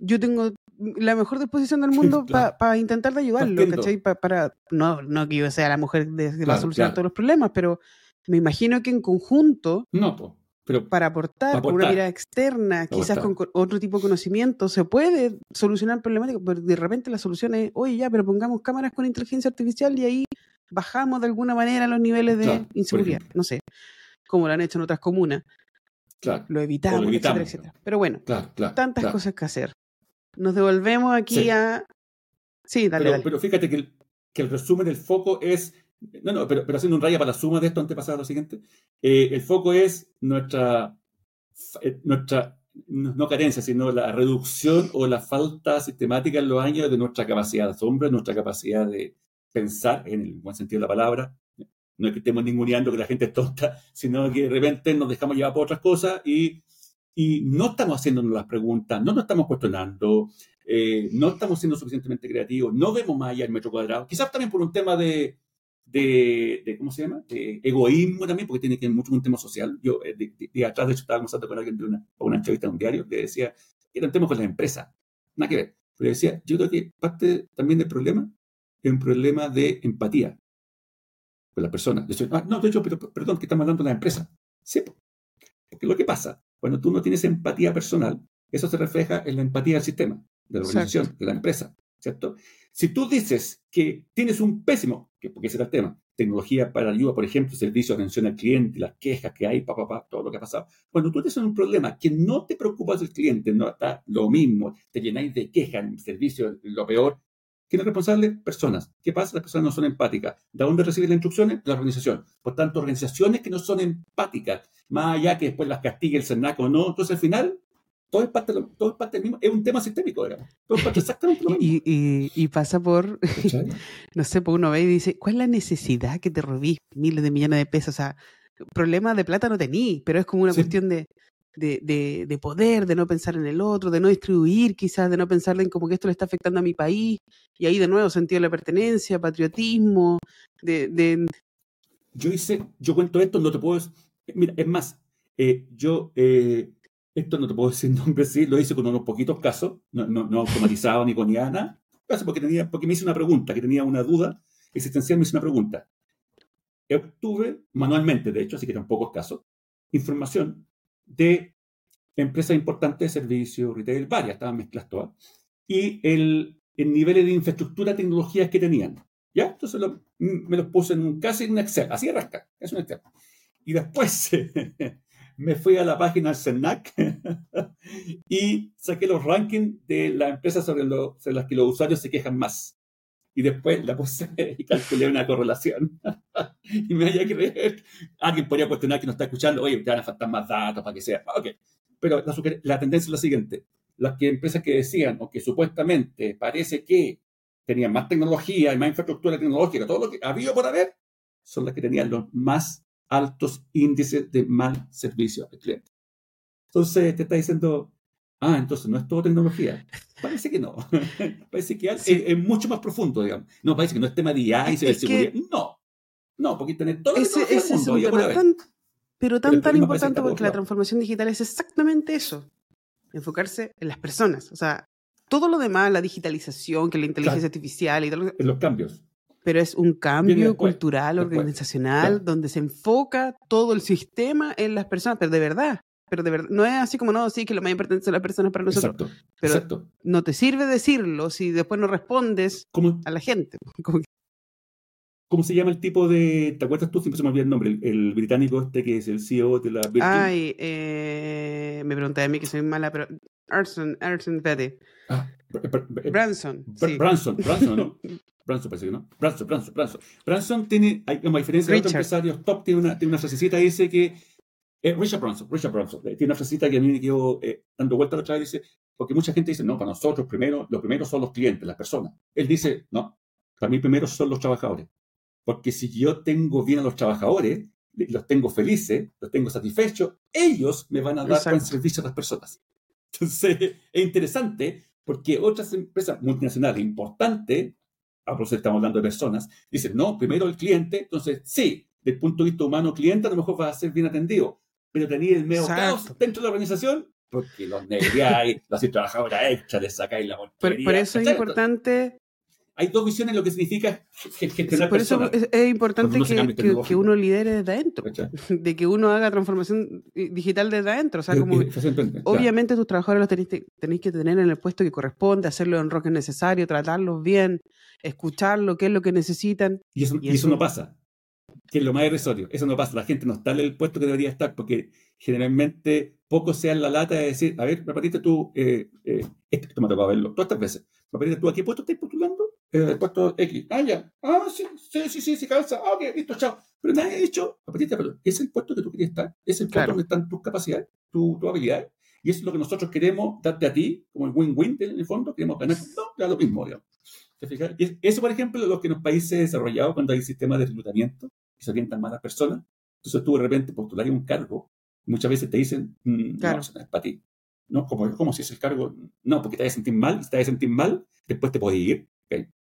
Yo tengo la mejor disposición del <laughs> mundo para intentar de ayudarlo, ¿cachai? para, no, no que yo sea la mujer de, la solución a todos los problemas, pero me imagino que en conjunto... No, pero para aportar, con una mirada externa, quizás con otro tipo de conocimiento, se puede solucionar problemáticas, pero de repente la solución es, oye, ya, pero pongamos cámaras con inteligencia artificial y ahí bajamos de alguna manera los niveles de inseguridad. No sé, como lo han hecho en otras comunas. Claro. Lo evitamos, etcétera, etcétera. Pero bueno, tantas cosas que hacer. Nos devolvemos aquí a... Sí, dale, pero, Pero fíjate que el, que el resumen, el foco es no, no, pero, pero haciendo un raya para la suma de esto antes de a lo siguiente, eh, el foco es nuestra, eh, nuestra, no carencia, sino la reducción o la falta sistemática en los años de nuestra capacidad de asombro, nuestra capacidad de pensar, en el buen sentido de la palabra. No es que estemos ninguneando que la gente es tonta, <laughs> sino que de repente nos dejamos llevar por otras cosas y, y no estamos haciéndonos las preguntas, no nos estamos cuestionando, eh, no estamos siendo suficientemente creativos, no vemos más allá del metro cuadrado. Quizás también por un tema de, de, ¿cómo se llama? De egoísmo también, porque tiene que ver mucho con un tema social. Yo, eh, de, atrás, de hecho, estaba conversando con alguien de una, una entrevista en un diario que decía era un tema con la empresa. Nada que ver. Pero decía, yo creo que parte también del problema es un problema de empatía con la persona. Yo ah, no, de hecho, pero, perdón, que estamos hablando de la empresa. Sí, porque lo que pasa, cuando tú no tienes empatía personal, eso se refleja en la empatía del sistema, de la organización, de la empresa. ¿cierto? Si tú dices que tienes un pésimo, que porque ese era el tema, tecnología para ayuda, por ejemplo, servicio de atención al cliente, las quejas que hay, papá, pa, todo lo que ha pasado. Cuando tú tienes un problema que no te preocupas del cliente, no está lo mismo, te llenáis de quejas servicio, lo peor, ¿Quién es responsable? Personas. ¿Qué pasa? Las personas no son empáticas. ¿De dónde reciben las instrucciones? La organización. Por tanto, organizaciones que no son empáticas, más allá que después las castigue el SENAC o no, entonces al final todo es parte, todo es parte del mismo, es un tema sistémico, digamos. Todo es parte exactamente lo mismo. Y, y, y pasa por, <laughs> no sé, por uno ve y dice, ¿cuál es la necesidad que te robís miles de millones de pesos? O sea, problema de plata no tení, pero es como una cuestión de, de, de, de, poder, de no pensar en el otro, de no distribuir quizás, de no pensar en como que esto le está afectando a mi país. Y ahí de nuevo sentido de la pertenencia, patriotismo, de... de... Yo hice, yo cuento esto, no te puedo... Mira, es más, eh, yo eh, esto no te puedo decir <laughs> nombre, sí, lo hice con unos poquitos casos, no, no, no automatizado ni con nada, porque, tenía, porque me hice una pregunta, que tenía una duda existencial, me hice una pregunta. Obtuve manualmente, de hecho, así que pocos casos, información de empresas importantes de servicios, retail, varias, estaban mezcladas todas, y el, el nivel de infraestructura, tecnologías que tenían. ¿Ya? Entonces me los puse en casi en un Excel, así de rasca, es un Excel. Y después <laughs> me fui a la página del <laughs> y saqué los rankings de las empresas sobre, sobre, las que los usuarios se quejan más. Y después la puse <laughs> y calculé una correlación. <laughs> y me vaya a creer. Alguien podría cuestionar que no está escuchando, oye, te van a faltar más datos para que sea. Ok. Pero la, la tendencia es la siguiente. Las que, empresas que decían, o que supuestamente parece que tenían más tecnología y más infraestructura tecnológica, todo lo que había por haber, son las que tenían los más altos índices de mal servicio al cliente. Entonces te está diciendo, ah, entonces no es todo tecnología. Parece que no. <laughs> parece que es, mucho más profundo, digamos. No, parece que no es tema de IA y ciberseguridad. No. No, porque tener todo ese, ese es un tema tan, pero tan, tan importante porque la transformación digital es exactamente eso. Enfocarse en las personas. O sea, todo lo demás, la digitalización, que la inteligencia artificial y todo. En los cambios pero es un cambio cultural, organizacional, donde se enfoca todo el sistema en las personas, pero de verdad. Pero de verdad, no es así como, no, sí, que lo más importante son las personas para nosotros. Exacto, pero exacto. no te sirve decirlo si después no respondes a la gente. <laughs> ¿Cómo se llama el tipo de. ¿Te acuerdas tú? Siempre se me olvida el nombre. El, británico este que es el CEO de la Virgin. Ay, eh, me pregunté a mí que soy mala, pero. Arson, Arson Petty. Ah, Branson. Branson, Branson, ¿no? <laughs> Branson parece que no. Branson, Branson, Branson. Branson tiene, hay, como diferencia de otros empresarios top, tiene una, tiene una frasecita que dice que. Eh, Richard Branson, Richard Branson, eh, tiene una frasecita que a mí me quedó eh, dando vuelta la otra vez, dice, porque mucha gente dice, no, para nosotros primero, lo primero son los clientes, las personas. Él dice, no, para mí primero son los trabajadores. Porque si yo tengo bien a los trabajadores, los tengo felices, los tengo satisfechos, ellos me van a dar buen servicio a las personas. <laughs> Entonces, es interesante porque otras empresas multinacionales importantes a propósito estamos hablando de personas, dicen, no, primero el cliente, entonces sí, desde el punto de vista humano cliente a lo mejor va a ser bien atendido, pero tenía el medio caos dentro de la organización porque los negriáis, <laughs> los trabajadores extra, les sacáis la por, por eso es importante hay dos visiones de lo que significa gestionar Por eso es, importante que, que, uno lidere desde adentro, <laughs> de que uno haga transformación digital desde adentro. O sea, como obviamente tus trabajadores los tenéis, tenéis, que tener en el puesto que corresponde, hacerlo en roque necesario, tratarlos bien, escucharlo, qué es lo que necesitan. Y eso, y eso no pasa, que es lo más irrisorio. Eso no pasa. La gente no está en el puesto que debería estar porque generalmente poco sea en la lata de decir, a ver, repetiste tú, eh, eh, esto me ha tocado verlo todas estas veces, repetiste tú, ¿a qué puesto estás postulando? El puesto X. Ah, ya. Ah, sí, sí, sí, sí, sí, calza. Ah, ok, listo, chao. Pero nadie ha dicho, pero es el puesto que tú querías estar, es el puesto donde están tus capacidades, tus tu habilidades. Y eso es lo que nosotros queremos darte a ti, como el win-win en el fondo, queremos ganar. No, ya lo mismo, digamos. ¿Te fijas? Y eso, por ejemplo, es lo que en los países desarrollados, cuando hay sistemas de reclutamiento, que se orientan más las personas, entonces tú de repente postular un cargo, muchas veces te dicen, mm, no, eso no es para ti. ¿no? Como, como si es el cargo, no, porque te vas a sentir mal, si te vas a sentir mal, después te puedes ir,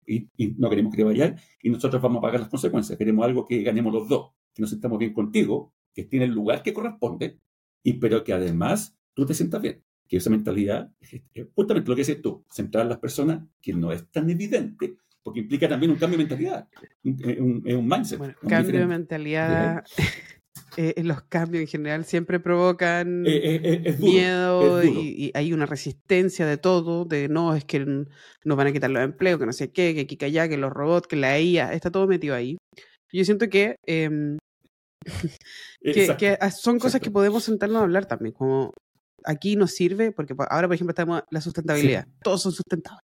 y, no queremos que te vayas y nosotros vamos a pagar las consecuencias. Queremos algo que ganemos los dos, que nos sentamos bien contigo, que tiene el lugar que corresponde, y pero que además tú te sientas bien. Que esa mentalidad es justamente lo que dices tú, centrar a las personas, que no es tan evidente, porque implica también un cambio de mentalidad, es un, un, mindset. Bueno, cambio de mentalidad. Eh, los cambios en general siempre provocan eh, eh, miedo y, hay una resistencia de todo, de no, es que nos van a quitar los empleos, que no sé qué, que aquí, allá, que los robots, que la IA, está todo metido ahí. Yo siento que, em, que, ah, son cosas que podemos sentarnos a hablar también, como aquí nos sirve, porque ahora, por ejemplo, estamos la sustentabilidad, todos son sustentables,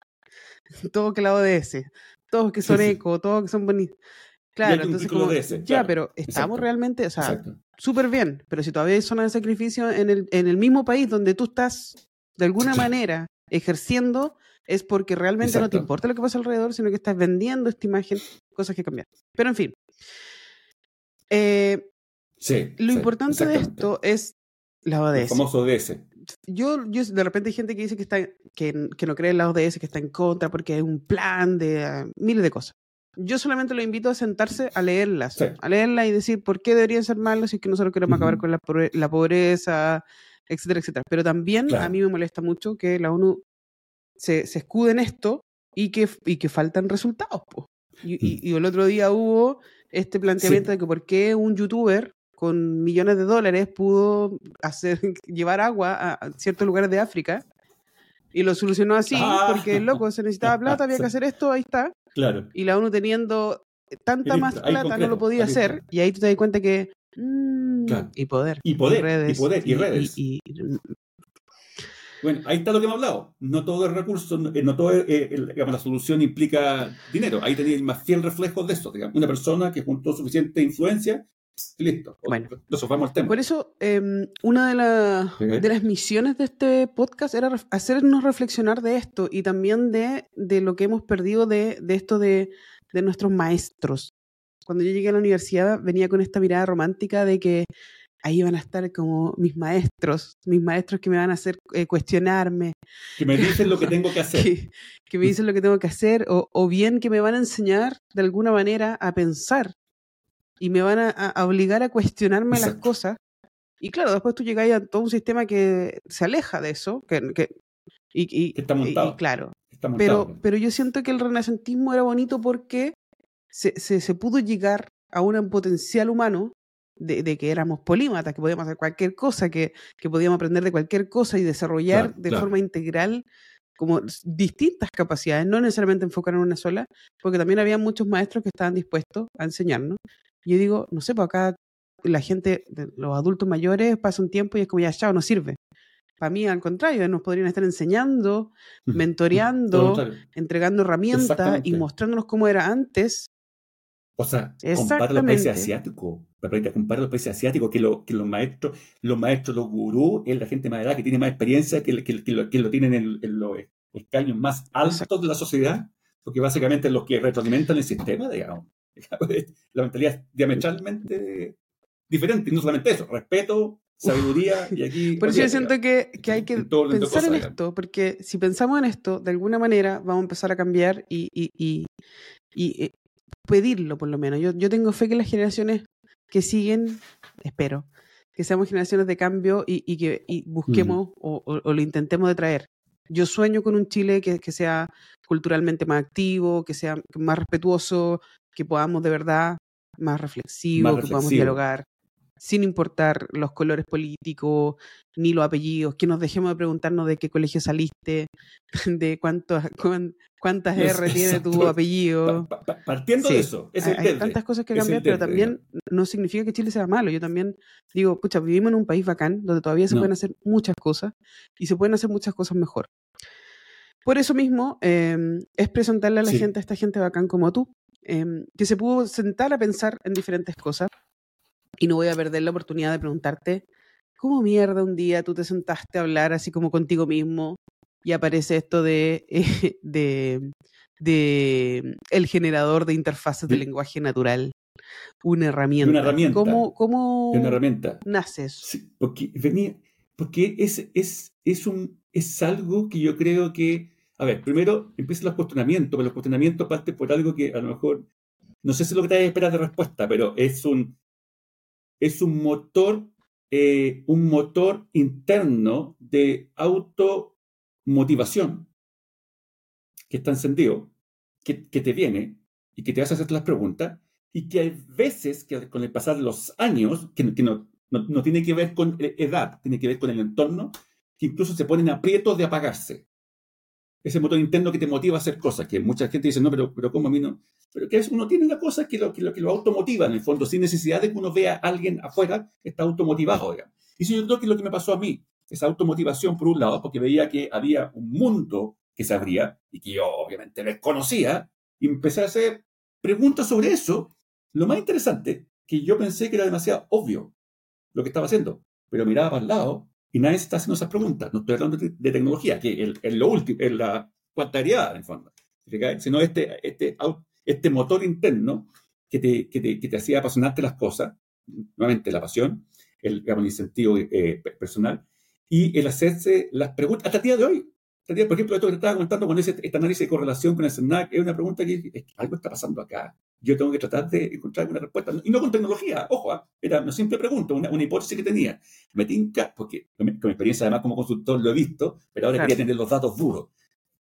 todo que la ODS, <laughs> todos que son eco, todos que son bonitos. Claro, entonces como, ya, pero estamos realmente, o sea, súper bien, pero si todavía hay zona de sacrificio en el, en el mismo país donde tú estás de alguna manera ejerciendo, es porque realmente no te importa lo que pasa alrededor, sino que estás vendiendo esta imagen, cosas que cambian. Pero en fin. Eh, sí, lo importante de esto es la ODS. El famoso ODS. Yo, yo, de repente hay gente que dice que, está, que, que no cree en la ODS, que está en contra porque hay un plan de ah, miles de cosas. Yo solamente lo invito a sentarse a leerlas, a leerlas y decir por qué deberían ser malos si que nosotros queremos acabar con la, pobreza, etcétera, etcétera. Pero también a mí me molesta mucho que la ONU se, se escude en esto y que, y que faltan resultados. Y, y, el otro día hubo este planteamiento de que por qué un youtuber con millones de dólares pudo hacer <laughs> llevar agua a ciertos lugares de África y lo solucionó así, Ah. porque loco se necesitaba <laughs> plata, había que hacer esto, ahí está. Claro. Y la ONU teniendo tanta más plata no lo podía hacer. Y ahí tú te das cuenta que... mm, Claro. Y poder. Y poder, y redes, poder, y redes. y- y- Bueno, ahí está lo que hemos hablado. No todo el recurso, no, eh, no todo eh, el- digamos, la solución implica dinero. Ahí tenéis más fiel reflejo de eso. Digamos. Una persona que juntó suficiente influencia, listo. Bueno. Nos vamos al tema. Por eso, eh, una de, la- de las misiones de este podcast era ref- hacernos reflexionar de esto y también de, de lo que hemos perdido de, de esto de, de nuestros maestros. Cuando yo llegué a la universidad venía con esta mirada romántica de que ahí van a estar como mis maestros, mis maestros que me van a hacer eh, cuestionarme, Que me dicen lo que tengo que <laughs> hacer. que, que me dicen lo que tengo que hacer, o, o bien que me van a enseñar de alguna manera a pensar y me van a, a obligar a cuestionarme las cosas. Y claro, después tú llegas a todo un sistema que se aleja de eso, que, que- y, y- Que está montado. y claro, Está montado. pero, pero yo siento que el renacentismo era bonito porque se, se, se pudo llegar a un potencial humano de, de que éramos polímatas, que podíamos hacer cualquier cosa, que, que podíamos aprender de cualquier cosa y desarrollar Claro, de claro. forma integral como distintas capacidades, no necesariamente enfocar en una sola, porque también había muchos maestros que estaban dispuestos a enseñarnos. Yo digo, no sé, pues acá la gente, los adultos mayores, pasa un tiempo y es como ya, chao, no sirve. Para mí, al contrario, nos podrían estar enseñando, mentoreando, entregando herramientas y mostrándonos cómo era antes. O sea, compara los países asiáticos. Compara los países asiáticos que, lo- que los maestros, los maestros, los gurús, es la gente más edad que tiene más experiencia, que, que- que lo, que lo tienen en, en los escaños más altos Exacto. de la sociedad, porque básicamente los que retroalimentan el sistema, digamos. <laughs> La mentalidad es diametralmente diferente. Y no solamente eso, respeto, sabiduría <laughs> y aquí. Por eso yo siento que, que hay que En todo pensar en cosas, esto, porque si pensamos en esto, de alguna manera vamos a empezar a cambiar y, y, y- y, eh, pedirlo por lo menos. Yo, yo tengo fe que las generaciones que siguen, espero, que seamos generaciones de cambio y, y que y busquemos o, o- o lo intentemos de traer. Yo sueño con un Chile que, que sea culturalmente más activo, que sea más respetuoso, que podamos de verdad más reflexivo, Más que podamos dialogar sin importar los colores políticos ni los apellidos, que nos dejemos de preguntarnos de qué colegio saliste, <laughs> de cuántos, cuán- cuántas Es- R tiene tu apellido. Pa- pa- partiendo Sí, de eso, es hay, hay tantas cosas que cambiar, pero también no significa que Chile sea malo. Yo también digo, pucha, vivimos en un país bacán donde todavía se No. pueden hacer muchas cosas y se pueden hacer muchas cosas mejor. Por eso mismo eh, es presentarle a la Sí. gente, a esta gente bacán como tú, eh, que se pudo sentar a pensar en diferentes cosas y no voy a perder la oportunidad de preguntarte, ¿cómo mierda un día tú te sentaste a hablar así como contigo mismo y aparece esto de, eh, <laughs> de, de el generador de interfaces de De- lenguaje natural? Una herramienta. Una herramienta. ¿Cómo, cómo una herramienta. nace eso? Sí, porque venía, porque es, es, es, un, es algo que yo creo que, a ver, primero empiezan los cuestionamientos, pero los cuestionamientos parten por algo que a lo mejor, no sé si es lo que te esperar de respuesta, pero es un, es un motor, eh, un motor interno de automotivación que está encendido, que, que te viene y que te hace hacer las preguntas y que hay veces que con el pasar de los años, que, que no, no, no tiene que ver con e- edad, tiene que ver con el entorno, que incluso se ponen aprietos de apagarse. Ese motor interno que te motiva a hacer cosas, que mucha gente dice, no, pero, pero ¿cómo a mí no? Pero que es, uno tiene una cosa que lo, que, lo, que lo automotiva en el fondo, sin necesidad de que uno vea a alguien afuera está automotivado. digamos. Y eso yo creo que lo que me pasó a mí, esa automotivación por un lado, porque veía que había un mundo que se abría y que yo obviamente desconocía, y empecé a hacer preguntas sobre eso. Lo más interesante, que yo pensé que era demasiado obvio lo que estaba haciendo, pero miraba para lado y nadie se está haciendo esas preguntas. No estoy hablando de, de tecnología, que es lo último, es la cuantariedad, en fondo, sino este, este, este motor interno que te, que, te, que te hacía apasionarte las cosas, nuevamente la pasión, el, digamos, el sentido eh, pe- personal, y el hacerse las preguntas, hasta el día de hoy. Por ejemplo, esto que te estaba comentando con ese, este análisis de correlación con el CERNAC, es una pregunta que es que algo está pasando acá. Yo tengo que tratar de encontrar una respuesta. Y no con tecnología, ojo, ¿ah? era una simple pregunta, una, una hipótesis que tenía. Me tinca, porque con mi, experiencia además como consultor lo he visto, pero ahora Claro. quería tener los datos duros.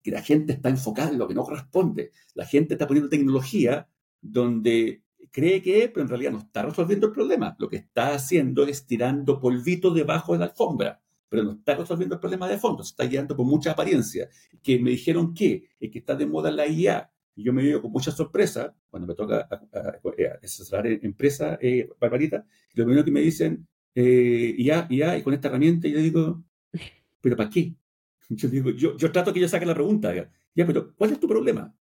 Que la gente está enfocada en lo que no corresponde. La gente está poniendo tecnología donde cree que es, pero en realidad no está resolviendo el problema. Lo que está haciendo es tirando polvito debajo de la alfombra, pero no está resolviendo el problema de fondo, se está guiando por mucha apariencia. Que me dijeron que, que está de moda la IA, y yo me veo con mucha sorpresa cuando me toca asesorar en empresa, eh, Barbarita, lo primero que me dicen, eh, IA, IA, y con esta herramienta, yo digo, ¿pero para qué? <laughs> Yo digo, yo, yo trato que yo saque la pregunta, ya, pero ¿cuál es tu problema?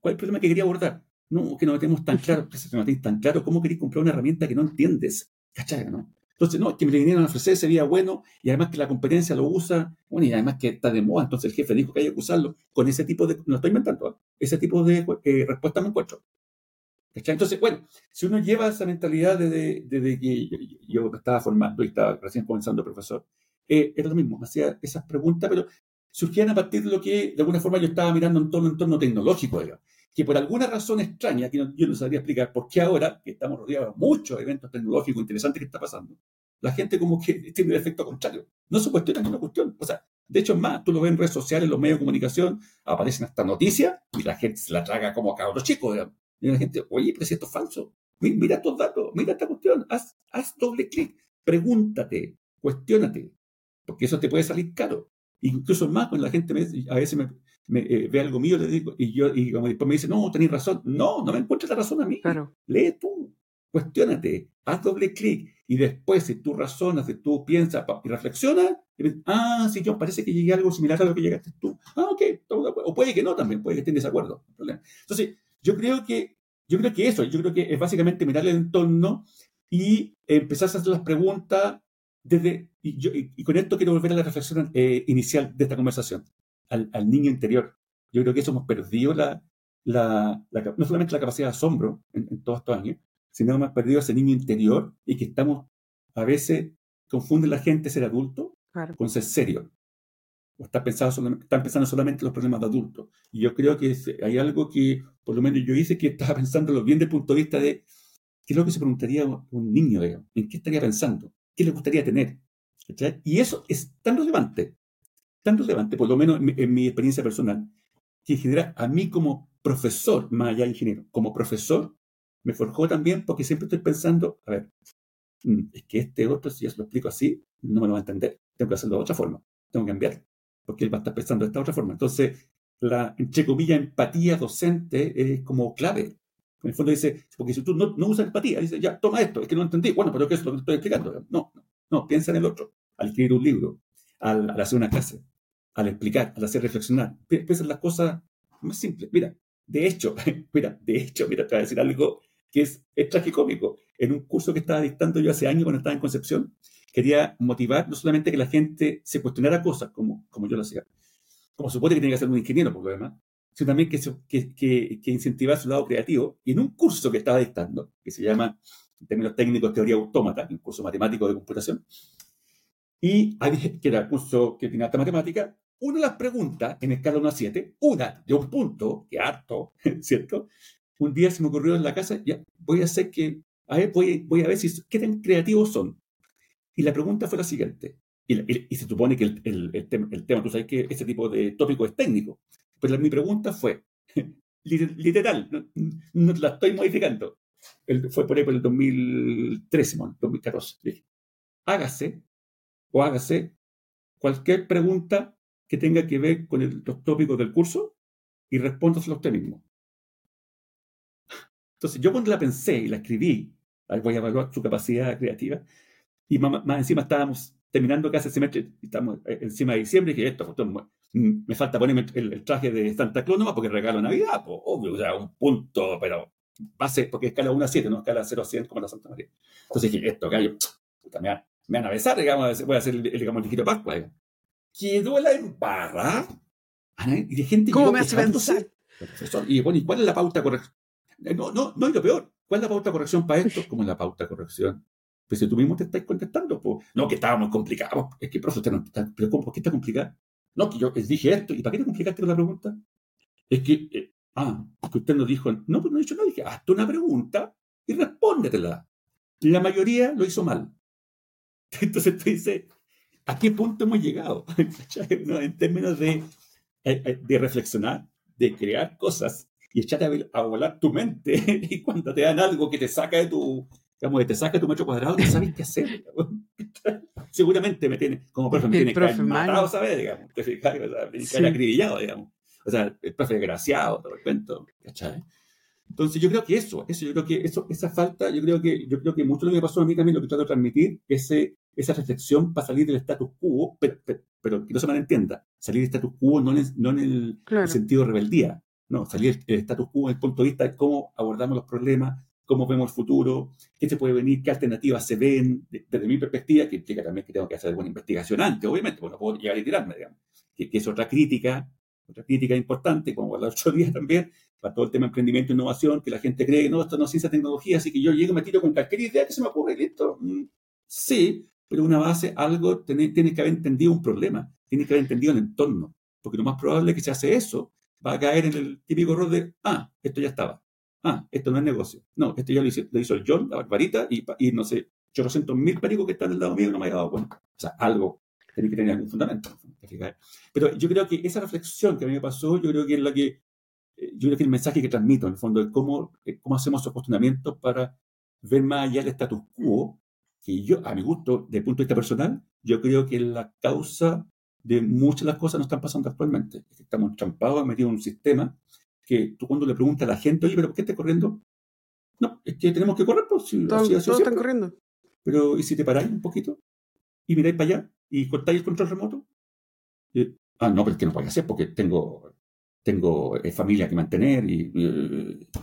¿Cuál es el problema que quería abordar? No, que no lo tenemos tan <laughs> claro, que no tan claro cómo queréis comprar una herramienta que no entiendes. ¿Cachai? ¿no? Entonces, no, que me le vinieron a ofrecer sería bueno, y además que la competencia lo usa, bueno, y además que está de moda, entonces el jefe dijo que hay que usarlo. Con ese tipo de, no estoy inventando, ¿eh? ese tipo de eh, respuesta me encuentro. Entonces, bueno, si uno lleva esa mentalidad desde, desde que yo, estaba formando y estaba recién comenzando profesor, eh, era lo mismo, hacía esas preguntas, pero surgían a partir de lo que de alguna forma yo estaba mirando en todo el entorno tecnológico, digamos que por alguna razón extraña, que yo no sabría explicar por qué ahora, que estamos rodeados de muchos eventos tecnológicos interesantes que está pasando, la gente como que <laughs> tiene el efecto contrario. No se cuestiona ninguna cuestión. O sea, de hecho, es más, tú lo ves en redes sociales, en los medios de comunicación, aparecen hasta noticias y la gente se la traga como a cabros chicos. Y la gente, oye, pero si esto es falso. Mira estos datos, mira esta cuestión, haz, haz doble clic, pregúntate, cuestiónate, porque eso te puede salir caro. Incluso más cuando la gente a veces me, eh, ve algo mío le digo, y yo y como después me dice, no, tenéis razón. No, no me encuentres la razón a mí. Claro. Lee tú, cuestiónate, haz doble clic. Y después, si tú razonas, si tú piensas y reflexionas, ah, sí, yo parece que llegué a algo similar a lo que llegaste tú. Ah, ok, o puede que no también, puede que estés en desacuerdo. Entonces, yo creo que yo creo que eso, yo creo que es básicamente mirar el entorno y empezar a hacer las preguntas desde, y, yo, y, con esto quiero volver a la reflexión eh, inicial de esta conversación al, niño interior. Yo creo que eso hemos perdido la, la, no solamente la capacidad de asombro en, todos estos años, sino hemos perdido ese niño interior y que estamos, a veces, confunde la gente ser adulto con ser serio. O está solamente, están pensando solamente en los problemas de adultos. Y yo creo que hay algo que, por lo menos yo hice, que estaba pensando bien desde el punto de vista de qué es lo que se preguntaría un niño, digamos, en qué estaría pensando, qué le gustaría tener. Y eso es tan relevante tan relevante, por lo menos en mi, experiencia personal, que en general a mí como profesor, más allá de ingeniero, como profesor, me forjó también porque siempre estoy pensando, a ver, mm, es que este otro, si yo se lo explico así, no me lo va a entender. Tengo que hacerlo de otra forma. Tengo que cambiar. Porque él va a estar pensando de esta otra forma. Entonces, la, entre comillas, empatía docente es como clave. En el fondo dice, porque si tú no, no usas empatía, dice, ya, toma esto, es que no entendí. Bueno, pero ¿qué es lo que estoy explicando? No, no, no, piensa en el otro. Al escribir un libro, al hacer una clase, al explicar, al hacer reflexionar. Piensa en las cosas más simples. Mira, de hecho, <laughs> mira, de hecho, mira, te voy a decir algo que es, es tragicómico. En un curso que estaba dictando yo hace años cuando estaba en Concepción, quería motivar no solamente que la gente se cuestionara cosas como, como yo lo hacía, como supone que tiene que ser un ingeniero por lo demás, sino también que, que, que, que incentivar su lado creativo. Y en un curso que estaba dictando, que se llama, en términos técnicos, teoría autómata, un curso matemático de computación, y que era un curso que tenía alta matemática, una de las preguntas en escala 1 a 7, una de un punto, que harto, <laughs> ¿cierto? Un día se me ocurrió en la casa, ya, voy a hacer que, a ver, voy, a ver si, qué tan creativos son. Y la pregunta fue la siguiente, y, se supone que el, tema, tú sabes que ese tipo de tópico es técnico, pero mi pregunta fue, <laughs> literal, no, la estoy modificando, fue por ahí por el 2013, 2014, hágase o hágase cualquier pregunta que tenga que ver con los tópicos del curso y respóndaselo usted mismo. Entonces, yo cuando la pensé y la escribí, voy a evaluar su capacidad creativa, y más, encima estábamos terminando casi el semestre, estamos eh, encima de diciembre, y dije, esto, mm, me falta ponerme el, traje de Santa Claus nomás porque regalo Navidad, obvio, o sea, un punto, pero base, porque escala 1 a 7, no escala 0 a 100 como la Santa María. Entonces dije, esto, gallo, me, van, a besar, digamos, voy a hacer, digamos, el ligero Pascua quedó la embarra. Y de gente ¿Cómo me hace pensar? Y bueno, ¿y cuál es la pauta corrección? Eh, no, no, no, y lo peor, ¿cuál es la pauta corrección para esto? ¿Cómo es la pauta corrección? Pues si tú mismo te estás contestando, pues, no, que estábamos complicados. Es que, profe, usted no está, pero ¿cómo, ¿por qué está complicado? No, que yo dije esto, ¿y para qué te complicaste con la pregunta? Es que, eh, ah, que usted nos dijo, no, pues no he dicho nada, dije, hazte una pregunta y respóndetela. La mayoría lo hizo mal. <laughs> Entonces tú dices, ¿A qué punto hemos llegado? <laughs> en términos de, eh, eh, de reflexionar, de crear cosas y echate a, volar tu mente. <laughs> y cuando te dan algo que te saca de tu, digamos, que te saca de tu metro cuadrado, no sabes qué hacer. <laughs> Seguramente me tiene, como profe, me tiene que haber matado, ¿sabes? Digamos, te fijas, haber acribillado, digamos. O sea, el profe desgraciado, todo el cuento, ¿cachai? Entonces yo creo que eso, eso, yo creo que eso, esa falta, yo creo que, yo creo que mucho de lo que pasó a mí también lo que trato de transmitir, ese, esa reflexión para salir del status quo, pero, pero, que no se malentienda, salir del status quo no en, no en el, sentido de rebeldía, no, salir del status quo en el punto de vista de cómo abordamos los problemas, cómo vemos el futuro, qué se puede venir, qué alternativas se ven, desde mi perspectiva, que implica también que tengo que hacer alguna investigación antes, obviamente, porque no puedo llegar y tirarme, digamos, que, que es otra crítica, otra crítica importante, como los ocho días también, para todo el tema de emprendimiento e innovación, que la gente cree, no, esto no es ciencia tecnología, así que yo llego y me tiro con cualquier idea que se me ocurre, listo. Mm, sí, pero una base, algo, tiene, que haber entendido un problema, tiene que haber entendido el entorno, porque lo más probable es que se hace eso, va a caer en el típico error de, ah, esto ya estaba, ah, esto no es negocio, no, esto ya lo hizo, lo hizo el John, la barbarita, y, y no sé, 800 mil que están del lado mío no me había dado cuenta. O sea, algo tiene que tener algún fundamento. Pero yo creo que esa reflexión que a mí me pasó, yo creo que es la que eh, yo creo que el mensaje que transmito, en el fondo, es cómo, eh, cómo hacemos esos cuestionamientos para ver más allá del status quo, que yo, a mi gusto, desde el punto de vista personal, yo creo que es la causa de muchas de las cosas que nos están pasando actualmente. Estamos trampados, metidos en un sistema que tú cuando le preguntas a la gente, oye, ¿pero por qué estás corriendo? No, es que tenemos que correr, pues. Si, todos, están corriendo. Pero, ¿y si te paráis un poquito? Y miráis para allá y cortáis el control remoto? ah, no, pero es que no puede hacer porque tengo tengo eh, familia que mantener y,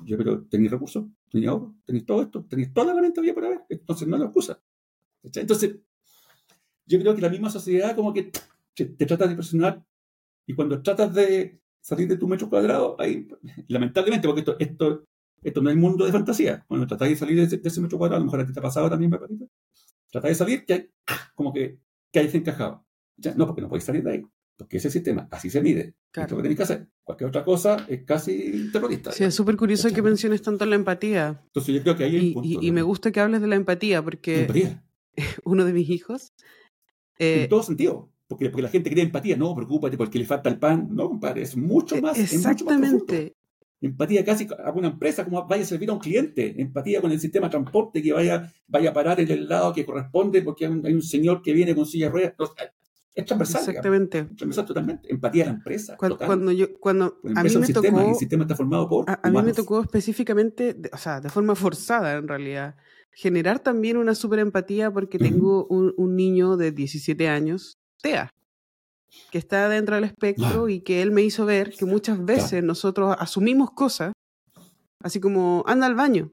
yo pero tenéis recursos, tenéis ahorro, tenéis todo esto, tenéis toda la herramienta por haber, entonces no es la excusa. Entonces, yo creo que la misma sociedad como que te, trata de presionar y cuando tratas de salir de tu metro cuadrado, ahí, <laughs> lamentablemente, porque esto, esto, esto no es mundo de fantasía, cuando tratas de salir de ese, metro cuadrado, a lo mejor a ti te ha pasado también, Barbarita, tratas de salir, que hay, <laughs> como que, que hay desencajado. No, porque no podéis salir de ahí. Porque ese sistema así se mide. Claro. lo que tenéis que hacer. Cualquier otra cosa es casi terrorista. Sí, es súper curioso que menciones tanto la empatía. Entonces yo creo que ahí y, punto, y, me gusta que hables de la empatía porque empatía. <laughs> uno de mis hijos... Eh, en todo sentido. Porque, porque la gente cree empatía. No, preocúpate porque le falta el pan. No, compadre, es mucho e, más. Exactamente. empatía casi a una empresa como vaya a servir a un cliente. Empatía con el sistema de transporte que vaya, vaya a parar en el lado que corresponde porque hay un, señor que viene con silla de ruedas. Es transversal. Exactamente. transversal totalmente. Empatía a la empresa. Cuando, cuando yo, cuando a mí me sistema, tocó, el sistema está formado por. A, mí me tocó específicamente, o sea, de forma forzada en realidad, generar también una super empatía porque tengo un, un, niño de 17 años, TEA, que está dentro del espectro y que él me hizo ver que muchas veces nosotros asumimos cosas, así como anda al baño.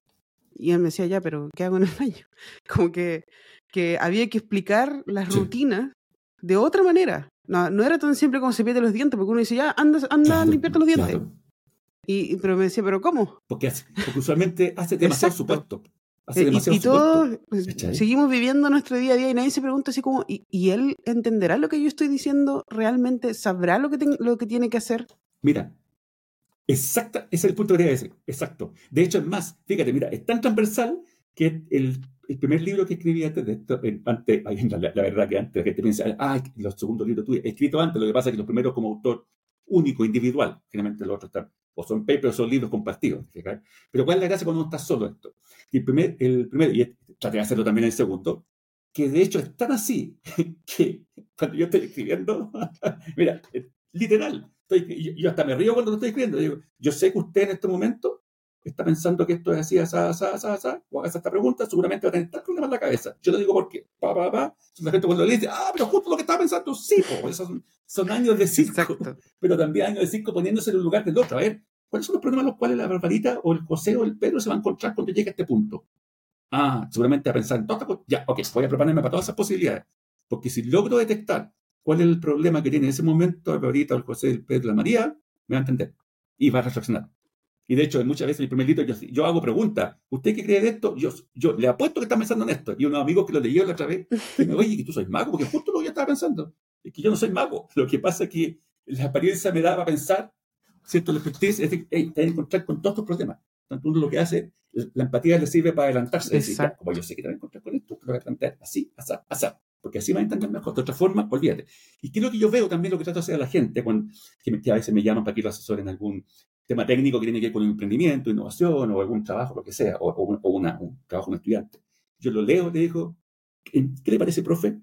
Y él me decía, ya, pero ¿qué hago en el <laughs> baño? Como que, que había que explicar las rutinas de otra manera. No, no era tan simple como cepillarte los dientes, porque uno dice, ya, anda, anda a limpiarte los dientes. Y, pero me decía, ¿pero cómo? Porque, porque usualmente hace <laughs> demasiado supuesto. Hace eh, y, y todos pues, seguimos viviendo nuestro día a día y nadie se pregunta así como, ¿y, ¿y, él entenderá lo que yo estoy diciendo? ¿Realmente sabrá lo que, lo que tiene que hacer? Mira, exacta, ese es el punto que quería decir. Exacto. De hecho, es más, fíjate, mira, es tan transversal que el el primer libro que escribí antes de esto, antes, la, la, verdad que antes la gente piensa, ah, los segundos libros tuyos, he escrito antes, lo que pasa es que los primeros como autor único, individual, generalmente los otros están, o son papers son libros compartidos. Pero ¿cuál es la gracia cuando uno está solo esto? Y el primer, el primero, y traté de hacerlo también el segundo, que de hecho es tan así <laughs> que cuando yo estoy escribiendo, <laughs> mira, literal, estoy, yo, hasta me río cuando lo estoy escribiendo, yo sé que usted en este momento está pensando que esto es así, asá, asá, asá, asá, o hagas esta pregunta, seguramente va a tener tal problema en la cabeza. Yo te digo por qué. Pa, pa, pa. La gente cuando le dice, ah, pero justo lo que estaba pensando, sí, po. esos son, años de circo. Pero también años de circo poniéndose en un lugar del otro. A ver, ¿cuáles son los problemas los cuales la barbarita o el José o el Pedro se van a encontrar cuando llegue a este punto? Ah, seguramente a pensar en todas estas Ya, ok, voy a prepararme para todas esas posibilidades. Porque si logro detectar cuál es el problema que tiene en ese momento la barbarita o el José, el Pedro, la María, me va a entender. Y va a reflexionar. Y de hecho, muchas veces en el primer libro yo, hago preguntas. ¿Usted qué cree de esto? Yo, yo le apuesto que está pensando en esto. Y unos amigos que lo leyeron la otra vez, me oye, ¿y tú soy mago? Porque justo lo que yo estaba pensando. Es que yo no soy mago. Lo que pasa es que la apariencia me daba a pensar, ¿cierto? La expertise es de, hey, encontrar con todos tus problemas. Tanto uno lo que hace, la empatía le sirve para adelantarse. Decir, como yo sé que te voy a encontrar con esto, te lo voy a plantear así, así, así. Porque así va a entender mejor. De otra forma, olvídate. Y es lo que yo veo también, lo que trato de hacer a la gente, cuando, que, a veces me llaman para que lo asesoren algún tema técnico que tiene que ver con emprendimiento, innovación o algún trabajo, lo que sea, o, un, trabajo de un estudiante. Yo lo leo, le digo, ¿qué le parece, profe?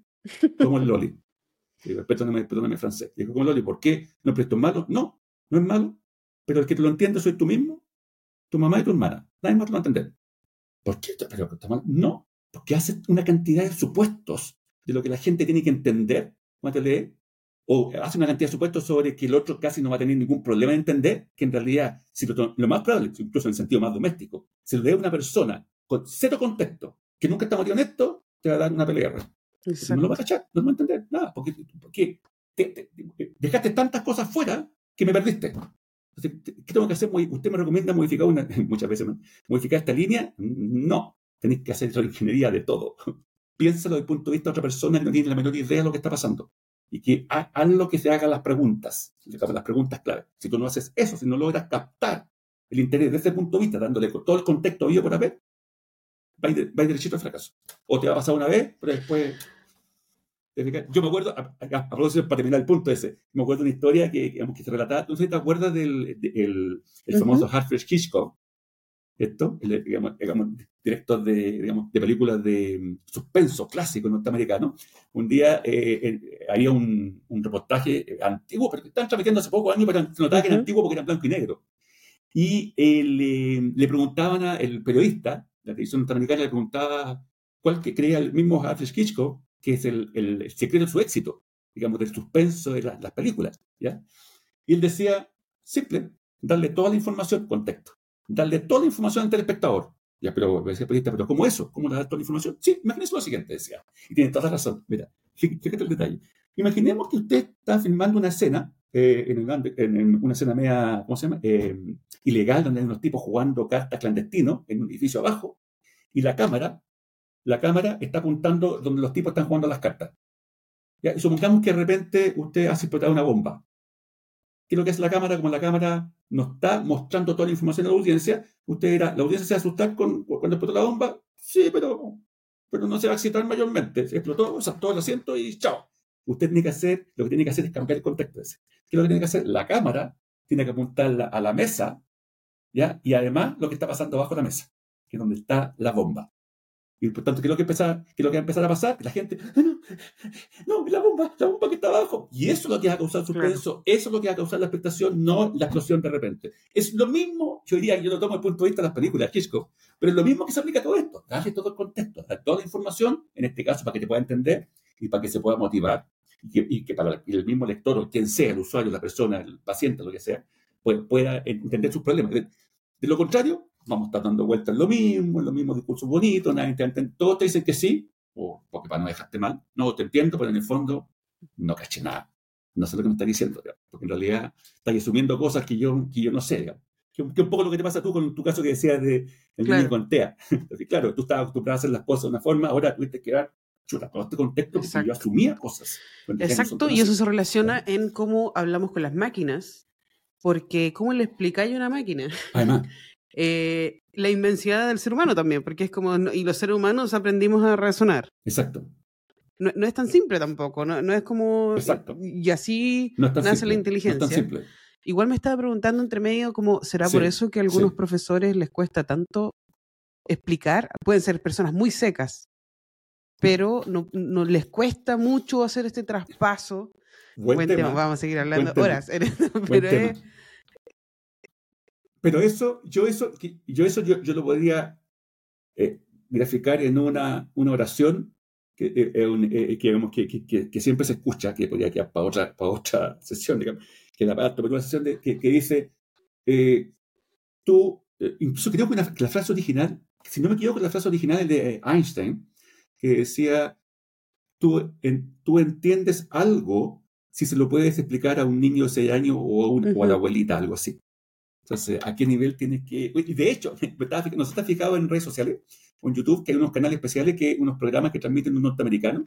Como el Loli. Digo, perdóname, perdóname francés. Digo, como el Loli, ¿por qué? ¿No presto malo? No, no es malo. Pero el que te lo entiende soy tú mismo, tu mamá y tu hermana. Nadie más lo va a entender. ¿Por qué? Pero, no, porque hace una cantidad de supuestos de lo que la gente tiene que entender cuando te lee, o hace una cantidad de supuestos sobre que el otro casi no va a tener ningún problema en entender, que en realidad, si lo, lo más probable, incluso en el sentido más doméstico, se lo lee a una persona con cero contexto, que nunca está metido en esto, te va a dar una pelea. No lo va a cachar, no lo va a entender, nada, porque, porque dejaste tantas cosas fuera que me perdiste. ¿Qué tengo que hacer? ¿Usted me recomienda modificar una, <laughs> muchas veces, modificar esta línea? No, tenéis que hacer la ingeniería de todo. Piénsalo desde el punto de vista de otra persona que no tiene la menor idea de lo que está pasando. Y que haz lo que se hagan las preguntas, las preguntas clave. Si tú no haces eso, si no logras captar el interés desde ese punto de vista, dándole todo el contexto vivo por haber, va a ir, va derechito al fracaso. O te va a pasar una vez, pero después yo me acuerdo, a, para terminar el punto ese, me acuerdo de una historia que, digamos, que se relataba, ¿tú te acuerdas del el, el famoso Alfred Hitchcock? Esto, el, digamos, director de, digamos, de películas de mm, suspenso clásico norteamericano. Un día eh, había un, un, reportaje antiguo, pero que estaban transmitiendo hace pocos años, pero se notaba que era antiguo porque era blanco y negro. Y eh, le preguntaban al periodista, la televisión norteamericana le preguntaba cuál que creía el mismo Alfred Hitchcock, que es el, el, secreto de su éxito, digamos, del suspenso de las películas. ¿ya? Y él decía, simple, darle toda la información, contexto, darle toda la información al telespectador. Ya, pero, pero ¿cómo eso? ¿Cómo le da toda la información? Sí, imagínese lo siguiente, decía. Y tiene toda la razón. Mira, fíjate el detalle. Imaginemos que usted está filmando una escena, eh, en, una escena media, ¿cómo se llama? Eh, ilegal, donde hay unos tipos jugando cartas clandestinos en un edificio abajo, y la cámara la cámara está apuntando donde los tipos están jugando las cartas. Y supongamos que de repente usted hace explotar una bomba. ¿Qué es lo que hace la cámara? Como la cámara nos está mostrando toda la información a la audiencia, usted dirá, ¿la audiencia se va a asustar con, cuando explotó la bomba? Sí, pero, pero no se va a excitar mayormente. Se explotó, saltó el asiento y chao. Usted tiene que hacer, lo que tiene que hacer es cambiar el contexto ese. ¿Qué es lo que tiene que hacer? La cámara tiene que apuntar a la mesa, ¿ya? Y además lo que está pasando bajo la mesa, que es donde está la bomba. Y por tanto, ¿qué es lo que, empezar, qué es lo que va a empezar a pasar? La gente, ah, no, no, la bomba, la bomba que está abajo. Y eso es lo que va a causar suspenso, eso es lo que va a causar la expectación, no la explosión de repente. Es lo mismo, yo diría, yo lo tomo desde el punto de vista de las películas, Hitchcock, pero es lo mismo que se aplica a todo esto. Darle todo el contexto, dar toda la información, en este caso, para que te pueda entender y para que se pueda motivar. Y que, para el mismo lector o quien sea, el usuario, la persona, el paciente, lo que sea, pues, pueda entender sus problemas. de lo contrario, vamos a estar dando vueltas en lo mismo, en los mismos discursos bonitos, nadie te entiende, todos te dicen que sí, o porque para no dejarte mal, no, te entiendo, pero en el fondo no caché nada. No sé lo que me estás diciendo, porque en realidad estás asumiendo cosas que yo, que yo no sé, digamos. Que, un poco lo que te pasa tú con tu caso que decías de el claro. niño con TEA. <laughs> claro, tú estabas acostumbrado a hacer las cosas de una forma, ahora tuviste que dar chuta, todo este contexto porque yo asumía cosas. Exacto, y eso se relaciona en cómo hablamos con las máquinas, porque ¿cómo le explicáis a una máquina? Además. <laughs> Eh, la inmensidad del ser humano también, porque es como, y los seres humanos aprendimos a razonar. Exacto. No, no es tan simple tampoco, no, no es como... Exacto. Y así nace la inteligencia. No es tan simple. Igual me estaba preguntando entre medio cómo será por eso que a algunos profesores les cuesta tanto explicar. Pueden ser personas muy secas, pero no, no les cuesta mucho hacer este traspaso. Buen, tema. Vamos a seguir hablando horas. pero es, pero eso, yo eso, yo, eso yo, yo lo podría eh, graficar en una, una oración que, eh, eh, que, que, siempre se escucha, que podría quedar para otra, para otra <laughs> sesión, digamos, que la para una sesión de, que, dice, tú, incluso creo que, la frase original, si no me equivoco, la frase original es de Einstein, que decía, tú, tú entiendes algo si se lo puedes explicar a un niño de 6 años o o a la abuelita, algo así. Entonces, ¿a qué nivel tienes que...? Y de hecho, <laughs> nos está fijado en redes sociales en YouTube que hay unos canales especiales, que unos programas que transmiten un norteamericano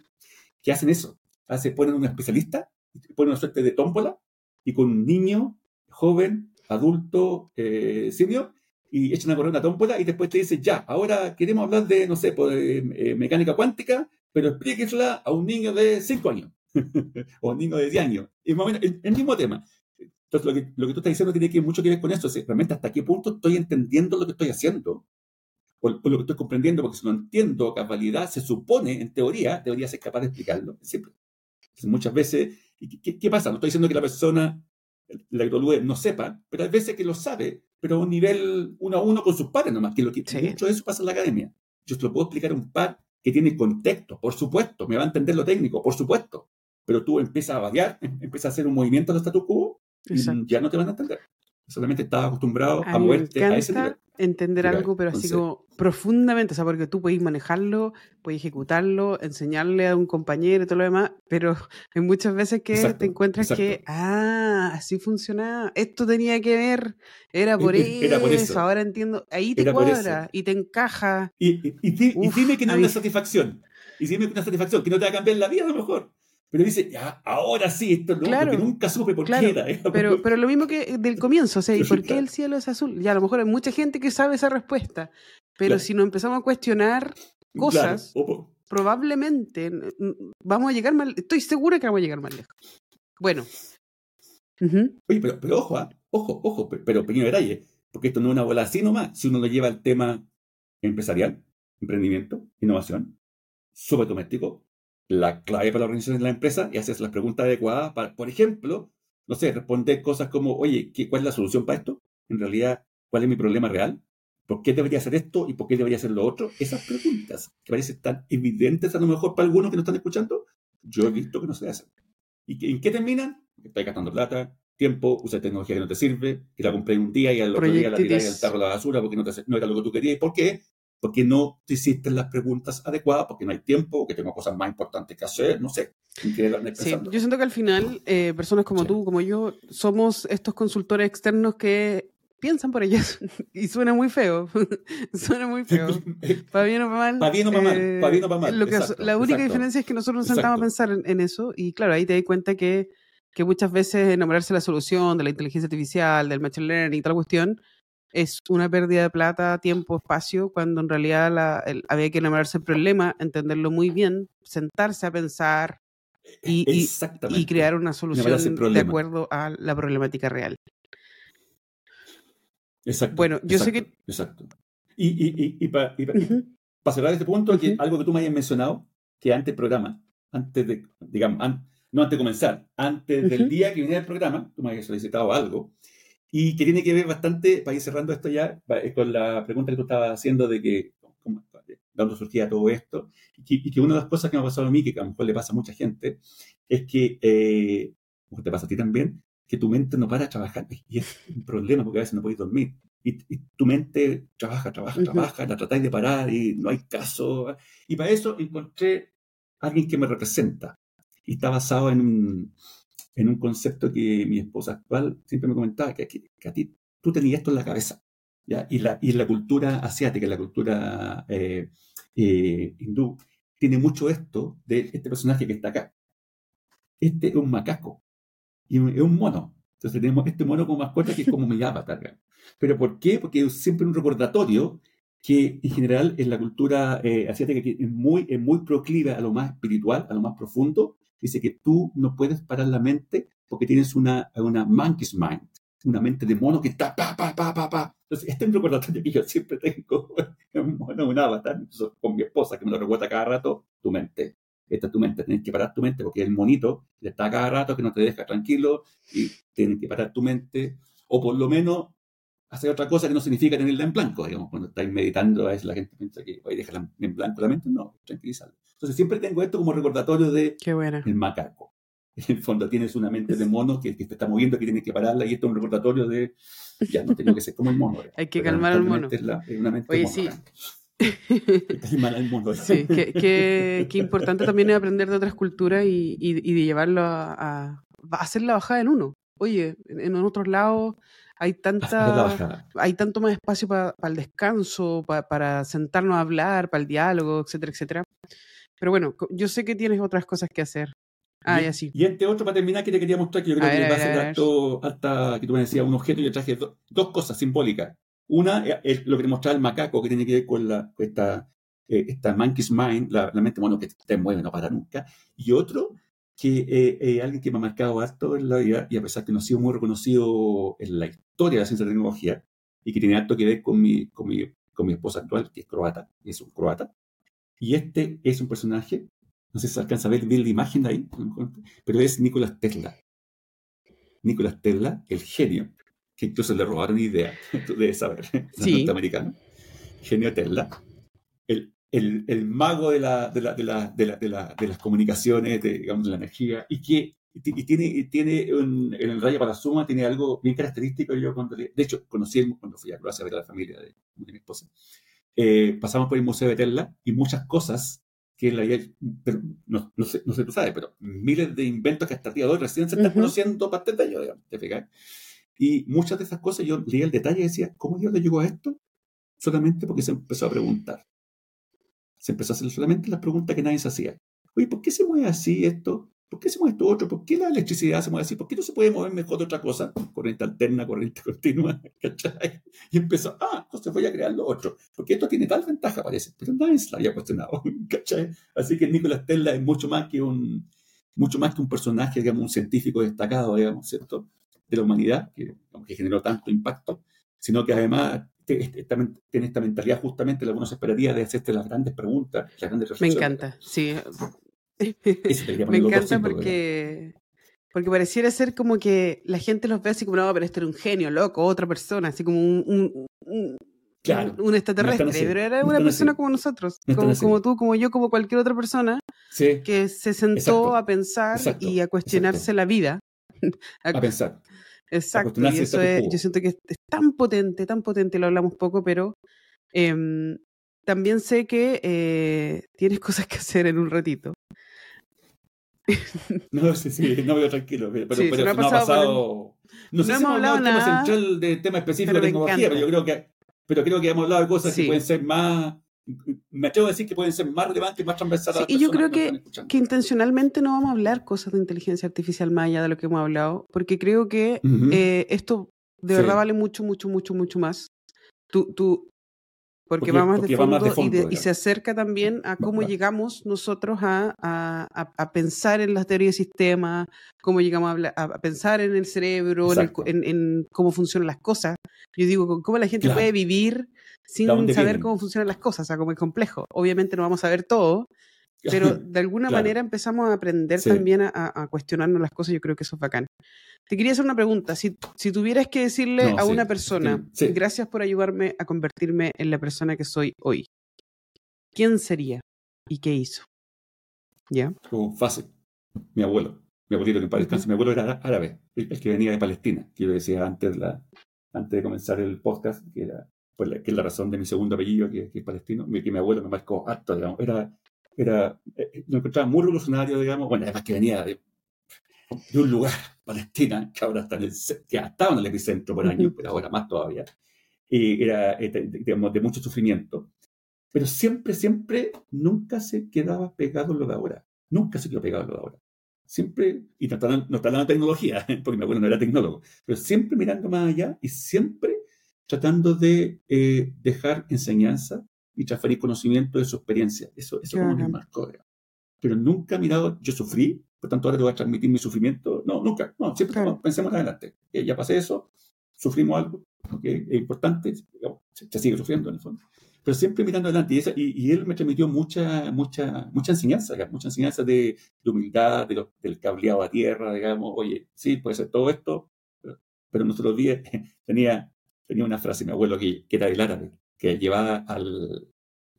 que hacen eso. Hace, ponen un especialista, ponen una suerte de tómbola y con un niño, joven, adulto, eh, senior, y echan a correr una tómbola y después te dicen, ya, ahora queremos hablar de, no sé, pues, eh, mecánica cuántica, pero explíquesela a un niño de 5 años <laughs> o un niño de 10 años. Y más o menos el mismo tema Entonces, lo que, lo que tú estás diciendo tiene que, mucho que ver con eso. Es realmente hasta qué punto estoy entendiendo lo que estoy haciendo o, lo que estoy comprendiendo, porque si no entiendo capacidad, se supone, en teoría, debería ser capaz de explicarlo. Siempre. muchas veces, ¿qué, ¿qué, pasa? No estoy diciendo que la persona, la hidrolue, no sepa, pero hay veces que lo sabe, pero a un nivel uno a uno con sus pares nomás, que lo que mucho de eso pasa en la academia. Yo se lo puedo explicar a un par que tiene contexto, por supuesto, me va a entender lo técnico, por supuesto, pero tú empiezas a variar, em, empiezas a hacer un movimiento de status quo ya no te van a entender. Solamente estás acostumbrado a, moverte a ese nivel entender algo, pero así como profundamente, o sea, porque tú podés manejarlo, puedes ejecutarlo, enseñarle a un compañero y todo lo demás, pero <laughs> hay muchas veces que te encuentras que, ah, así funciona, esto tenía que ver, era por, <laughs> eso, ahora entiendo, ahí te cuadra y te encaja. Y, y, dime que no es una satisfacción, y dime que una satisfacción, que no te va a cambiar la vida a lo mejor. Pero dice, ya, ahora sí, esto no, claro, porque nunca supe por qué era. Pero, pero lo mismo que del comienzo, o sea, ¿y por qué el cielo es azul? Ya, a lo mejor hay mucha gente que sabe esa respuesta, pero si nos empezamos a cuestionar cosas, probablemente vamos a llegar más, estoy segura que vamos a llegar más lejos. Bueno. Oye, pero, pero ojo, ¿ah? ojo, ojo, pero, pequeño detalle, porque esto no es una bola así nomás, si uno lo lleva al tema empresarial, emprendimiento, innovación, súper doméstico, la clave para la organización de la empresa y haces las preguntas adecuadas para, por ejemplo, no sé, responder cosas como, oye, ¿cuál es la solución para esto? En realidad, ¿cuál es mi problema real? ¿Por qué debería hacer esto y por qué debería hacer lo otro? Esas preguntas que parecen tan evidentes a lo mejor para algunos que no están escuchando, yo he visto que no se hacen. ¿Y en qué terminan? Estás gastando plata, tiempo, usas tecnología que no te sirve, que la compré un día y al otro día la tiras al tarro de la basura porque no, te, no era lo que tú querías. ¿Y por qué? Porque no te hiciste las preguntas adecuadas, porque no hay tiempo, porque tengo cosas más importantes que hacer, no sé. Sí, yo siento que al final, eh, personas como tú, como yo, somos estos consultores externos que piensan por ellos. <laughs> y suena muy feo. <laughs> suena muy feo. <laughs> Para bien o para mal. Para bien o para mal. Eh, para bien o para mal. Lo que, la única diferencia es que nosotros nos sentamos a pensar en, eso y claro, ahí te das cuenta que, que muchas veces enamorarse de la solución, de la inteligencia artificial, del machine learning y tal cuestión, es una pérdida de plata, tiempo, espacio, cuando en realidad la, había que enamorarse del problema, entenderlo muy bien, sentarse a pensar y, y, crear una solución de acuerdo a la problemática real. Exacto. Bueno, yo sé que... Exacto. Y, y para cerrar este punto, algo que tú me hayas mencionado, que antes del programa, antes de, digamos, no antes de comenzar, antes del día que venía el programa, tú me habías solicitado algo, y que tiene que ver bastante, para ir cerrando esto ya, con la pregunta que tú estabas haciendo de que, ¿cómo, de dónde surgía todo esto? Y que, una de las cosas que me ha pasado a mí, que a lo mejor le pasa a mucha gente, es que, eh, como te pasa a ti también, que tu mente no para de trabajar. Y es un problema porque a veces no podéis dormir. Y, tu mente trabaja, trabaja, trabaja, la tratáis de parar y no hay caso. Y para eso encontré a alguien que me representa. Y está basado en un, en un concepto que mi esposa actual siempre me comentaba, que, que, a ti tú tenías esto en la cabeza. ¿ya? Y, la, y la cultura asiática, la cultura eh, eh, hindú, tiene mucho esto de este personaje que está acá. Este es un macaco y es un mono. Entonces tenemos este mono como mascota que es como mi avatar. ¿Pero por qué? Porque es siempre un recordatorio que en general en la cultura eh, asiática que es muy, es muy proclive a lo más espiritual, a lo más profundo, dice que tú no puedes parar la mente porque tienes una, una monkey's mind, una mente de mono que está pa, pa, pa, pa, pa. Entonces, este es un recordatorio que yo siempre tengo, <laughs> un mono, un avatar, con mi esposa que me lo recuerda cada rato, tu mente. Esta es tu mente, tienes que parar tu mente porque el monito está cada rato que no te deja tranquilo y tienes que parar tu mente, o por lo menos hacer otra cosa que no significa tenerla en blanco, digamos, cuando estáis meditando, a veces la gente piensa que voy a dejarla en blanco la mente, no, tranquilízalo. Entonces siempre tengo esto como recordatorio de el macaco. En el fondo tienes una mente de mono que, te está moviendo, que tienes que pararla, y esto es un recordatorio de, ya no tengo que ser como el mono. Hay que calmar al mono. Oye, <laughs> sí. sí, qué, importante también es aprender de otras culturas y, y, de llevarlo a, a, hacer la bajada en uno. Oye, en otros lados hay <laughs> tanta hay tanto más espacio para el descanso, para sentarnos a hablar, para el diálogo, etcétera, etcétera. Pero bueno, yo sé que tienes otras cosas que hacer. Ah, y, así. Y este otro, para terminar, que te quería mostrar, que yo creo que va a ser alto, hasta que tú me decías, un objeto, y yo traje dos cosas simbólicas. Una es lo que te mostraba el macaco, que tiene que ver con la, esta, eh, esta monkey's mind, la, mente, bueno, que te mueve, no para nunca. Y otro, que eh, alguien que me ha marcado harto en la vida, y a pesar que no ha sido muy reconocido en la historia de la ciencia de tecnología, y que tiene harto que ver con mi, con mi, con mi esposa actual, que es croata, es un croata. Y este es un personaje, no sé si se alcanza a ver, la imagen de ahí, pero es Nicolás Tesla. Nicolás Tesla, el genio, que incluso le robaron idea, <laughs> tú debes saber, <laughs> sí. norteamericano. Genio Tesla. El, el, mago de, la, de, la, de, la, de, la, las comunicaciones, de, digamos, de la energía, y que y tiene, tiene un, en el Raya para Suma tiene algo bien característico. Yo cuando, de hecho, conocí cuando fui a Croacia a ver a la familia de, de mi esposa. Eh, pasamos por el Museo de Tesla y muchas cosas que la pero no, no, sé, no sé tú sabes, pero miles de inventos que hasta el día de hoy recién se están conociendo parte de ellos, digamos, Y muchas de esas cosas yo leía el detalle y decía, ¿cómo Dios le llegó a esto? Solamente porque se empezó a preguntar. Se empezó a hacer solamente las preguntas que nadie se hacía. Oye, ¿por qué se mueve así esto? ¿Por qué se mueve esto otro? ¿Por qué la electricidad se mueve así? ¿Por qué no se puede mover mejor otra cosa? Corriente alterna, corriente <laughs> continua, ¿cachai? Y empezó, ah, entonces voy a crear lo otro. Porque esto tiene tal ventaja, parece, pero nadie se la había cuestionado, <laughs> ¿cachai? Así que Nicolás Tesla es mucho más que un, mucho más que un personaje, digamos, un científico destacado, digamos, ¿cierto? De la humanidad, que, que generó tanto impacto, sino que además tiene esta mentalidad justamente la que uno se esperaría de hacerte las grandes preguntas, las grandes reflexiones. Me encanta, sí. <laughs> Me encanta porque, porque pareciera ser como que la gente los ve así como, no, pero este era un genio, loco, otra persona, así como un, un, un extraterrestre, pero era una persona como nosotros, como, como, tú, como yo, como cualquier otra persona, que se sentó a pensar y a cuestionarse la vida. <laughs> a, pensar. Exacto, y eso es, yo siento que es tan potente, tan potente, lo hablamos poco, pero em, también sé que eh, tienes <laughs> cosas que hacer en un ratito. <laughs> No, sí, sí, no veo tranquilo, pero, pero, no, ha pasado. No, sé si hemos hablado del tema central de tema específico de tecnología, pero yo creo que, pero creo que hemos hablado de cosas que pueden ser más, me atrevo a decir que pueden ser más relevantes y más transversales. y yo creo que, que, intencionalmente no vamos a hablar cosas de inteligencia artificial más allá de lo que hemos hablado, porque creo que eh, esto de verdad vale mucho, mucho, mucho, mucho más. Tú, tú, porque, va, más de fondo, y, se acerca también a cómo llegamos nosotros a, a, a, pensar en las teorías de sistemas, cómo llegamos a, a pensar en el cerebro, en, en, cómo funcionan las cosas. Yo digo, cómo la gente puede vivir sin saber cómo funcionan las cosas, o sea, como es complejo. Obviamente no vamos a ver todo, <laughs> pero de alguna manera empezamos a aprender también a, cuestionarnos las cosas, yo creo que eso es bacán. Te quería hacer una pregunta, si, si tuvieras que decirle a una persona, gracias por ayudarme a convertirme en la persona que soy hoy, ¿quién sería y qué hizo? ¿Ya? Como fácil, mi abuelo, mi abuelito que parece, mi abuelo era árabe, el, que venía de Palestina, que yo decía antes, la, antes de comenzar el podcast, que era pues, que es la razón de mi segundo apellido, que, es palestino, que mi abuelo me marcó harto, digamos, era era, eh, lo encontraba muy revolucionario, digamos, bueno, además que venía de, de un lugar, Palestina, que ahora está en el, que estaba en el epicentro por años, pero ahora más todavía, y era, eh, digamos, de mucho sufrimiento. Pero siempre, siempre, nunca se quedaba pegado en lo de ahora. Nunca se quedó pegado en lo de ahora. Siempre, y no está, hablando de tecnología, <laughs> porque mi abuelo no era tecnólogo, pero siempre mirando más allá y siempre tratando de eh, dejar enseñanza y transferir conocimiento de su experiencia. Eso, eso como me marcó. Pero nunca mirado, yo sufrí, por tanto ahora te voy a transmitir mi sufrimiento. No, nunca. No, siempre pensemos adelante. Eh, ya pasé eso, sufrimos algo, que es importante, se, sigue sufriendo en el fondo. Pero siempre mirando adelante. Y, y, él me transmitió mucha, mucha, mucha enseñanza, mucha enseñanza de, humildad, de del cableado a tierra, digamos, oye, sí, puede ser todo esto, pero, no se lo olvide, tenía, tenía una frase, mi abuelo, que, que era del árabe, que llevaba al,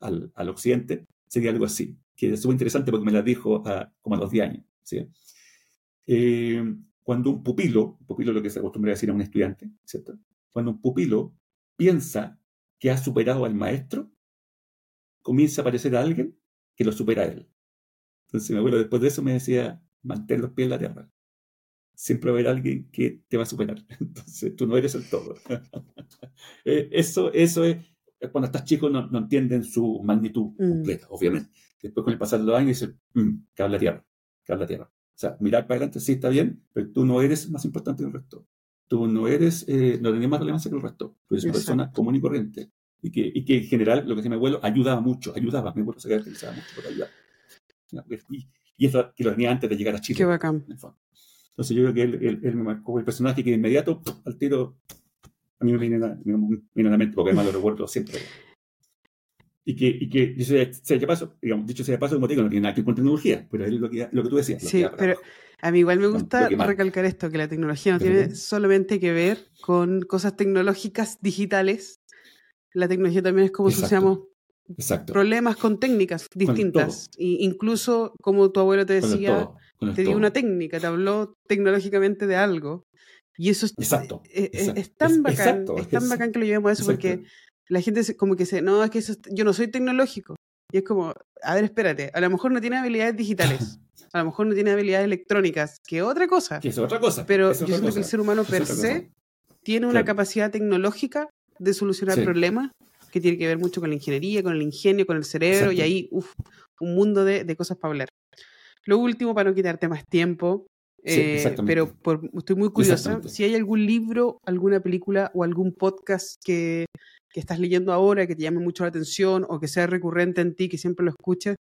al, al, occidente, sería algo así, que es muy interesante porque me la dijo a, como a los 10 años. ¿sí? Eh, cuando un pupilo, pupilo es lo que se acostumbra a decir a un estudiante, ¿cierto? Cuando un pupilo piensa que ha superado al maestro, comienza a aparecer a alguien que lo supera a él. Entonces mi abuelo después de eso me decía, mantén los pies en la tierra. Siempre va a haber alguien que te va a superar. <laughs> Entonces tú no eres el todo. <laughs> Eh, eso, eso es, cuando estás chico no, no entienden su magnitud mm. completa, obviamente. Después con el pasar de los años dicen, que habla tierra, que habla tierra. O sea, mirar para adelante sí está bien, pero tú no eres más importante que el resto. Tú no eres, eh, no tienes más relevancia que el resto. Tú eres una persona común y corriente. Y que, y que en general, lo que decía mi abuelo, ayudaba mucho, ayudaba. Mi abuelo se caracterizaba mucho por ayudar. Y, eso que lo tenía antes de llegar a Chile. Qué bacán. Entonces yo creo que él, me marcó el personaje que de inmediato, al tiro, a mí me viene, a, la mente, porque además lo recuerdo siempre. Y que, y que dicho sea, paso, digamos, dicho sea de paso, como digo, no tiene nada que ver con tecnología, pero es lo que, lo que tú decías. Sí, pero a mí igual me gusta recalcar esto, que la tecnología no tiene solamente que ver con cosas tecnológicas digitales. La tecnología también es como asociamos problemas con técnicas distintas. Y incluso, como tu abuelo te decía, te dio una técnica, te habló tecnológicamente de algo. Y eso es, exacto, eh, eh, es, tan bacán, es tan bacán que lo llevemos a eso, porque la gente como que dice, no, es que yo no soy tecnológico. Y es como, a ver, espérate, a lo mejor no tiene habilidades digitales, <laughs> a lo mejor no tiene habilidades electrónicas, que otra cosa. Que es otra cosa. Pero yo siento que el ser humano per se tiene una capacidad tecnológica de solucionar problemas que tiene que ver mucho con la ingeniería, con el ingenio, con el cerebro, y ahí, uff, un mundo de, de cosas para hablar. Lo último, para no quitarte más tiempo, eh, pero estoy muy curiosa, si hay algún libro, alguna película o algún podcast que, que, estás leyendo ahora que te llame mucho la atención o que sea recurrente en ti, que siempre lo escuches,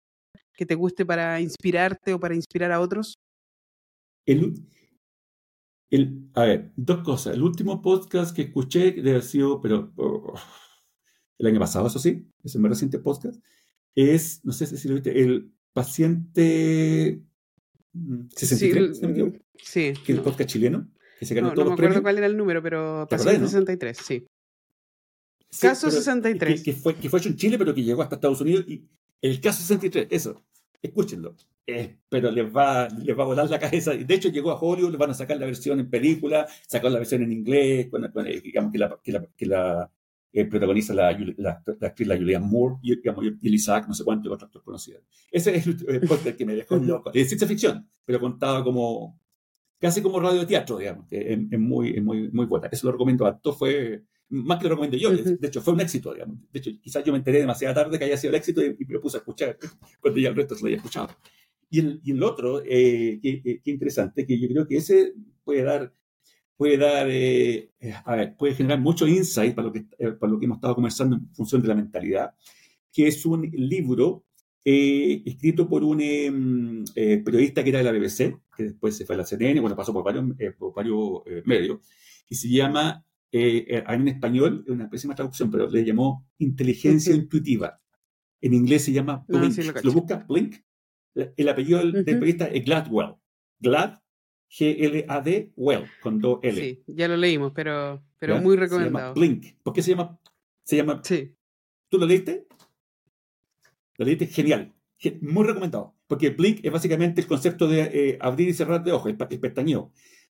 que te guste para inspirarte o para inspirar a otros. El, el, a ver, dos cosas. El último podcast que escuché debe haber sido, pero oh, el año pasado, eso sí, es el más reciente podcast, es, no sé si lo viste, el paciente 63, mm, sí, que es el podcast chileno, que se ganó no, no me acuerdo cuál era el número, pero paciente 63, sí. caso 63. Que, fue, que fue hecho en Chile, pero que llegó hasta Estados Unidos. Y el caso 63, eso, escúchenlo. Eh, pero les va, les va a volar la cabeza. De hecho, llegó a Hollywood, le van a sacar la versión en película, sacar la versión en inglés, digamos que la, que la, que la eh, protagoniza la, la, la, actriz la Julianne Moore y, digamos, y Isaac, no sé cuántos otros actores conocidos. Ese es el, podcast que me dejó <laughs> loco. Es ciencia ficción, pero contaba como casi como radio de teatro, digamos, que es, muy, muy, muy buena. Eso lo recomiendo a todos. Fue más que lo recomiendo yo, de hecho, fue un éxito, digamos. De hecho, quizás yo me enteré demasiado tarde que haya sido el éxito y, me puse a escuchar <laughs> cuando ya el resto se lo había escuchado. Y el, y el otro, eh, que, interesante, que yo creo que ese puede dar puede dar, eh, a ver, puede generar mucho insight para lo, que, eh, para lo que hemos estado conversando en función de la mentalidad, que es un libro eh, escrito por un em, periodista que era de la BBC, que después se fue a la CNN, bueno, pasó por varios, por varios medios, y se llama, en español, es una pésima traducción, pero le llamó inteligencia intuitiva. En inglés se llama ah, Blink. lo, busca? Blink. El apellido del, periodista es Gladwell. Glad G-L-A-D, Well, con dos L. Sí, ya lo leímos, pero, pero muy recomendado. Se llama Blink. ¿Por qué se llama? Se llama sí. ¿Tú lo leíste? Lo leíste genial. Muy recomendado. Porque Blink es básicamente el concepto de eh, abrir y cerrar de ojos, el, pestañeo.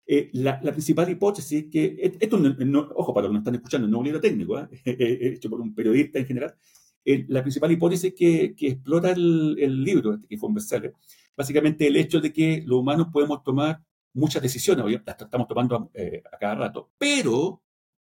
Eh, la, la, principal hipótesis es que, esto no, ojo para los que nos están escuchando, no es un libro técnico, ¿eh? <laughs> hecho por un periodista en general, la principal hipótesis que, que explora el, el, libro, este que fue un bestseller, básicamente el hecho de que los humanos podemos tomar muchas decisiones, las estamos tomando eh, a cada rato, pero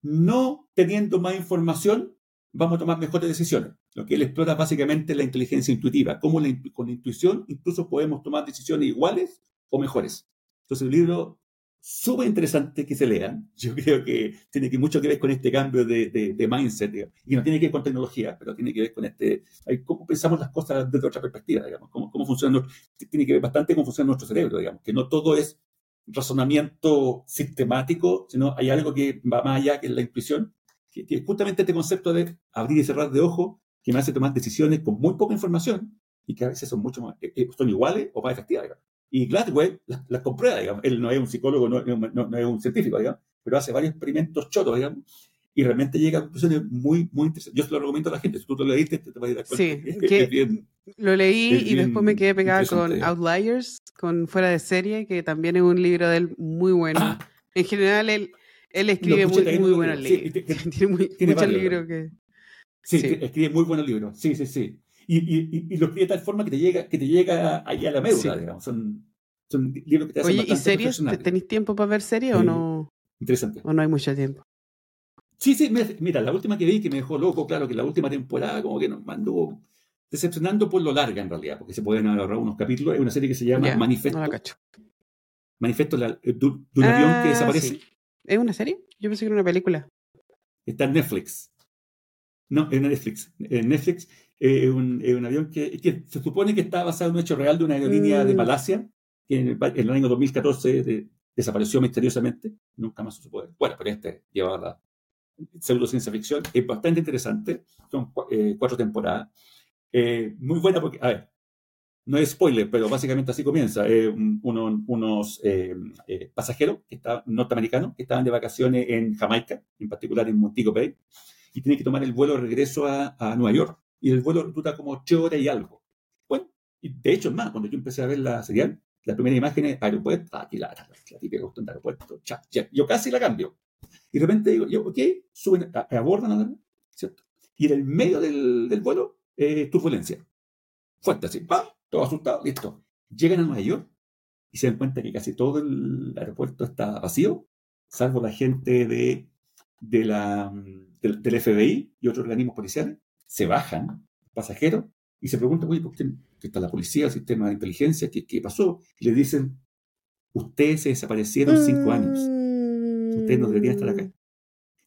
no teniendo más información, vamos a tomar mejores decisiones. Lo que él explora básicamente la inteligencia intuitiva, cómo con la intuición incluso podemos tomar decisiones iguales o mejores. Entonces, el libro súper interesante que se lean. <laughs> Yo creo que tiene que mucho que ver con este cambio de, de, mindset, y no tiene que ver con tecnología, pero tiene que ver con este, cómo pensamos las cosas desde otra perspectiva, digamos, cómo, cómo funciona, tiene que ver bastante con funciona nuestro cerebro, digamos, que no todo es razonamiento sistemático, sino hay algo que va más allá, que es la intuición, que, es justamente este concepto de abrir y cerrar de ojo, que me hace tomar decisiones con muy poca información y que a veces son mucho más, eh, eh, son iguales o más efectivas. Y Gladwell las, comprueba, digamos. Él no es un psicólogo, no, no, es un científico, digamos, pero hace varios experimentos chotos, digamos, y realmente llega a conclusiones muy, muy interesantes. Yo se lo recomiendo a la gente. Si tú lo leíste, te, vas a dar cuenta. Sí, lo leí y después me quedé pegada con Outliers, con Fuera de Serie, que también es un libro de él muy bueno. Ah. en general, él, él escribe muy, muy buenos libros. <laughs> tiene, muy, muchos libros que... Sí, escribe muy buenos libros. Sí, sí, sí. Y, y, y, lo escribe de tal forma que te llega, que te llega ahí a la médula, digamos. Son, son libros que te hacen Oye, ¿y series? ¿Tenéis tiempo para ver series o no? Interesante. ¿O no hay mucho tiempo? Sí, sí, mira, la última que vi que me dejó loco, claro que la última temporada como que nos mandó decepcionando por lo larga en realidad, porque se pueden ahorrar unos capítulos. Es una serie que se llama Manifesto. Manifesto de, un avión que ah, desaparece. ¿Es una serie? Yo pensé que era una película. Está en Netflix. No, en Netflix. En Netflix es, un, es, un, avión que, que, se supone que está basado en un hecho real de una aerolínea mm. de Malasia, que en el, en el año 2014 de, desapareció misteriosamente, nunca más se puede. Bueno, pero este llevaba la pseudo ciencia ficción, es bastante interesante, son eh, cuatro temporadas, eh, muy buena porque, a ver, no es spoiler, pero básicamente así comienza. Eh, uno, unos eh, eh, pasajeros que estaban, norteamericanos que estaban de vacaciones en Jamaica, en particular en Montego Bay, y tienen que tomar el vuelo de regreso a, a Nueva York. Y el vuelo dura como ocho horas y algo. Bueno, y de hecho, es más, cuando yo empecé a ver la serial, la primera imagen es aeropuerto, aquí la, la, típica cuestión de aeropuerto, cha, ya, yo casi la cambio. Y de repente digo, yo, ok, suben, abordan, ¿cierto? Y en el medio del, vuelo, eh, turbulencia. Fuerte así, ¡pam! todo asustado, listo. Llegan a Nueva York y se dan cuenta que casi todo el aeropuerto está vacío, salvo la gente de, de la, del, FBI y otros organismos policiales. Se bajan pasajeros y se preguntan, oye, ¿por qué está la policía, el sistema de inteligencia? ¿Qué, qué pasó? Y le dicen, ustedes se desaparecieron cinco años. No deberían estar acá.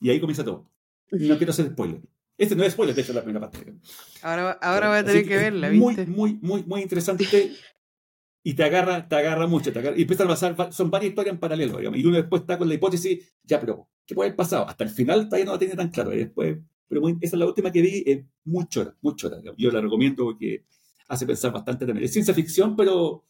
Y ahí comienza todo. No quiero hacer spoiler. Este no es spoiler, de hecho, la primera parte. Ahora, ahora voy a tener que, verla, ¿viste? Muy, muy, muy, muy interesante. y te agarra, te agarra mucho. Te agarra, y empiezan a pasar, son varias historias en paralelo, digamos, y uno después está con la hipótesis, ya, pero, ¿qué puede haber pasado? Hasta el final todavía no lo tiene tan claro. Y después, pero esa es la última que vi, es muy chora, muy chora. Yo la recomiendo porque hace pensar bastante también. Es ciencia ficción, pero,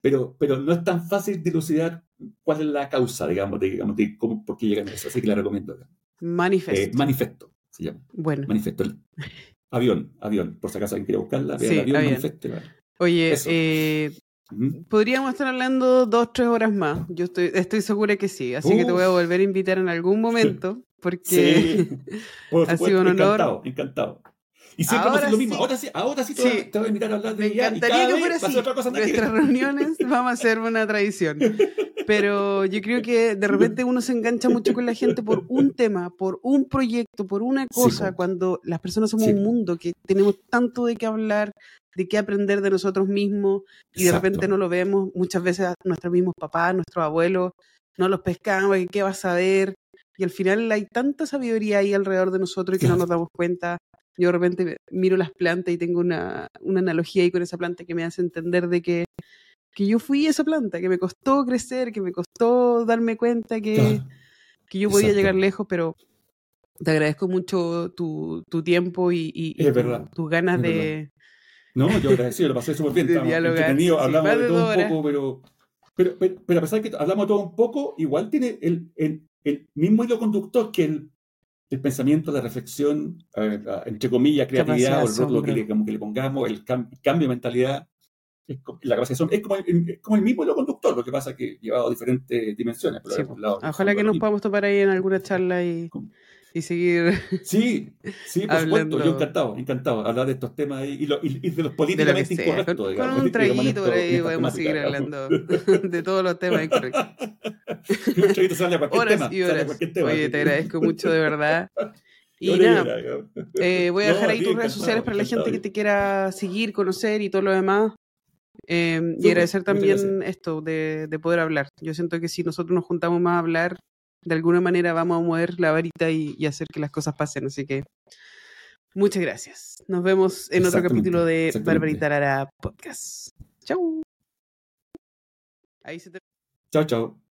pero, pero no es tan fácil dilucidar cuál es la causa, digamos, de, digamos, de cómo, por qué llegan a eso. Así que la recomiendo. Manifesto. Eh, manifesto se llama. Bueno. Manifesto. <laughs> Avión, avión. Por si acaso alguien quiere buscarla, sí, avión, avión. manifesto. Oye, eh, podríamos estar hablando dos, tres horas más. Yo estoy, estoy segura que sí. Así que te voy a volver a invitar en algún momento. <laughs> Porque sí, <laughs> ha sido un honor. Encantado, encantado. Y siempre ahora pasa lo mismo. Ahora sí, ahora sí, te, sí. Voy, te, voy a invitar a hablar de Me encantaría que fuera así. Nuestras reuniones vamos a hacer una tradición. Pero yo creo que de repente uno se engancha mucho con la gente por un tema, por un proyecto, por una cosa, sí, cuando las personas somos un mundo que tenemos tanto de qué hablar, de qué aprender de nosotros mismos y Exacto. de repente no lo vemos. Muchas veces a nuestros mismos papás, nuestros abuelos, no los pescamos, ¿qué vas a ver? Y al final hay tanta sabiduría ahí alrededor de nosotros y que no nos damos cuenta. Yo de repente miro las plantas y tengo una, una analogía ahí con esa planta que me hace entender de que que yo fui esa planta, que me costó crecer, que me costó darme cuenta que, que yo podía Exacto. llegar lejos, pero te agradezco mucho tu, tu tiempo y, y, y tus tu ganas de... No, yo agradecido, lo pasé súper bien. <laughs> de dialogar. Sí, hablamos de todo un poco, pero, pero, pero, pero, a pesar de que hablamos de todo un poco, igual tiene el, el, el mismo hilo conductor que el, el pensamiento, la reflexión, eh, entre comillas, creatividad, o el rótulo que le, como que le pongamos, el, cam, cambio de mentalidad la capacitación es como el, como el mismo hilo conductor, lo que pasa que llevado a diferentes dimensiones. Sí, lado, ojalá que nos podamos topar ahí en alguna charla y, y seguir. Sí, sí, <laughs> por supuesto, yo encantado, encantado, hablar de estos temas y, lo, y, y de los políticamente de incorrectos. Con, digamos, con un traguito por ahí podemos seguir hablando <laughs> de todos los temas incorrectos. <laughs> un traguito sale a cualquier horas tema. Y horas. Cualquier tema Oye, te agradezco mucho de verdad. Y nada, eh, voy a dejar ahí tus redes sociales para la gente que te quiera seguir, conocer y todo lo demás. Eh, y agradecer también esto de, de, poder hablar. Yo siento que si nosotros nos juntamos más a hablar, de alguna manera vamos a mover la varita y, y hacer que las cosas pasen. Así que muchas gracias. Nos vemos en otro capítulo de Barbarita Lara Podcast. Chau. Ahí se te... Chao, chao.